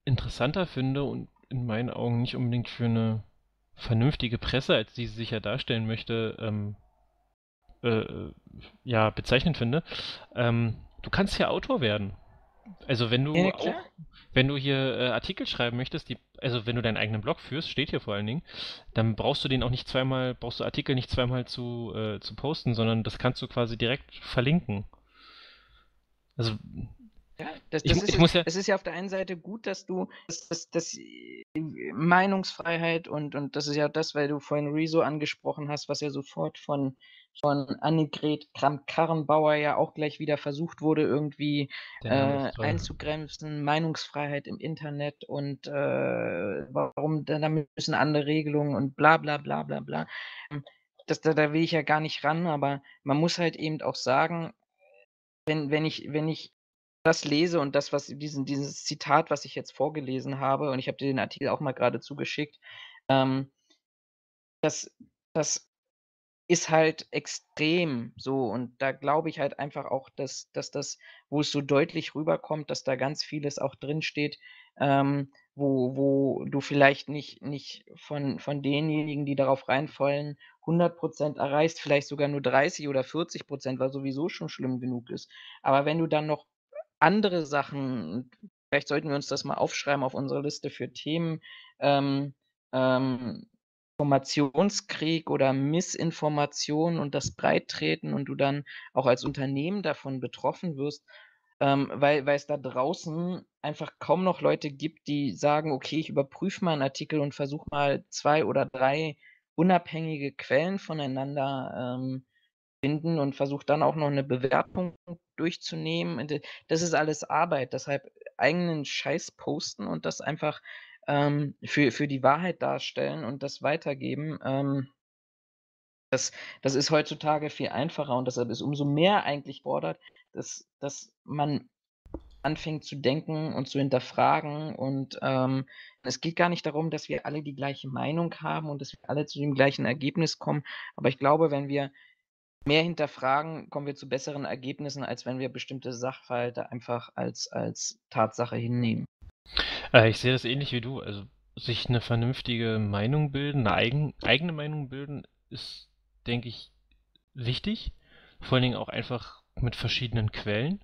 interessanter finde und in meinen Augen nicht unbedingt für eine vernünftige Presse, als die sie sich ja darstellen möchte, ähm, äh, ja, bezeichnend finde. Ähm, du kannst ja Autor werden. Also wenn du Ja, auch, wenn du hier äh, Artikel schreiben möchtest, die, also wenn du deinen eigenen Blog führst, steht hier vor allen Dingen, dann brauchst du den auch nicht zweimal, brauchst du Artikel nicht zweimal zu, äh, zu posten, sondern das kannst du quasi direkt verlinken. Also Ja, das ich, das mu- ist ich es. muss ja, Es ist ja auf der einen Seite gut, dass du dass dass dass, äh, Meinungsfreiheit und und das ist ja das, weil du vorhin Rezo angesprochen hast, was ja sofort von von Annegret Kramp-Karrenbauer ja auch gleich wieder versucht wurde, irgendwie, äh, einzugrenzen, Meinungsfreiheit im Internet und, äh, warum da müssen andere Regelungen und bla bla bla bla bla. Hm, das da da will ich ja gar nicht ran, aber man muss halt eben auch sagen, wenn wenn ich wenn ich das lese und das, was diesen dieses Zitat, was ich jetzt vorgelesen habe und ich habe dir den Artikel auch mal grade zugeschickt, ähm das das ist halt extrem so und da glaube ich halt einfach auch, dass dass das, wo es so deutlich rüberkommt, dass da ganz vieles auch drinsteht, ähm, wo wo du vielleicht nicht nicht von von denjenigen, die darauf reinfallen, 100% erreichst, vielleicht sogar nur 30 oder 40% was sowieso schon schlimm genug ist. Aber wenn du dann noch andere Sachen vielleicht sollten wir uns das mal aufschreiben auf unsere Liste für Themen, ähm, ähm, Informationskrieg oder Missinformation und das Breittreten und du dann auch als Unternehmen davon betroffen wirst, ähm, weil weil es da draußen einfach kaum noch Leute gibt, die sagen: „Okay, ich überprüfe mal 'n Artikel und versuche mal 2 oder 3 unabhängige Quellen voneinander, ähm, finden und versuche dann auch noch 'ne Bewertung durchzunehmen.“ Und d das ist alles Arbeit, deshalb eigenen Scheiß posten und das einfach, ähm, für für die Wahrheit darstellen und das weitergeben, ähm. Das das ist heutzutage viel einfacher und deshalb ist umso mehr eigentlich fordert, dass dass man anfängt zu denken und zu hinterfragen und, ähm, es geht gar nicht darum, dass wir alle die gleiche Meinung haben und dass wir alle zu dem gleichen Ergebnis kommen, aber ich glaube, wenn wir mehr hinterfragen, kommen wir zu besseren Ergebnissen, als wenn wir bestimmte Sachverhalte einfach als als Tatsache hinnehmen. Äh, ich sehe das ähnlich wie du. Also sich eine vernünftige Meinung bilden, eine eigen, eigene Meinung bilden, ist, denke ich, wichtig. Vor allen Dingen auch einfach mit verschiedenen Quellen.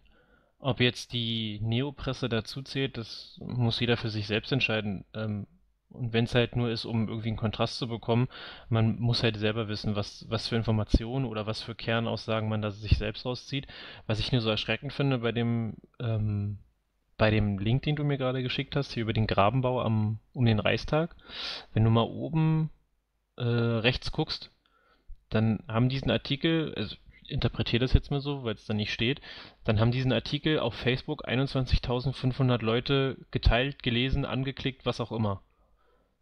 Ob jetzt die Neopresse dazu zählt, das muss jeder für sich selbst entscheiden. Ähm, und wenn es halt nur ist, um irgendwie einen Kontrast zu bekommen, man muss halt selber wissen, was, was für Informationen oder was für Kernaussagen man da sich selbst rauszieht. Was ich nur so erschreckend finde bei dem, ähm, bei dem Link, den du mir gerade geschickt hast, hier über den Grabenbau am, um den Reichstag, wenn du mal oben äh, rechts guckst, dann haben diesen Artikel, also ich interpretiere das jetzt mal so, weil es da nicht steht, dann haben diesen Artikel auf Facebook 21.500 Leute geteilt, gelesen, angeklickt, was auch immer.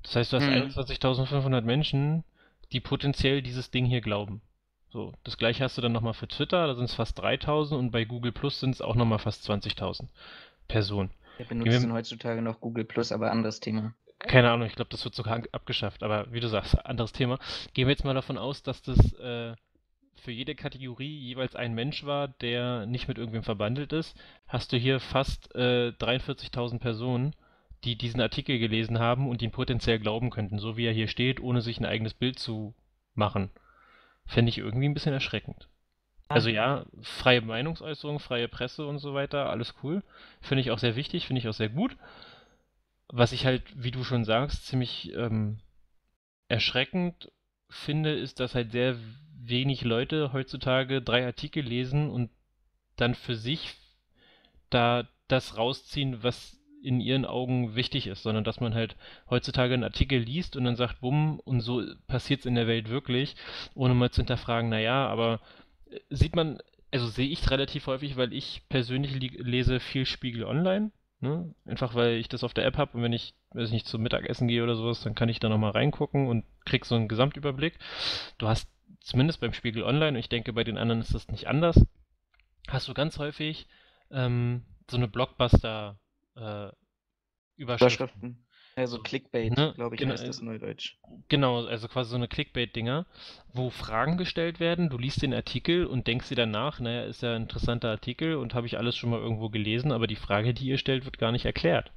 Das heißt, du hast Mhm. 21.500 Menschen, die potenziell dieses Ding hier glauben. So, das gleiche hast du dann nochmal für Twitter, da sind es fast 3000 und bei Google Plus sind es auch nochmal fast 20.000 Personen. Wir benutzen heutzutage noch Google Plus, aber anderes Thema. Keine Ahnung, ich glaube, das wird sogar abgeschafft, aber wie du sagst, anderes Thema. Gehen wir jetzt mal davon aus, dass das äh, für jede Kategorie jeweils ein Mensch war, der nicht mit irgendwem verbandelt ist, hast du hier fast äh, 43.000 Personen, die diesen Artikel gelesen haben und ihn potenziell glauben könnten, so wie er hier steht, ohne sich ein eigenes Bild zu machen. Fände ich irgendwie ein bisschen erschreckend. Also ja, freie Meinungsäußerung, freie Presse und so weiter, alles cool. Finde ich auch sehr wichtig, finde ich auch sehr gut. Was ich halt, wie du schon sagst, ziemlich ähm, erschreckend finde, ist, dass halt sehr wenig Leute heutzutage drei Artikel lesen und dann für sich da das rausziehen, was in ihren Augen wichtig ist, sondern dass man halt heutzutage einen Artikel liest und dann sagt, bumm, und so passiert es in der Welt wirklich, ohne mal zu hinterfragen, naja, aber äh, sieht man, also sehe ich es relativ häufig, weil ich persönlich lese viel Spiegel online, ne? Einfach weil ich das auf der App habe und wenn ich, weiß ich nicht, zum Mittagessen gehe oder sowas, dann kann ich da nochmal reingucken und krieg so einen Gesamtüberblick. Du hast zumindest beim Spiegel Online, und ich denke, bei den anderen ist das nicht anders, hast du ganz häufig ähm, so eine Blockbuster- äh, Überschriften. Also Clickbait, ne? glaube ich, genau, heißt das Neudeutsch. Genau, also quasi so eine Clickbait-Dinger, wo Fragen gestellt werden, du liest den Artikel und denkst dir danach, naja, ist ja ein interessanter Artikel und habe ich alles schon mal irgendwo gelesen, aber die Frage, die ihr stellt, wird gar nicht erklärt.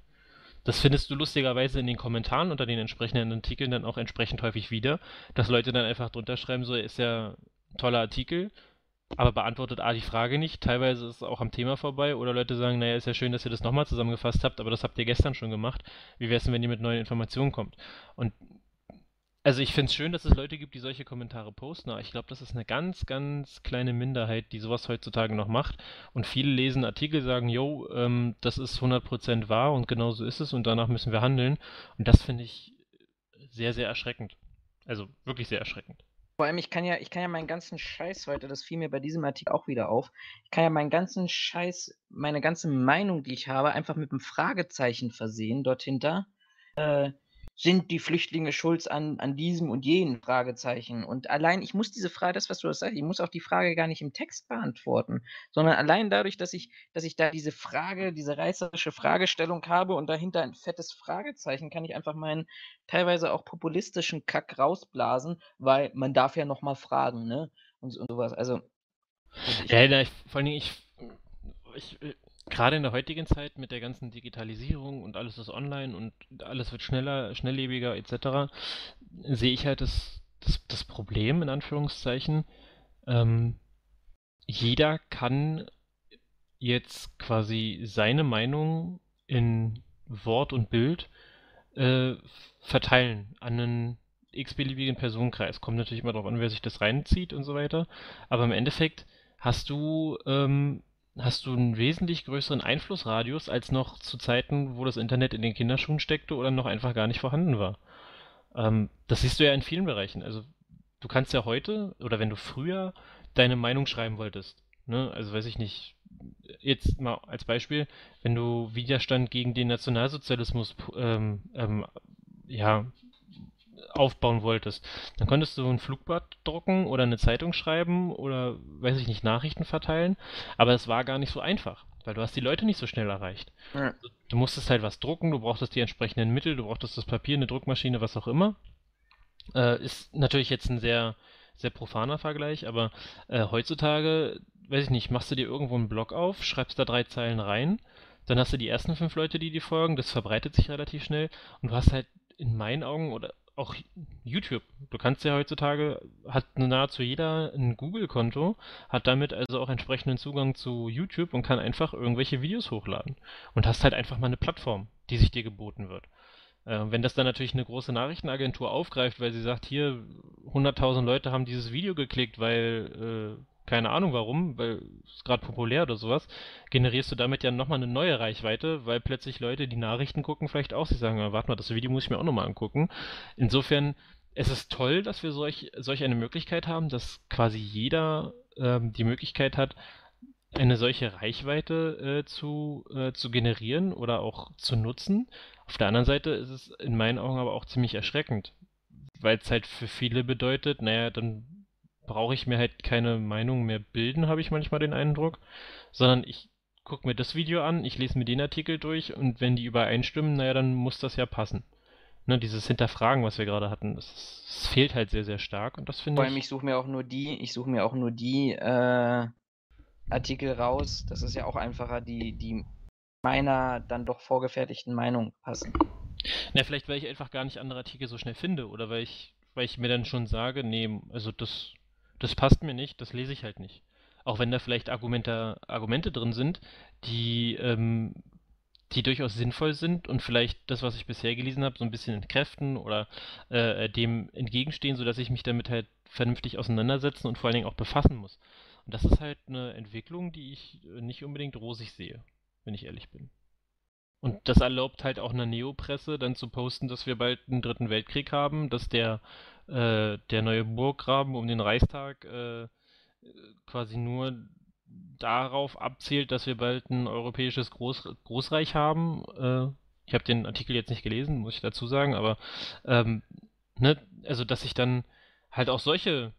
Das findest du lustigerweise in den Kommentaren unter den entsprechenden Artikeln dann auch entsprechend häufig wieder, dass Leute dann einfach drunter schreiben, so ist ja ein toller Artikel, aber beantwortet A die Frage nicht, teilweise ist es auch am Thema vorbei oder Leute sagen, naja, ist ja schön, dass ihr das nochmal zusammengefasst habt, aber das habt ihr gestern schon gemacht. Wie wäre es denn, wenn ihr mit neuen Informationen kommt? Und also ich finde es schön, dass es Leute gibt, die solche Kommentare posten, aber ich glaube, das ist eine ganz, ganz kleine Minderheit, die sowas heutzutage noch macht. Und viele lesen Artikel, sagen, yo, ähm, das ist 100% wahr und genau so ist es und danach müssen wir handeln. Und das finde ich sehr, sehr erschreckend. Also wirklich sehr erschreckend. Vor allem, ich kann ja, ich kann ja meinen ganzen Scheiß heute, das fiel mir bei diesem Artikel auch wieder auf, ich kann ja meinen ganzen Scheiß, meine ganze Meinung, die ich habe, einfach mit einem Fragezeichen versehen dort hinter. Äh, sind die Flüchtlinge schuld an, an diesem und jenem Fragezeichen. Und allein, ich muss diese Frage, das, was du sagst, ich muss auch die Frage gar nicht im Text beantworten, sondern allein dadurch, dass ich, dass ich da diese Frage, diese reißerische Fragestellung habe und dahinter ein fettes Fragezeichen, kann ich einfach meinen teilweise auch populistischen Kack rausblasen, weil man darf ja nochmal fragen, ne? Und, und sowas. Also. Ja, ich, vor allem, ich, ich, gerade in der heutigen Zeit mit der ganzen Digitalisierung und alles ist online und alles wird schneller, schnelllebiger etc., sehe ich halt das, das, das Problem in Anführungszeichen. Ähm, jeder kann jetzt quasi seine Meinung in Wort und Bild äh, verteilen an einen x-beliebigen Personenkreis. Kommt natürlich immer darauf an, wer sich das reinzieht und so weiter. Aber im Endeffekt hast du ähm, hast du einen wesentlich größeren Einflussradius als noch zu Zeiten, wo das Internet in den Kinderschuhen steckte oder noch einfach gar nicht vorhanden war. Ähm, das siehst du ja in vielen Bereichen. Also du kannst ja heute oder wenn du früher deine Meinung schreiben wolltest, ne, also weiß ich nicht, jetzt mal als Beispiel, wenn du Widerstand gegen den Nationalsozialismus ähm, ähm, ja, aufbauen wolltest, dann konntest du ein Flugblatt drucken oder eine Zeitung schreiben oder, weiß ich nicht, Nachrichten verteilen, aber es war gar nicht so einfach, weil du hast die Leute nicht so schnell erreicht. Ja. Du musstest halt was drucken, du brauchtest die entsprechenden Mittel, du brauchtest das Papier, eine Druckmaschine, was auch immer. Äh, ist natürlich jetzt ein sehr, sehr profaner Vergleich, aber äh, heutzutage, weiß ich nicht, machst du dir irgendwo einen Blog auf, schreibst da drei Zeilen rein, dann hast du die ersten fünf Leute, die dir folgen, das verbreitet sich relativ schnell und du hast halt in meinen Augen oder auch YouTube. Du kannst ja heutzutage, hat nahezu jeder ein Google-Konto, hat damit also auch entsprechenden Zugang zu YouTube und kann einfach irgendwelche Videos hochladen. Und hast halt einfach mal eine Plattform, die sich dir geboten wird. Äh, wenn das dann natürlich eine große Nachrichtenagentur aufgreift, weil sie sagt, hier 100.000 Leute haben dieses Video geklickt, weil äh, keine Ahnung warum, weil es gerade populär oder sowas, generierst du damit ja nochmal eine neue Reichweite, weil plötzlich Leute, die Nachrichten gucken, vielleicht auch sich sagen, warte mal, das Video muss ich mir auch nochmal angucken. Insofern, es ist toll, dass wir solch, solch eine Möglichkeit haben, dass quasi jeder ähm, die Möglichkeit hat, eine solche Reichweite äh, zu, äh, zu generieren oder auch zu nutzen. Auf der anderen Seite ist es in meinen Augen aber auch ziemlich erschreckend, weil es halt für viele bedeutet, naja, dann brauche ich mir halt keine Meinung mehr bilden, habe ich manchmal den Eindruck, sondern ich gucke mir das Video an, ich lese mir den Artikel durch und wenn die übereinstimmen, naja, dann muss das ja passen. Ne, dieses Hinterfragen, was wir gerade hatten, das, das, fehlt halt sehr, sehr stark und das finde ich. Vor allem, ich suche mir auch nur die, ich suche mir auch nur die äh, Artikel raus. Das ist ja auch einfacher, die, die meiner dann doch vorgefertigten Meinung passen. Na, vielleicht, weil ich einfach gar nicht andere Artikel so schnell finde oder weil ich, weil ich mir dann schon sage, nee, also das, das passt mir nicht, das lese ich halt nicht. Auch wenn da vielleicht Argumente, Argumente drin sind, die, ähm, die durchaus sinnvoll sind und vielleicht das, was ich bisher gelesen habe, so ein bisschen entkräften oder äh, dem entgegenstehen, sodass ich mich damit halt vernünftig auseinandersetzen und vor allen Dingen auch befassen muss. Und das ist halt eine Entwicklung, die ich äh, nicht unbedingt rosig sehe, wenn ich ehrlich bin. Und das erlaubt halt auch einer Neopresse dann zu posten, dass wir bald einen dritten Weltkrieg haben, dass der, äh, der neue Burggraben um den Reichstag äh, quasi nur darauf abzielt, dass wir bald ein europäisches Groß Großreich haben. Äh, ich habe den Artikel jetzt nicht gelesen, muss ich dazu sagen, aber ähm, ne, also dass ich dann halt auch solche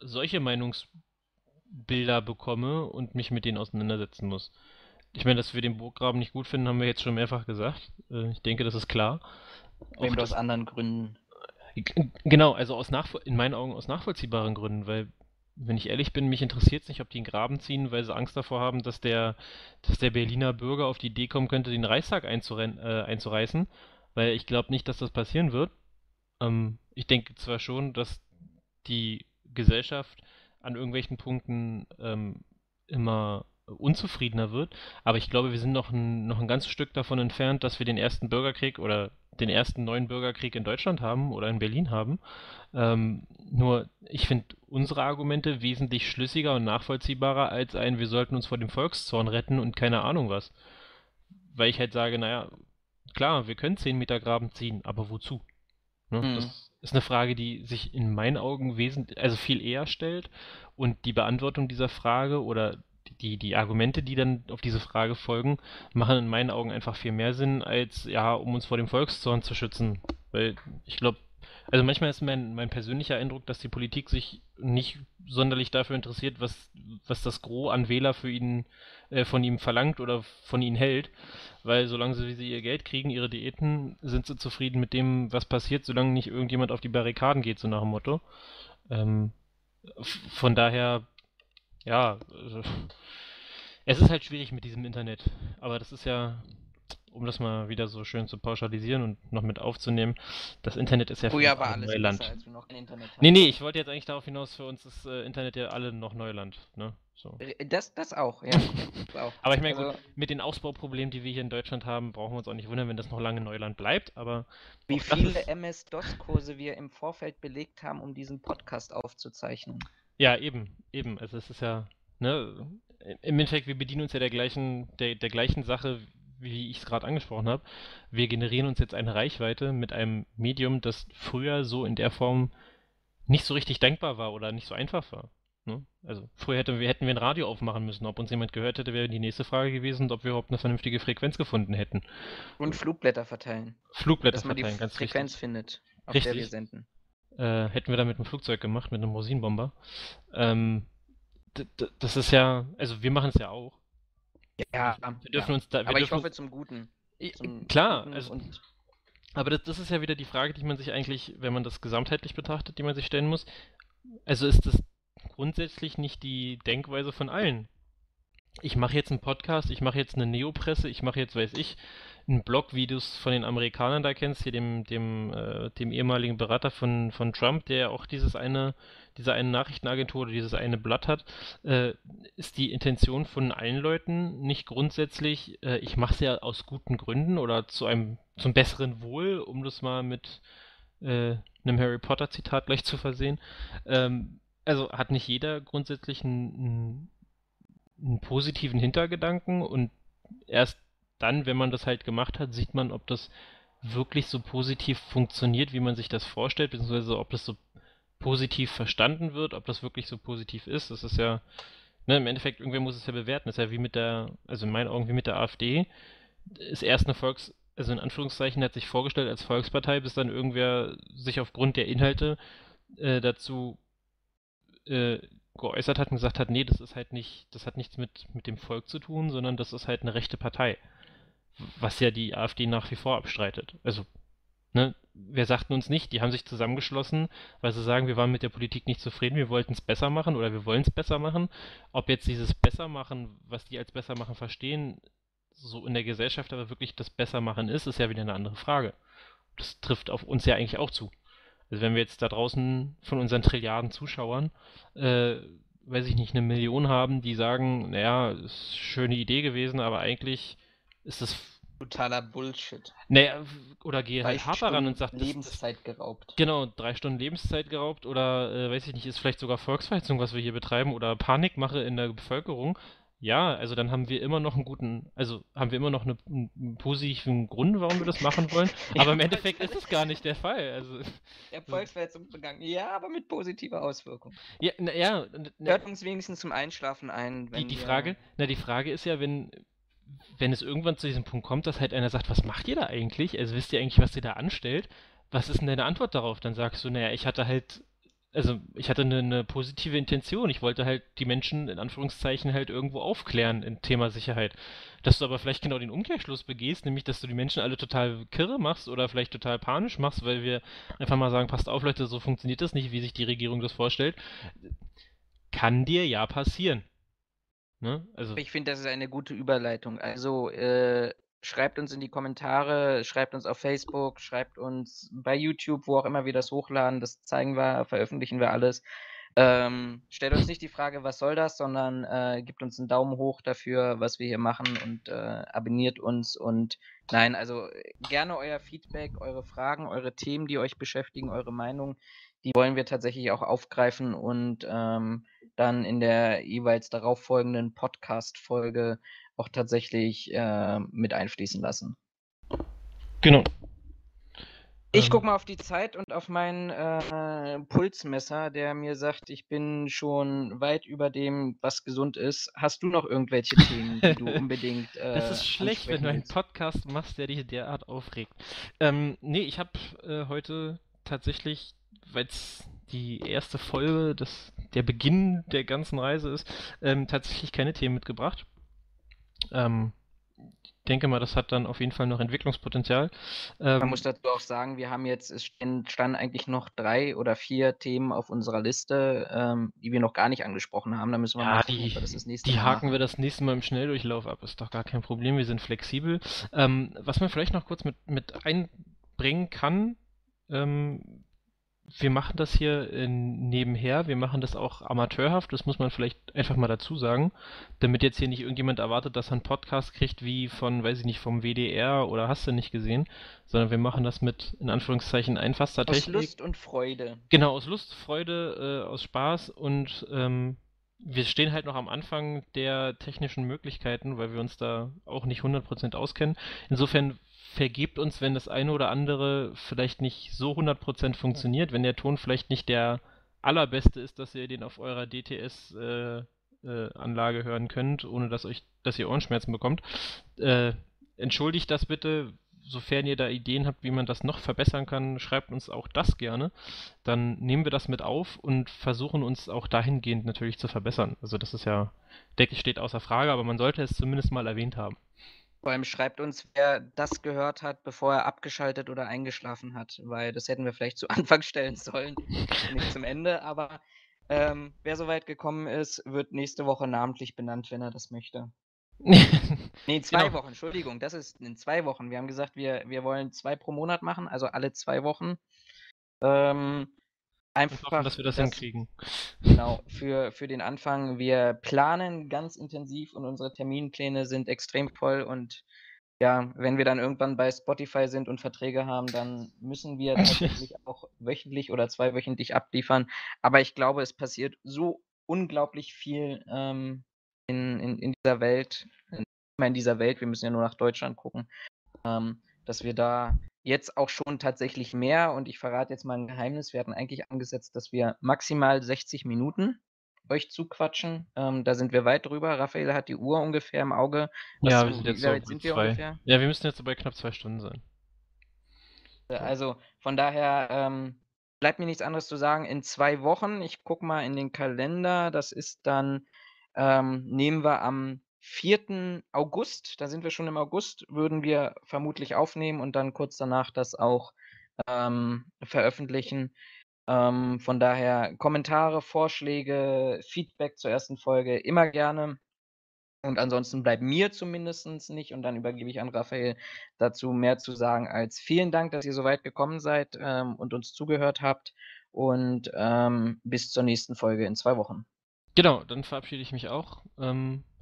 solche Meinungsbilder bekomme und mich mit denen auseinandersetzen muss. Ich meine, dass wir den Burggraben nicht gut finden, haben wir jetzt schon mehrfach gesagt. Äh, ich denke, das ist klar. Eben aus anderen Gründen. Genau, also aus in meinen Augen aus nachvollziehbaren Gründen, weil wenn ich ehrlich bin, mich interessiert es nicht, ob die einen Graben ziehen, weil sie Angst davor haben, dass der, dass der Berliner Bürger auf die Idee kommen könnte, den Reichstag äh, einzureißen, weil ich glaube nicht, dass das passieren wird. Ähm, ich denke zwar schon, dass die Gesellschaft an irgendwelchen Punkten ähm, immer unzufriedener wird, aber ich glaube, wir sind noch ein, noch ein ganzes Stück davon entfernt, dass wir den ersten Bürgerkrieg oder den ersten neuen Bürgerkrieg in Deutschland haben oder in Berlin haben. Ähm, nur, ich finde unsere Argumente wesentlich schlüssiger und nachvollziehbarer als ein, wir sollten uns vor dem Volkszorn retten und keine Ahnung was. Weil ich halt sage, naja, klar, wir können 10 Meter Graben ziehen, aber wozu? Ne? Mhm. Das ist eine Frage, die sich in meinen Augen wesentlich, also viel eher stellt und die Beantwortung dieser Frage oder die, die Argumente, die dann auf diese Frage folgen, machen in meinen Augen einfach viel mehr Sinn, als ja, um uns vor dem Volkszorn zu schützen. Weil ich glaube, also manchmal ist mein, mein persönlicher Eindruck, dass die Politik sich nicht sonderlich dafür interessiert, was, was das Gros an Wähler für ihn, äh, von ihm verlangt oder von ihnen hält. Weil solange sie, sie ihr Geld kriegen, ihre Diäten, sind sie zufrieden mit dem, was passiert, solange nicht irgendjemand auf die Barrikaden geht, so nach dem Motto. Ähm, von daher ja, also, es ist halt schwierig mit diesem Internet. Aber das ist ja, um das mal wieder so schön zu pauschalisieren und noch mit aufzunehmen, das Internet ist ja Früher für war alles Neuland. Besser, als wir noch kein Internet hatten. Nee, nee, ich wollte jetzt eigentlich darauf hinaus, für uns ist äh, Internet ja alle noch Neuland, ne? So. Das, das auch, ja. Das auch. aber ich meine, also, mit den Ausbauproblemen, die wir hier in Deutschland haben, brauchen wir uns auch nicht wundern, wenn das noch lange Neuland bleibt, aber... Wie viele MS-DOS-Kurse wir im Vorfeld belegt haben, um diesen Podcast aufzuzeichnen. Ja, eben, eben. Also es ist ja, ne, im Endeffekt, wir bedienen uns ja der gleichen, der, der gleichen Sache, wie ich es gerade angesprochen habe. Wir generieren uns jetzt eine Reichweite mit einem Medium, das früher so in der Form nicht so richtig denkbar war oder nicht so einfach war. Ne? Also früher hätten wir, hätten wir ein Radio aufmachen müssen. Ob uns jemand gehört hätte, wäre die nächste Frage gewesen, ob wir überhaupt eine vernünftige Frequenz gefunden hätten. Und Flugblätter verteilen. Flugblätter verteilen, die ganz Frequenz richtig. findet, auf richtig. der wir senden. Äh, hätten wir da mit einem Flugzeug gemacht, mit einem Rosinenbomber. Ähm, das ist ja, also wir machen es ja auch. Ja, wir dürfen ja. uns da. Aber ich hoffe zum Guten. Zum klar, Guten also. aber das, das ist ja wieder die Frage, die man sich eigentlich, wenn man das gesamtheitlich betrachtet, die man sich stellen muss. Also ist das grundsätzlich nicht die Denkweise von allen. Ich mache jetzt einen Podcast, ich mache jetzt eine Neopresse, ich mache jetzt, weiß ich, einen Blog, wie du es von den Amerikanern da kennst, hier dem, dem, äh, dem ehemaligen Berater von, von Trump, der auch dieses eine, diese eine Nachrichtenagentur oder dieses eine Blatt hat, äh, ist die Intention von allen Leuten nicht grundsätzlich, äh, ich mache es ja aus guten Gründen oder zu einem zum besseren Wohl, um das mal mit äh, einem Harry Potter Zitat gleich zu versehen. Ähm, also hat nicht jeder grundsätzlich einen, einen positiven Hintergedanken und erst dann, wenn man das halt gemacht hat, sieht man, ob das wirklich so positiv funktioniert, wie man sich das vorstellt, beziehungsweise ob das so positiv verstanden wird, ob das wirklich so positiv ist. Das ist ja, ne, im Endeffekt, irgendwer muss es ja bewerten. Das ist ja wie mit der, also in meinen Augen wie mit der AfD, ist erst eine Volks, also in Anführungszeichen, hat sich vorgestellt als Volkspartei, bis dann irgendwer sich aufgrund der Inhalte äh, dazu äh, geäußert hat und gesagt hat, nee, das ist halt nicht, das hat nichts mit, mit dem Volk zu tun, sondern das ist halt eine rechte Partei. Was ja die AfD nach wie vor abstreitet. Also, ne, wir sagten uns nicht, die haben sich zusammengeschlossen, weil sie sagen, wir waren mit der Politik nicht zufrieden, wir wollten es besser machen oder wir wollen es besser machen. Ob jetzt dieses Bessermachen, was die als Bessermachen verstehen, so in der Gesellschaft aber wirklich das Bessermachen ist, ist ja wieder eine andere Frage. Das trifft auf uns ja eigentlich auch zu. Also wenn wir jetzt da draußen von unseren Trilliarden Zuschauern, äh, weiß ich nicht, eine Million haben, die sagen, naja, ist eine schöne Idee gewesen, aber eigentlich ist das Totaler Bullshit. Naja, oder gehe halt hart daran und sagt, Lebenszeit das, geraubt. Genau, drei Stunden Lebenszeit geraubt oder äh, weiß ich nicht, ist vielleicht sogar Volksverhetzung, was wir hier betreiben oder Panikmache in der Bevölkerung. Ja, also dann haben wir immer noch einen guten, also haben wir immer noch eine, einen positiven Grund, warum wir das machen wollen. ja, aber im Endeffekt ist es gar nicht der Fall. Also, der Volksverhetzung begangen, ja, aber mit positiver Auswirkung. Ja, na, ja. Na, Hört uns wenigstens zum Einschlafen ein. die, die Frage, na, die Frage ist ja, wenn, wenn es irgendwann zu diesem Punkt kommt, dass halt einer sagt, was macht ihr da eigentlich? Also wisst ihr eigentlich, was ihr da anstellt? Was ist denn deine Antwort darauf? Dann sagst du, naja, ich hatte halt also ich hatte eine, eine, positive Intention. Ich wollte halt die Menschen in Anführungszeichen halt irgendwo aufklären im Thema Sicherheit. Dass du aber vielleicht genau den Umkehrschluss begehst, nämlich dass du die Menschen alle total kirre machst oder vielleicht total panisch machst, weil wir einfach mal sagen, passt auf Leute, so funktioniert das nicht, wie sich die Regierung das vorstellt. Kann dir ja passieren. Ne? Also, ich finde, das ist eine gute Überleitung. Also äh, Schreibt uns in die Kommentare, schreibt uns auf Facebook, schreibt uns bei YouTube, wo auch immer wir das hochladen. Das zeigen wir, veröffentlichen wir alles. Ähm, stellt uns nicht die Frage, was soll das, sondern äh, gibt uns einen Daumen hoch dafür, was wir hier machen und äh, abonniert uns. Und nein, also gerne euer Feedback, eure Fragen, eure Themen, die euch beschäftigen, eure Meinung, die wollen wir tatsächlich auch aufgreifen und ähm, dann in der jeweils darauffolgenden Podcast-Folge auch tatsächlich äh, mit einfließen lassen. Genau. Ich ähm. gucke mal auf die Zeit und auf mein äh, Pulsmesser, der mir sagt, ich bin schon weit über dem, was gesund ist. Hast du noch irgendwelche Themen, die du unbedingt. Äh, das ist schlecht, wenn du einen Podcast machst, der dich derart aufregt. Ähm, nee, ich habe äh, heute tatsächlich, weil es die erste Folge, des, der Beginn der ganzen Reise ist, ähm, tatsächlich keine Themen mitgebracht. Ähm, ich denke mal, das hat dann auf jeden Fall noch Entwicklungspotenzial. Ähm, Man muss dazu auch sagen, wir haben jetzt, es standen eigentlich noch drei oder vier Themen auf unserer Liste, ähm, die wir noch gar nicht angesprochen haben. Da müssen wir ja, mal gucken, die, das, das nächste die Mal haken machen. wir das nächste Mal im Schnelldurchlauf ab. Ist doch gar kein Problem, wir sind flexibel. Ähm, was man vielleicht noch kurz mit, mit einbringen kann, ähm, wir machen das hier äh, nebenher, wir machen das auch amateurhaft, das muss man vielleicht einfach mal dazu sagen, damit jetzt hier nicht irgendjemand erwartet, dass er einen Podcast kriegt wie von, weiß ich nicht, vom WDR oder hast du nicht gesehen, sondern wir machen das mit, in Anführungszeichen, einfachster Technik. Aus Lust und Freude. Genau, aus Lust, Freude, äh, aus Spaß und ähm, wir stehen halt noch am Anfang der technischen Möglichkeiten, weil wir uns da auch nicht 100% auskennen. Insofern vergebt uns, wenn das eine oder andere vielleicht nicht so 100% funktioniert, wenn der Ton vielleicht nicht der allerbeste ist, dass ihr den auf eurer DTS-Anlage äh, äh, hören könnt, ohne dass euch, dass ihr Ohrenschmerzen bekommt. Äh, entschuldigt das bitte, sofern ihr da Ideen habt, wie man das noch verbessern kann, schreibt uns auch das gerne. Dann nehmen wir das mit auf und versuchen uns auch dahingehend natürlich zu verbessern. Also das ist ja, denke ich, steht außer Frage, aber man sollte es zumindest mal erwähnt haben. Vor allem schreibt uns, wer das gehört hat, bevor er abgeschaltet oder eingeschlafen hat, weil das hätten wir vielleicht zu Anfang stellen sollen, nicht zum Ende. Aber ähm, wer soweit gekommen ist, wird nächste Woche namentlich benannt, wenn er das möchte. nee, zwei genau. Wochen, Entschuldigung, das ist in zwei Wochen. Wir haben gesagt, wir, wir wollen zwei pro Monat machen, also alle zwei Wochen. Ähm, Einfach, hoffen, dass wir das, das hinkriegen. Genau, für, für den Anfang. Wir planen ganz intensiv und unsere Terminpläne sind extrem voll und ja, wenn wir dann irgendwann bei Spotify sind und Verträge haben, dann müssen wir tatsächlich auch wöchentlich oder zweiwöchentlich abliefern. Aber ich glaube, es passiert so unglaublich viel ähm, in, in, in dieser Welt, in dieser Welt, wir müssen ja nur nach Deutschland gucken, ähm, dass wir da jetzt auch schon tatsächlich mehr und ich verrate jetzt mal ein Geheimnis. Wir hatten eigentlich angesetzt, dass wir maximal 60 Minuten euch zuquatschen. Ähm, da sind wir weit drüber. Raphael hat die Uhr ungefähr im Auge. Was Ja, wir sind jetzt so sind wir zwei. ungefähr? Ja, wir müssen jetzt so bei knapp zwei Stunden sein. Äh, also von daher ähm, bleibt mir nichts anderes zu sagen. In zwei Wochen, ich gucke mal in den Kalender, das ist dann, ähm, nehmen wir am 4. August, da sind wir schon im August, würden wir vermutlich aufnehmen und dann kurz danach das auch ähm, veröffentlichen. Ähm, von daher Kommentare, Vorschläge, Feedback zur ersten Folge immer gerne. Und ansonsten bleibt mir zumindest nicht, und dann übergebe ich an Raphael dazu mehr zu sagen als vielen Dank, dass ihr so weit gekommen seid ähm, und uns zugehört habt. Und ähm, bis zur nächsten Folge in zwei Wochen. Genau, dann verabschiede ich mich auch.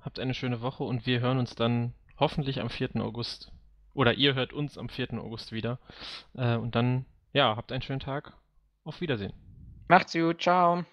Habt eine schöne Woche und wir hören uns dann hoffentlich am 4. August. Oder ihr hört uns am 4. August wieder. Äh, und dann, ja, habt einen schönen Tag. Auf Wiedersehen. Macht's gut, ciao.